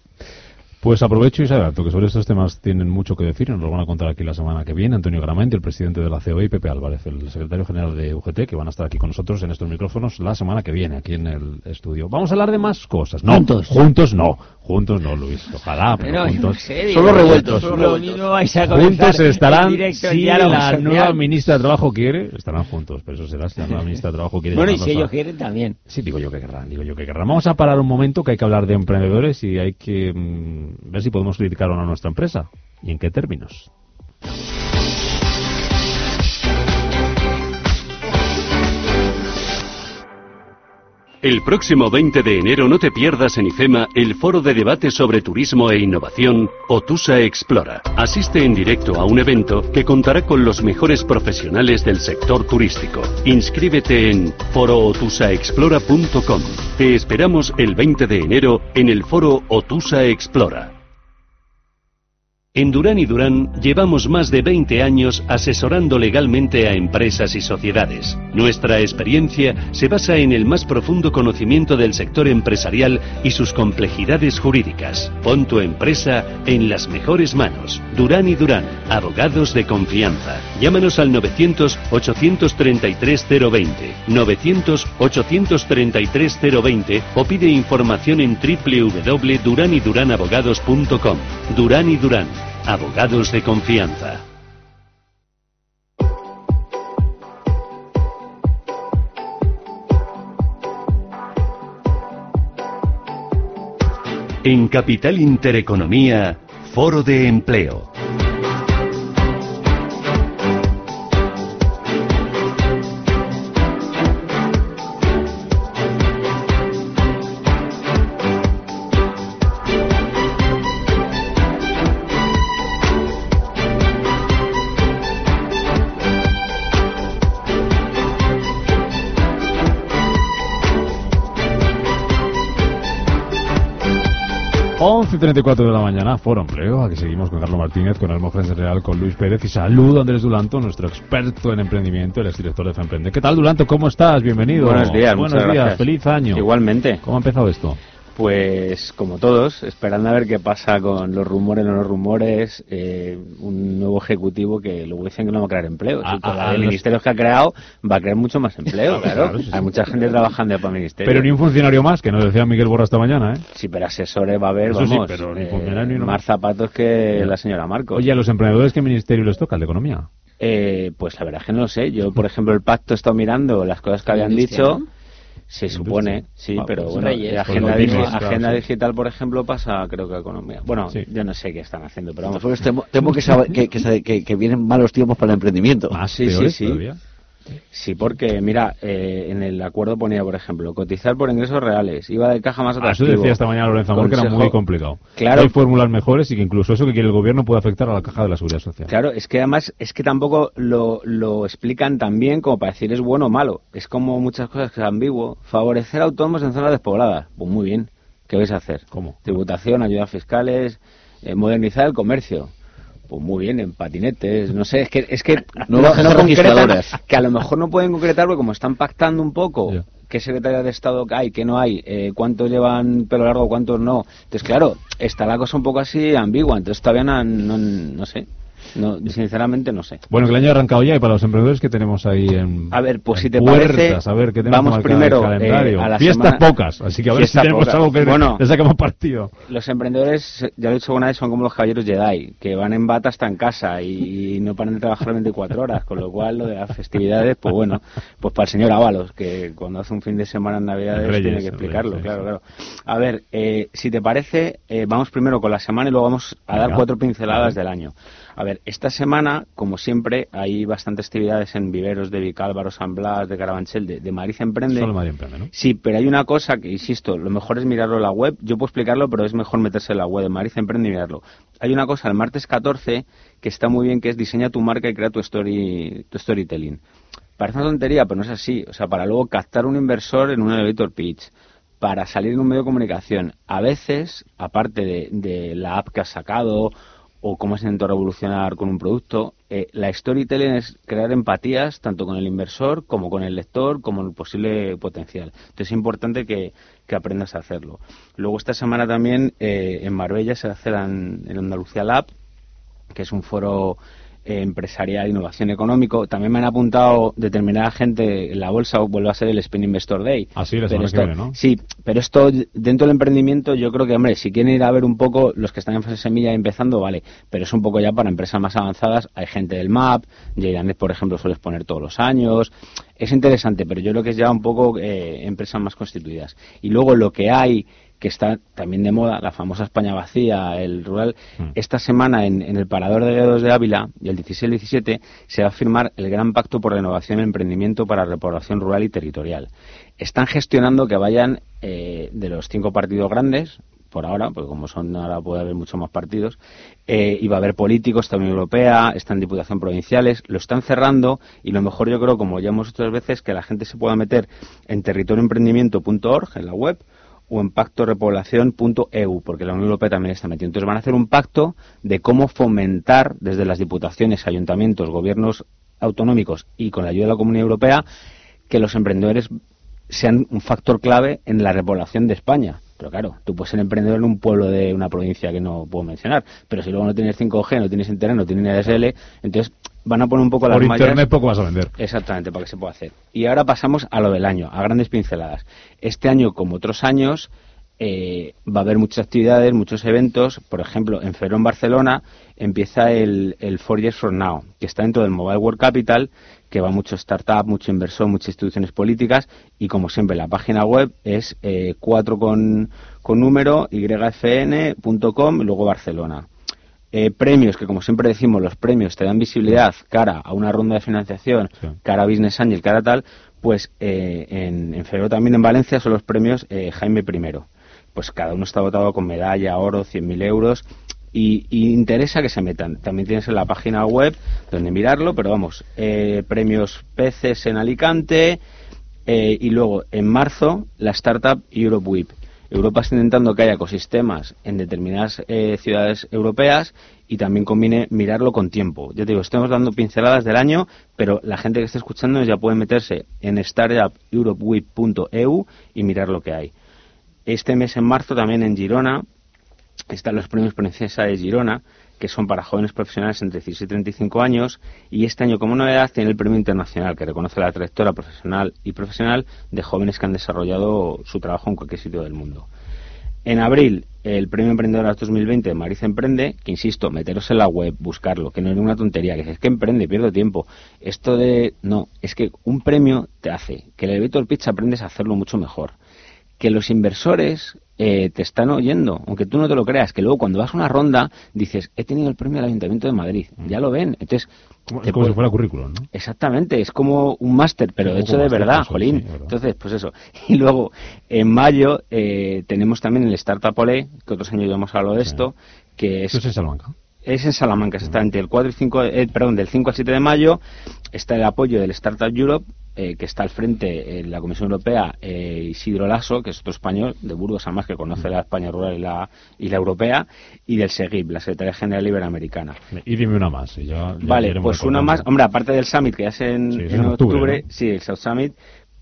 Pues aprovecho y se que sobre estos temas tienen mucho que decir, nos lo van a contar aquí la semana que viene Antonio Gramante, el presidente de la COE, y Pepe Álvarez, el secretario general de UGT, que van a estar aquí con nosotros en estos micrófonos la semana que viene, aquí en el estudio. Vamos a hablar de más cosas. No, juntos. Juntos no. Juntos no, Luis. Ojalá, pero, juntos. solo revueltos. juntos estarán, si la nueva ministra de Trabajo quiere, estarán juntos, pero eso será si la nueva ministra de Trabajo quiere. Bueno, y si ellos quieren también. Sí, digo yo que querrán, digo yo que querrán. Vamos a parar un momento que hay que hablar de emprendedores y hay que mm, ver si podemos criticar o no a nuestra empresa y en qué términos. El próximo 20 de enero no te pierdas en IFEMA el foro de debate sobre turismo e innovación Otusa Explora. Asiste en directo a un evento que contará con los mejores profesionales del sector turístico. Inscríbete en forootusaexplora.com. Te esperamos el 20 de enero en el foro Otusa Explora. En Durán y Durán llevamos más de 20 años asesorando legalmente a empresas y sociedades. Nuestra experiencia se basa en el más profundo conocimiento del sector empresarial y sus complejidades jurídicas. Pon tu empresa en las mejores manos. Durán y Durán, abogados de confianza. Llámanos al 900 833 020, 900 833 020 o pide información en www.duranyduranabogados.com. Durán y Durán Abogados de confianza. En Capital Intereconomía, Foro de Empleo. 11.34 de la mañana, Foro Empleo. Aquí seguimos con Carlos Martínez, con Hermógenes Real, con Luis Pérez y saludo a Andrés Dulanto, nuestro experto en emprendimiento, el exdirector de Femprende. ¿Qué tal, Dulanto? ¿Cómo estás? Bienvenido. Buenos días, Buenos días, gracias. feliz año. Igualmente. ¿Cómo ha empezado esto? Pues como todos, esperando a ver qué pasa con los rumores, no los rumores, eh, un nuevo ejecutivo que luego dicen que no va a crear empleo. Ah, ah, ah, los- ministerios que ha creado va a crear mucho más empleo, claro. Claro, sí, sí. Hay mucha gente trabajando para ministerios. Pero ni un funcionario más, que nos decía Miguel Borra esta mañana, ¿eh? Sí, pero asesores va a haber, Eso sí, vamos, pero ni eh, funcionario ni uno más zapatos que la señora Marcos. Oye, a los emprendedores, ¿qué ministerio les toca? ¿El de Economía? Eh, pues la verdad es que no lo sé. Yo, por ejemplo, el pacto he estado mirando las cosas que habían dicho. ¿no? Se supone, sí, Ah, pero pues bueno, Reyes. agenda, Pues digi- continuas, claro, agenda sí. digital, por ejemplo, pasa creo que a economía. Bueno, yo no sé qué están haciendo, pero vamos. Pues temo, temo que, sabe- que, que, vienen malos tiempos para el emprendimiento. sí, sí, sí. Sí, porque mira, eh, en el acuerdo ponía, por ejemplo, cotizar por ingresos reales, iba de caja más Ah, atractivo. eso decía esta mañana Lorenzo Amor, que era muy complicado. Claro. Hay fórmulas mejores y que incluso eso que quiere el gobierno puede afectar a la caja de la seguridad social. Claro, es que además es que tampoco lo, lo explican tan bien como para decir es bueno o malo. Es como muchas cosas que es ambiguo. Favorecer a autónomos en zonas despobladas. Pues muy bien. ¿Qué vais a hacer? ¿Cómo? Tributación, ayudas fiscales, eh, modernizar el comercio. Pues muy bien, en patinetes, no sé, es que, es que concretan, registradoras. que a lo mejor no pueden concretar porque como están pactando un poco qué secretaría de Estado hay, qué no hay, eh, cuántos llevan pelo largo, cuántos no. Entonces, claro, está la cosa un poco así ambigua, entonces todavía no, no, no sé, no, sinceramente no sé. Bueno, que el año ha arrancado ya y para los emprendedores que tenemos ahí en A ver, pues si te puertas, parece, a ver qué tenemos vamos primero el calendario. eh, a la Fiestas semana- pocas, así que a ver si tenemos pocas. algo que Bueno, le sacamos partido. Los emprendedores, ya lo he dicho una vez, son como los caballeros Jedi, que van en bata hasta en casa y, no paran de trabajar 24 horas, con lo cual lo de las festividades, pues bueno, pues para el señor Ábalos, que cuando hace un fin de semana en Navidades Reyes, tiene que explicarlo, Reyes, claro, claro. A ver, eh, si te parece, eh, vamos primero con la semana y luego vamos a dar cuatro pinceladas del año. A ver, esta semana, como siempre, hay bastantes actividades en viveros de Vicálvaro, San Blas, de Carabanchel, de, de Madrid Emprende. Solo Madrid Emprende, ¿no? Sí, pero hay una cosa que, insisto, lo mejor es mirarlo en la web. Yo puedo explicarlo, pero es mejor meterse en la web de Madrid Emprende y mirarlo. Hay una cosa el martes 14 que está muy bien, que es diseña tu marca y crea tu, story, tu storytelling. Parece una tontería, pero no es así. O sea, para luego captar un inversor en un elevator pitch, para salir en un medio de comunicación. A veces, aparte de, de la app que has sacado o cómo se intentó revolucionar con un producto, eh, la storytelling es crear empatías tanto con el inversor como con el lector como el posible potencial. Entonces es importante que, aprendas a hacerlo. Luego esta semana también eh, en Marbella se hace la, en Andalucía Lab, que es un foro empresarial, innovación económico. También me han apuntado determinada gente en la bolsa, vuelve a ser el Spain Investor Day. Así, la Pero semana que esto- viene, ¿no? Sí, pero esto dentro del emprendimiento yo creo que, hombre, si quieren ir a ver un poco los que están en fase semilla y empezando, vale, pero es un poco ya para empresas más avanzadas. Hay gente del MAP, Jaidanet, por ejemplo, suele exponer todos los años. Es interesante, pero yo creo que es ya un poco eh, empresas más constituidas. Y luego lo que hay que está también de moda, la famosa España vacía, el rural. Esta semana en, en el Parador de Dedos de Ávila, y el 16 y el 17, se va a firmar el Gran Pacto por la Innovación y Emprendimiento para la Repoblación Rural y Territorial. Están gestionando que vayan eh, de los cinco partidos grandes, por ahora, porque como son ahora puede haber muchos más partidos, eh, y va a haber políticos, está Unión Europea, están Diputación Provinciales, lo están cerrando y lo mejor yo creo, como ya hemos hecho otras veces, que la gente se pueda meter en territorioemprendimiento.org, en la web, o en pactorepoblación.eu, porque la Unión Europea también está metida. Entonces van a hacer un pacto de cómo fomentar desde las diputaciones, ayuntamientos, gobiernos autonómicos y con la ayuda de la Comunidad Europea que los emprendedores sean un factor clave en la repoblación de España. Pero claro, tú puedes ser emprendedor en un pueblo de una provincia que no puedo mencionar, pero si luego no tienes 5G, no tienes internet, no tienes ADSL, entonces van a poner un poco las Por mallas. internet poco vas a vender. Exactamente, para que se pueda hacer. Y ahora pasamos a lo del año, a grandes pinceladas. Este año, como otros años, eh, va a haber muchas actividades, muchos eventos. Por ejemplo, en Ferón, Barcelona, empieza el, el Four Years from Now, que está dentro del Mobile World Capital, que va mucho startup, mucho inversor, muchas instituciones políticas. Y como siempre, la página web es eh, 4 con, con número, yfn.com luego Barcelona. Eh, premios, que como siempre decimos, los premios te dan visibilidad cara a una ronda de financiación, cara a Business Angel, cara a tal, pues eh, en, en febrero también en Valencia son los premios eh, Jaime I. Pues cada uno está votado con medalla, oro, 100.000 euros. Y, y interesa que se metan. También tienes en la página web donde mirarlo, pero vamos, eh, premios peces en Alicante y luego en marzo la startup Europe Whip. Europa está intentando que haya ecosistemas en determinadas eh, ciudades europeas y también conviene mirarlo con tiempo. Ya te digo, estamos dando pinceladas del año, pero la gente que esté escuchando ya puede meterse en startupeuropeweek.eu y mirar lo que hay. Este mes en marzo también en Girona están los premios Princesa de Girona, que son para jóvenes profesionales entre 16 y 35 años, y este año como novedad tiene el premio internacional, que reconoce la trayectoria profesional y profesional de jóvenes que han desarrollado su trabajo en cualquier sitio del mundo. En abril, el Premio Emprendedoras 2020 de Mariz Emprende, que insisto, meteros en la web, buscarlo, que no es una tontería, que es que emprende, pierdo tiempo. Esto de. No, es que un premio te hace que el elevator pitch aprendes a hacerlo mucho mejor. Que los inversores eh, te están oyendo, aunque tú no te lo creas, que luego cuando vas a una ronda dices, he tenido el premio del Ayuntamiento de Madrid, ya lo ven. Entonces, Como, te como si fuera currículum, ¿no? Exactamente, es como un máster, pero un hecho de verdad, eso, Jolín. sí, verdad. Entonces, pues eso. Y luego, en mayo, eh, tenemos también el Startup Olé, que otros años ya hemos hablado de esto, que es... Eso es Salamanca. Es en Salamanca, exactamente. El 4 y 5, eh, perdón, del 5 al 7 de mayo está el apoyo del Startup Europe, eh, que está al frente en la Comisión Europea eh, Isidro Lasso, que es otro español de Burgos, además que conoce la España rural y la, y la europea, y del SEGIP, la Secretaría General Iberoamericana. Y dime una más. y ya- ya Vale, pues una más, hombre, aparte del Summit, que ya es en, Sí, en en octubre, octubre, ¿no? sí, el South Summit,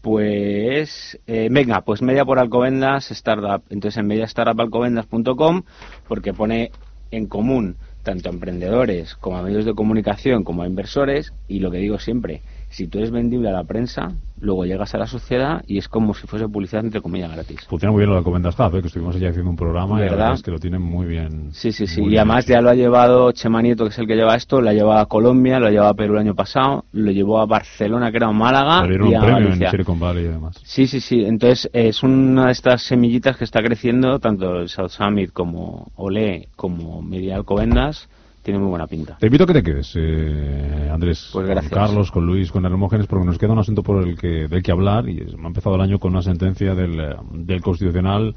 pues, eh, venga, pues media por Alcobendas Startup. Entonces en mediastartupalcobendas.com, porque pone en común tanto a emprendedores como a medios de comunicación como a inversores, y lo que digo siempre, si tú eres vendible a la prensa, luego llegas a la sociedad y es como si fuese publicidad entre comillas gratis. Funciona muy bien lo de Comendas Hub, ¿eh? que estuvimos allí haciendo un programa y la ¿Verdad? verdad es que lo tienen muy bien. Sí, sí, sí. Y además hecho. ya lo ha llevado Chema Nieto, que es el que lleva esto, lo ha llevado a Colombia, lo ha llevado a Perú el año pasado, lo llevó a Barcelona, que era Málaga, Le dieron y un a premio Galicia. en Silicon Valley y demás. Sí, sí, sí. Entonces es una de estas semillitas que está creciendo, tanto el South Summit como Olé, como Media Alcobendas, tiene muy buena pinta. Te invito a que te quedes, eh, Andrés, Pues con Carlos, con Luis, con Hermógenes, porque nos queda un asunto por el que, del que hablar y es- ha empezado el año con una sentencia del, eh, del Constitucional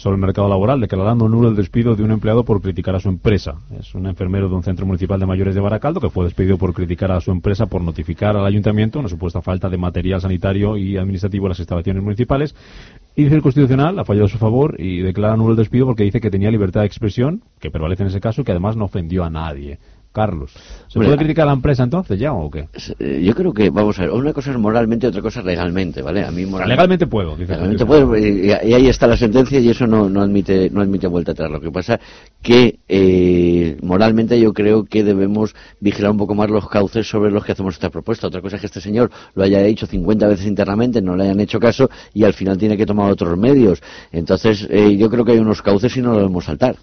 sobre el mercado laboral, declarando nulo el despido de un empleado por criticar a su empresa. Es un enfermero de un centro municipal de mayores de Baracaldo que fue despedido por criticar a su empresa por notificar al ayuntamiento una supuesta falta de material sanitario y administrativo en las instalaciones municipales. Y dice el Constitucional, ha fallado a su favor y declara nulo el despido porque dice que tenía libertad de expresión, que prevalece en ese caso, y que además no ofendió a nadie. Carlos, ¿se Hombre, puede criticar a la empresa entonces ya o qué? Yo creo que, vamos a ver, una cosa es moralmente, otra cosa es legalmente, ¿vale? A mí moral- legalmente puedo, Legalmente puedo, y, y ahí está la sentencia y eso no, no admite no admite vuelta atrás. Lo que pasa que eh, moralmente yo creo que debemos vigilar un poco más los cauces sobre los que hacemos esta propuesta. Otra cosa es que este señor lo haya dicho 50 veces internamente, no le hayan hecho caso y al final tiene que tomar otros medios. Entonces eh, yo creo que hay unos cauces y no lo debemos saltar.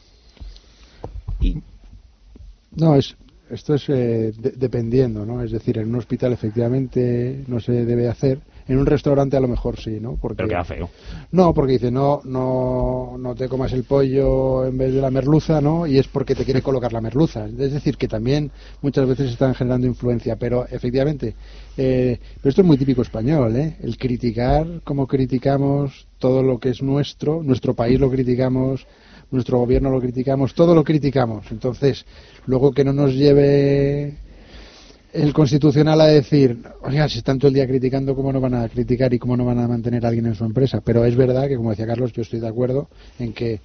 No, es, esto es eh, de- dependiendo, ¿no? Es decir, en un hospital efectivamente no se debe hacer, en un restaurante a lo mejor sí, ¿no? Porque, Pero queda feo. No, porque dice, no, no, no te comas el pollo en vez de la merluza, ¿no? Y es porque te quiere colocar la merluza. Es decir, que también muchas veces están generando influencia, pero efectivamente, eh, pero esto es muy típico español, ¿eh? El criticar como criticamos todo lo que es nuestro, nuestro país lo criticamos, nuestro gobierno lo criticamos, todo lo criticamos. Entonces, luego que no nos lleve el constitucional a decir, oiga, si están todo el día criticando, ¿cómo no van a criticar y cómo no van a mantener a alguien en su empresa? Pero es verdad que, como decía Carlos, yo estoy de acuerdo en que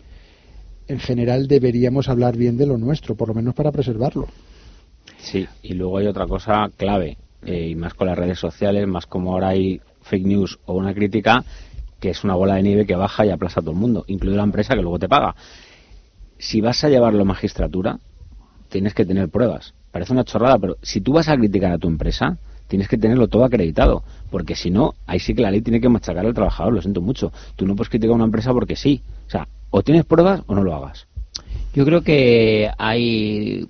en general deberíamos hablar bien de lo nuestro, por lo menos para preservarlo. Sí, y luego hay otra cosa clave, eh, y más con las redes sociales, más como ahora hay fake news o una crítica, que es una bola de nieve que baja y aplasta a todo el mundo, incluida la empresa que luego te paga. Si vas a llevarlo a magistratura, tienes que tener pruebas. Parece una chorrada, pero si tú vas a criticar a tu empresa, tienes que tenerlo todo acreditado, porque si no, ahí sí que la ley tiene que machacar al trabajador, lo siento mucho. Tú no puedes criticar a una empresa porque sí. O sea, o tienes pruebas o no lo hagas. Yo creo que hay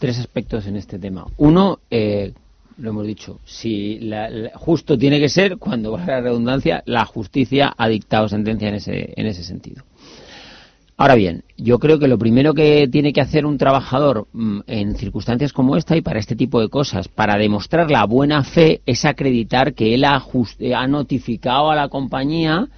tres aspectos en este tema. Uno, eh, lo hemos dicho, si la, justo tiene que ser, cuando va la redundancia, la justicia ha dictado sentencia en ese, en ese sentido. Ahora bien, yo creo que lo primero que tiene que hacer un trabajador mm, en circunstancias como esta y para este tipo de cosas, para demostrar la buena fe, es acreditar que él ha, ha notificado a la compañía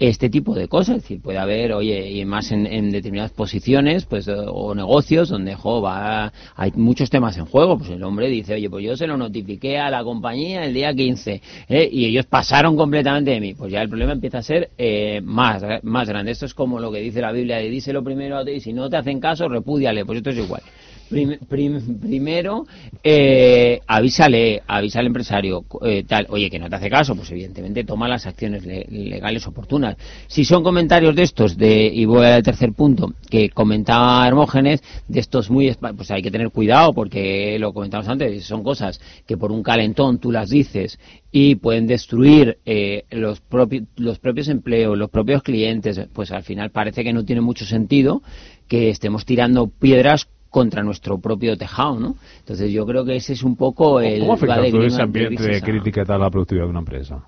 este tipo de cosas. Es decir, puede haber, oye, y más en, en determinadas posiciones pues eh, o negocios donde jo, va, hay muchos temas en juego. Pues el hombre dice, oye, pues yo se lo notifiqué a la compañía el día 15 ¿eh? y ellos pasaron completamente de mí. Pues ya el problema empieza a ser eh, más, más grande. Esto es como lo que dice la Biblia, de díselo primero a ti y si no te hacen caso, repúdiale. Pues esto es igual. Prim- prim- primero, eh, avísale, avisa al empresario, eh, tal, oye, que no te hace caso, pues evidentemente toma las acciones le- legales oportunas. Si son comentarios de estos, de, y voy al tercer punto, que comentaba Hermógenes, de estos muy, pues hay que tener cuidado porque lo comentamos antes, son cosas que por un calentón tú las dices y pueden destruir eh, los, los propios empleos, los propios clientes, pues al final parece que no tiene mucho sentido que estemos tirando piedras contra nuestro propio tejado, ¿no? Entonces yo creo que ese es un poco el ¿Cómo afecta todo ese en ambiente de crítica y tal a la productividad de una empresa?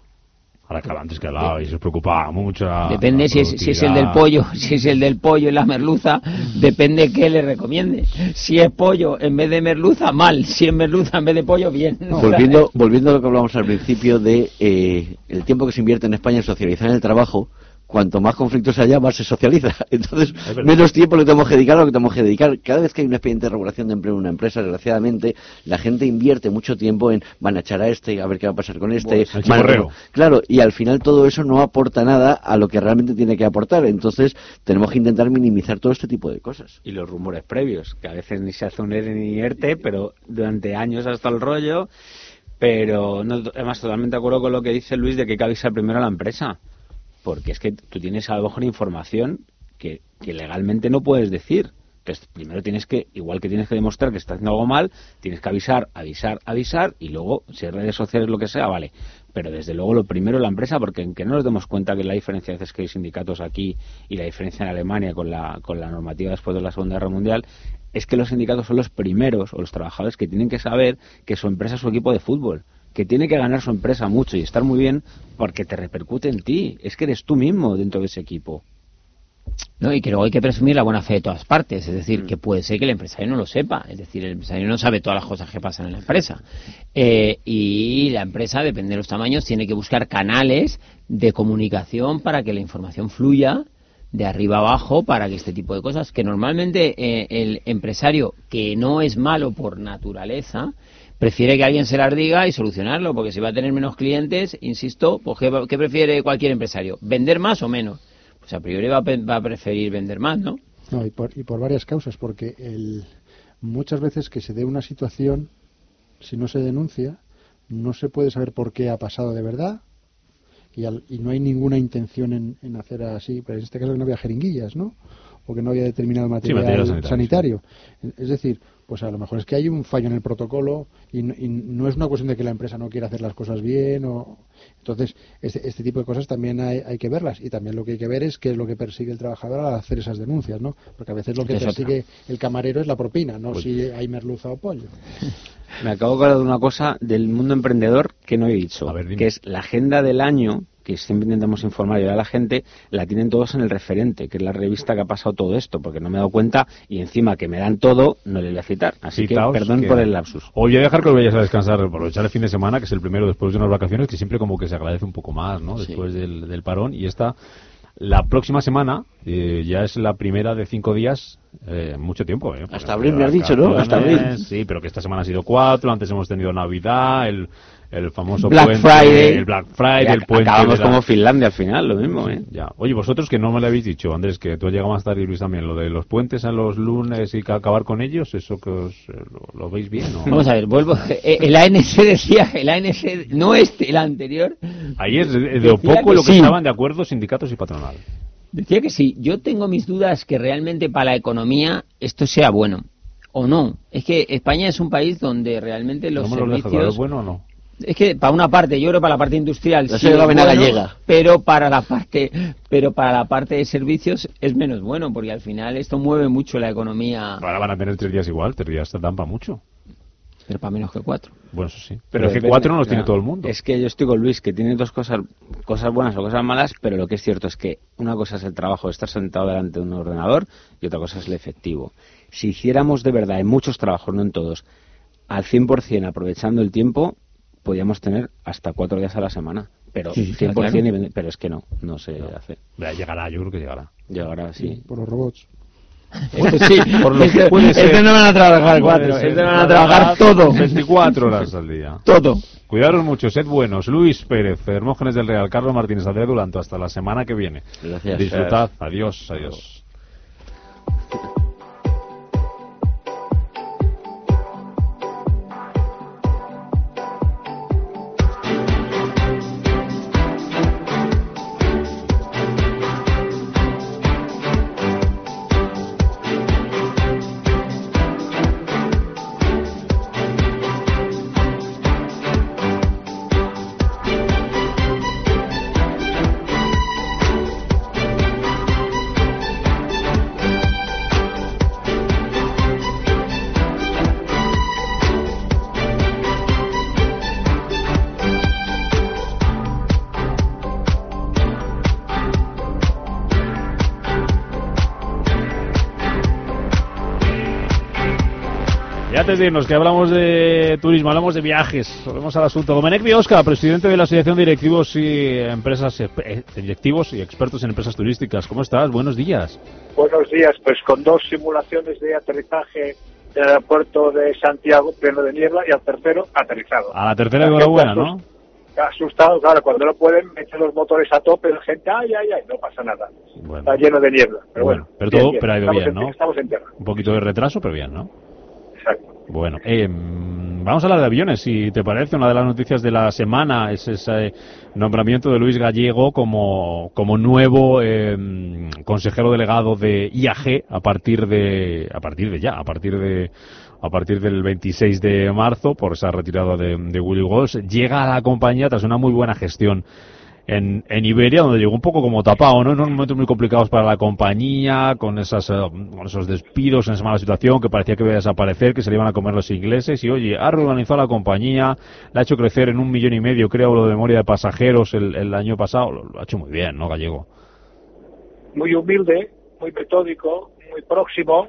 Ahora que antes que hablaba y se preocupaba mucho. Depende si es, si es el del pollo, si es el del pollo y la merluza, depende qué le recomiende. Si es pollo en vez de merluza, mal. Si es merluza en vez de pollo, bien. Volviendo, volviendo a lo que hablábamos al principio de eh, el tiempo que se invierte en España en socializar el trabajo, cuanto más conflictos haya, más se socializa. Entonces, menos tiempo le tenemos que dedicar a lo que tenemos que dedicar. Cada vez que hay un expediente de regulación de empleo en una empresa, desgraciadamente, la gente invierte mucho tiempo en van a echar a este, a ver qué va a pasar con este. Bueno. Claro, y al final todo eso no aporta nada a lo que realmente tiene que aportar. Entonces, tenemos que intentar minimizar todo este tipo de cosas. Y los rumores previos, que a veces ni se hace un ERE ni ERTE, pero durante años hasta el rollo. Pero no, además totalmente de acuerdo con lo que dice Luis de que hay que avisar primero a la empresa. Porque es que tú tienes a lo mejor información que, legalmente no puedes decir. Entonces, primero tienes que, igual que tienes que demostrar que estás haciendo algo mal, tienes que avisar, avisar, avisar, y luego, si es redes sociales, lo que sea, vale. Pero desde luego lo primero la empresa, porque en que no nos demos cuenta que la diferencia veces que hay sindicatos aquí y la diferencia en Alemania con la, con la normativa después de la Segunda Guerra Mundial, es que los sindicatos son los primeros, o los trabajadores, que tienen que saber que su empresa es su equipo de fútbol que tiene que ganar su empresa mucho y estar muy bien porque te repercute en ti. Es que eres tú mismo dentro de ese equipo. ¿no? Y que luego hay que presumir la buena fe de todas partes. Es decir, que puede ser que el empresario no lo sepa. Es decir, el empresario no sabe todas las cosas que pasan en la empresa. Eh, y la empresa, depende de los tamaños, tiene que buscar canales de comunicación para que la información fluya de arriba abajo para que este tipo de cosas, que normalmente eh, el empresario, que no es malo por naturaleza, prefiere que alguien se las diga y solucionarlo, porque si va a tener menos clientes, insisto, pues ¿qué, prefiere cualquier empresario? ¿Vender más o menos? Pues a priori va a, pe- va a preferir vender más, ¿no? No, y por, y por varias causas, porque el, muchas veces que se dé una situación, si no se denuncia, no se puede saber por qué ha pasado de verdad y, al- y no hay ninguna intención en, en hacer así. Pero en este caso que no había jeringuillas, ¿no? O que no había determinado material, material sanitario, sanitario. Es decir, pues a lo mejor es que hay un fallo en el protocolo y, no- y no es una cuestión de que la empresa no quiera hacer las cosas bien o entonces este, este tipo de cosas también hay, hay que verlas y también lo que hay que ver es qué es lo que persigue el trabajador al hacer esas denuncias, ¿no? Porque a veces lo que Es otra. persigue el camarero es la propina, no Pues- si hay merluza o pollo. Me acabo de acordar de una cosa del mundo emprendedor que no he dicho, que es la agenda del año, que siempre intentamos informar y ayudar a la gente, la tienen todos en el referente, que es la revista que ha pasado todo esto, porque no me he dado cuenta y encima que me dan todo, no le voy a citar. Así Citaos que perdón que- por el lapsus. Os voy a dejar que os vayáis a descansar, aprovechar el fin de semana, que es el primero después de unas vacaciones, que siempre como que se agradece un poco más, ¿no? Después del, del parón. Y esta La próxima semana eh, ya es la primera de cinco días, eh, mucho tiempo. ¿eh? Hasta abril me has dicho, ¿no? Hasta abril. Sí, pero que esta semana ha sido cuatro, antes hemos tenido Navidad, el, el famoso Black puente, Friday. el Black Friday, el puente. Acabamos la- como Finlandia al final, lo mismo, ¿eh? Ya. Oye, vosotros que no me lo habéis dicho, Andrés, que tú has llegado más tarde y Luis también, lo de los puentes a los lunes y que acabar con ellos, ¿eso que os, eh, lo, lo veis bien? o- Vamos a ver, vuelvo. Eh, El ANC decía, el ANC, no este, el anterior, Ayer, de, de Decía poco que lo que sí. estaban de acuerdo sindicatos y patronal. decía que sí. Yo tengo mis dudas que realmente para la economía esto sea bueno. O no. Es que España es un país donde realmente los ¿No me lo dejas claro, servicios... ¿es bueno o no? Es que para una parte, yo creo que para la parte industrial La sí señora es bueno, Gallega. pero para la parte pero para la parte de servicios es menos bueno porque al final esto mueve mucho la economía, Ahora van a tener tres días igual, tres días dan para mucho. pero para menos que cuatro. Bueno, eso sí. Pero, es que depende, cuatro no los tiene todo el mundo. Es que yo estoy con Luis, que tiene dos cosas, cosas buenas o cosas malas, pero lo que es cierto es que una cosa es el trabajo de estar sentado delante de un ordenador y otra cosa es el efectivo. Si hiciéramos de verdad en muchos trabajos, no en todos, al 100% aprovechando el tiempo, podríamos tener hasta cuatro días a la semana. Pero Sí, 100% claro. y pero es que no, no se hace. Ya Llegará, yo creo que llegará. Llegará, sí. Por los robots. Esto sí, Por lo que puede ser. no van a trabajar cuatro, ser. esto van a trabajar todo. 24 horas al día. Todo. Cuidaros mucho, sed buenos. Luis Pérez, Hermógenes del Real, Carlos Martínez, Andrés Dulanto. Hasta la semana que viene. Gracias. Disfrutad. Adiós, adiós. Irnos, que hablamos de turismo, hablamos de viajes, volvemos al asunto. Domenech Biosca, presidente de la Asociación de Directivos y Empresas eh, Directivos y Expertos en Empresas Turísticas. ¿Cómo estás? Buenos días. Buenos días, pues con dos simulaciones de aterrizaje del aeropuerto de Santiago, pleno de niebla, y al tercero aterrizado. A la tercera enhorabuena, ¿no? asus- Asustado, claro, cuando no pueden, meten los motores a tope, la gente, ay, ay, ay, no pasa nada. Está lleno de niebla. Pero bueno, Pero bien, todo, bien. pero ha ido bien, en- ¿no? Estamos en tierra. Un poquito de retraso, pero bien, ¿no? Bueno, eh, vamos a hablar de aviones, si te parece. Una de las noticias de la semana es ese nombramiento de Luis Gallego como, como nuevo eh, consejero delegado de IAG a partir de, a partir de ya, a partir de, a partir del 26 de marzo, por esa retirada de, de Willy Walsh. Llega a la compañía tras una muy buena gestión en, en Iberia, donde llegó un poco como tapado, ¿no? En unos momentos muy complicados para la compañía, con, esas, eh, con esos despidos, en esa mala situación, que parecía que iba a desaparecer, que se le iban a comer los ingleses, y oye, ha reorganizado la compañía, la ha hecho crecer en un millón y medio, creo, lo de memoria de pasajeros el, año pasado, lo, lo ha hecho muy bien, ¿no, Gallego? muy humilde, muy metódico, muy próximo,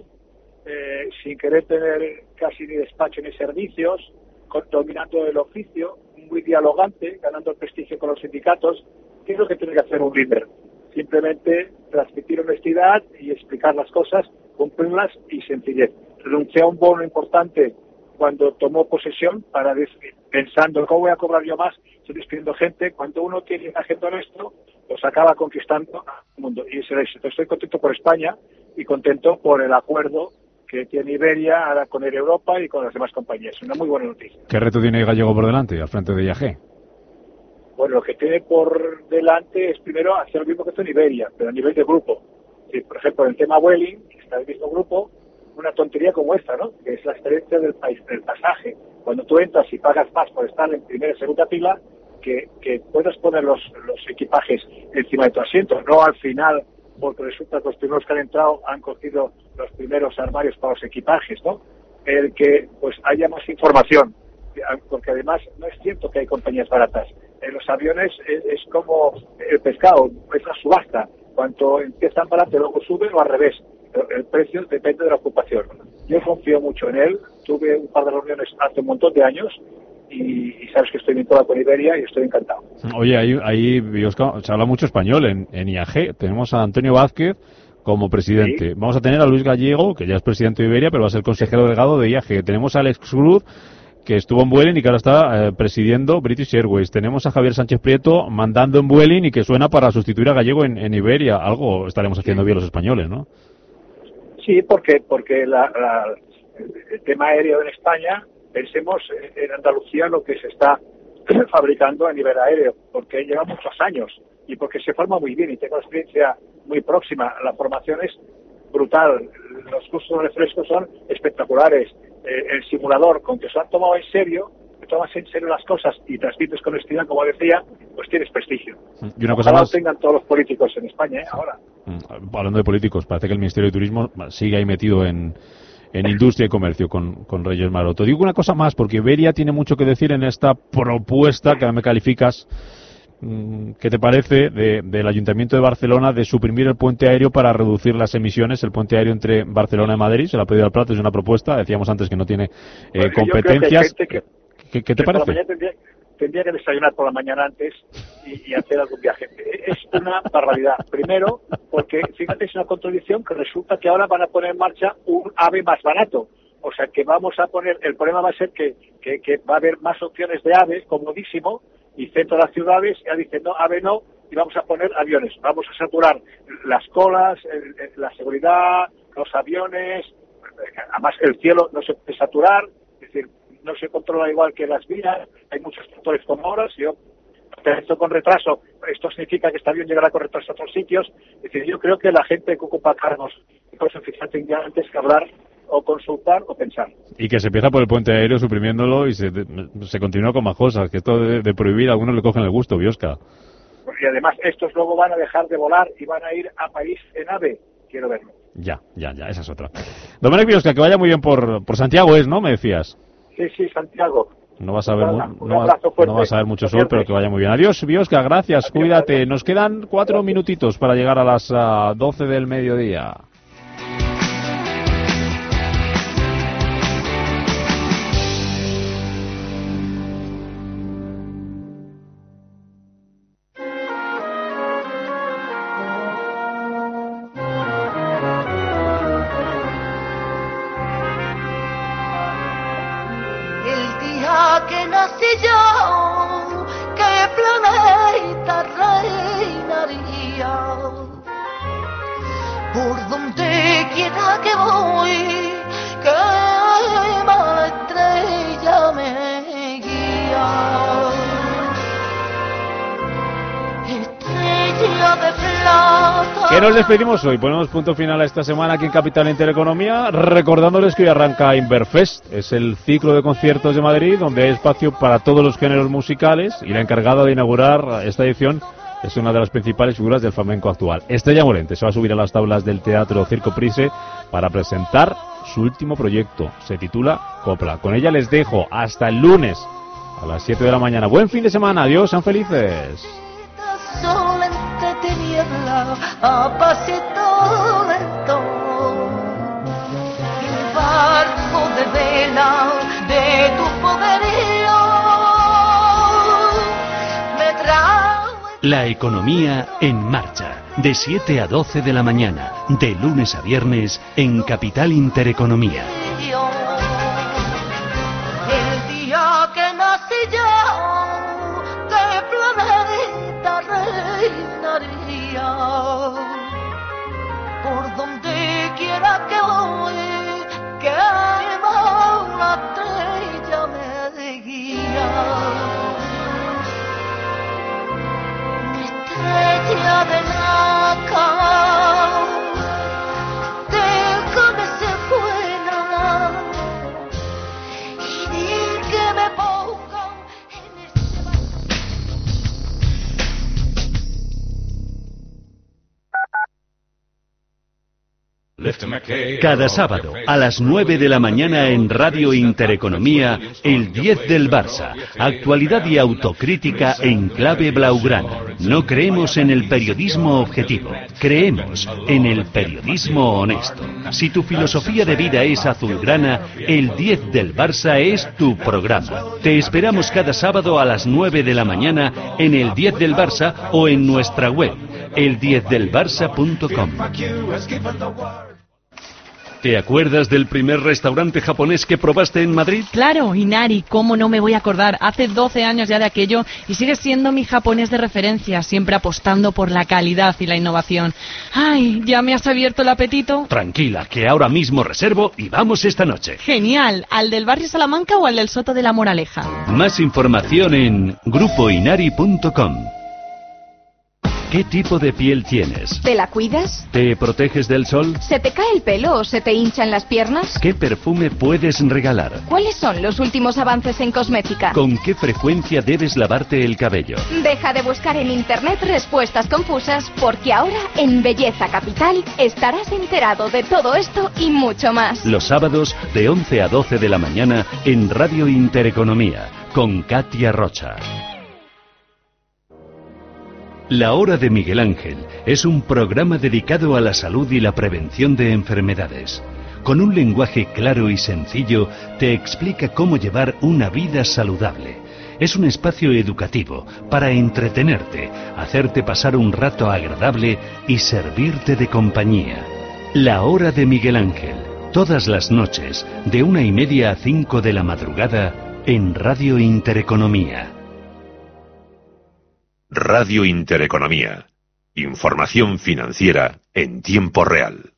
eh, sin querer tener casi ni despacho ni servicios, con- dominando el oficio, muy dialogante, ganando prestigio con los sindicatos. ¿Qué es lo que tiene que hacer un líder? Simplemente transmitir honestidad y explicar las cosas, cumplirlas y sencillez. Renunció a un bono importante cuando tomó posesión para pensando cómo voy a cobrar yo más, estoy despidiendo gente. Cuando uno tiene un agente honesto, pues acaba conquistando al mundo. Y es el éxito. Estoy contento por España y contento por el acuerdo que tiene Iberia ahora con Air Europa y con las demás compañías. Una muy buena noticia. ¿Qué reto tiene Gallego por delante, al frente de IAG? Bueno, lo que tiene por delante es primero hacer lo mismo que hace en Iberia, pero a nivel de grupo. Sí, por ejemplo, en el tema Vueling, que está en el mismo grupo, una tontería como esta, ¿no? Que es la excelencia del, país, del pasaje. Cuando tú entras y pagas más por estar en primera y segunda fila, que, que puedas poner los, los equipajes encima de tu asiento, no al final, porque resulta que los primeros que han entrado han cogido los primeros armarios para los equipajes, ¿no? El que pues haya más información, porque además no es cierto que hay compañías baratas. En los aviones es, es como el pescado, es la subasta. Cuanto empiezan barato, luego suben o al revés. El, el precio depende de la ocupación. Yo confío mucho en él. Tuve un par de reuniones hace un montón de años y, sabes que estoy vinculado con Iberia y estoy encantado. Oye, ahí, ahí se habla mucho español en, en IAG. Tenemos a Antonio Vázquez como presidente. Vamos a tener a Luis Gallego, que ya es presidente de Iberia, pero va a ser consejero delegado de IAG. Tenemos a Alex Cruz, que estuvo en Vueling y que ahora está eh, presidiendo British Airways. Tenemos a Javier Sánchez Prieto mandando en Vueling y que suena para sustituir a Gallego en, Iberia. Algo estaremos haciendo bien los españoles, ¿no? Sí, porque, porque la, el tema aéreo en España, pensemos en Andalucía lo que se está fabricando a nivel aéreo, porque lleva muchos años y porque se forma muy bien y tengo experiencia muy próxima. La formación es brutal, los cursos de refresco son espectaculares. Eh, el simulador, con que se han tomado en serio, que tomas en serio las cosas y transmites con honestidad, como decía, pues tienes prestigio. Y una cosa más... tengan todos los políticos en España, ¿eh? ahora. Mm, hablando de políticos, parece que el Ministerio de Turismo sigue ahí metido en, en industria y comercio con, con Reyes Maroto. Digo una cosa más, porque Beria tiene mucho que decir en esta propuesta que me calificas Mm, ¿Qué te parece del Ayuntamiento de Barcelona de suprimir el puente aéreo para reducir las emisiones? El puente aéreo entre Barcelona y Madrid se lo ha pedido al plato, es una propuesta. Decíamos antes que no tiene eh, competencias. ¿Qué, te parece? Tendría, que desayunar por la mañana antes y, hacer algún viaje. Es una barbaridad. Primero, porque fíjate, es una contradicción que resulta que ahora van a poner en marcha un AVE más barato. O sea que vamos a poner, el problema va a ser que, que va a haber más opciones de AVE, comodísimo, y centro de las ciudades ya dicen no, AVE no, y vamos a poner aviones. Vamos a saturar las colas, la seguridad, los aviones, además el cielo no se puede saturar, es decir, no se controla igual que las vías, hay muchos factores como ahora, si yo esto con retraso, esto significa que este avión llegará con retraso a otros sitios, es decir, yo creo que la gente que ocupa cargos y fíjate antes que hablar o consultar o pensar. Y que se empieza por el puente aéreo suprimiéndolo y se, se continúa con más cosas, que esto de, prohibir a algunos le cogen el gusto, Biosca. Y además estos luego van a dejar de volar y van a ir a París en AVE, quiero verlo. Ya, ya, ya, esa es otra. Dominic Biosca, que vaya muy bien por, por Santiago, ¿es, no? Me decías. Sí, sí, Santiago. No vas a ver, no, vas a ver mucho sol, pero que vaya muy bien. Adiós, Biosca, gracias, cuídate. Nos quedan cuatro minutitos para llegar a las uh, 12 del mediodía. Nos despedimos hoy. Ponemos punto final a esta semana aquí en Capital Intereconomía, recordándoles que hoy arranca Inverfest. Es el ciclo de conciertos de Madrid donde hay espacio para todos los géneros musicales y la encargada de inaugurar esta edición es una de las principales figuras del flamenco actual. Estrella Morente se va a subir a las tablas del Teatro Circo Prise para presentar su último proyecto. Se titula Copla. Con ella les dejo hasta el lunes a las 7 de la mañana. Buen fin de semana. Adiós, sean felices a pasito lento. El barco de vela de tu poderío me. La economía en marcha. De 7 a 12 de la mañana, de lunes a viernes, en Capital Intereconomía. Estrella Cada sábado a las 9 de la mañana en Radio Intereconomía, el 10 del Barça. Actualidad y autocrítica en clave blaugrana. No creemos en el periodismo objetivo, creemos en el periodismo honesto. Si tu filosofía de vida es azulgrana, el 10 del Barça es tu programa. Te esperamos cada sábado a las 9 de la mañana en el 10 del Barça o en nuestra web, el10delbarça.com. ¿Te acuerdas del primer restaurante japonés que probaste en Madrid? Claro, Inari, ¿cómo no me voy a acordar? Hace 12 años ya de aquello y sigue siendo mi japonés de referencia, siempre apostando por la calidad y la innovación. Ay, ¿ya me has abierto el apetito? Tranquila, que ahora mismo reservo y vamos esta noche. Genial, ¿al del barrio Salamanca o al del Soto de la Moraleja? Más información en grupoinari.com. ¿Qué tipo de piel tienes? ¿Te la cuidas? ¿Te proteges del sol? ¿Se te cae el pelo o se te hinchan las piernas? ¿Qué perfume puedes regalar? ¿Cuáles son los últimos avances en cosmética? ¿Con qué frecuencia debes lavarte el cabello? Deja de buscar en internet respuestas confusas porque ahora en Belleza Capital estarás enterado de todo esto y mucho más. Los sábados de 11 a 12 de la mañana en Radio Intereconomía con Katia Rocha. La Hora de Miguel Ángel es un programa dedicado a la salud y la prevención de enfermedades. Con un lenguaje claro y sencillo te explica cómo llevar una vida saludable. Es un espacio educativo para entretenerte, hacerte pasar un rato agradable y servirte de compañía. La Hora de Miguel Ángel, todas las noches, de una y media a cinco de la madrugada, en Radio Intereconomía. Radio Intereconomía. Información financiera en tiempo real.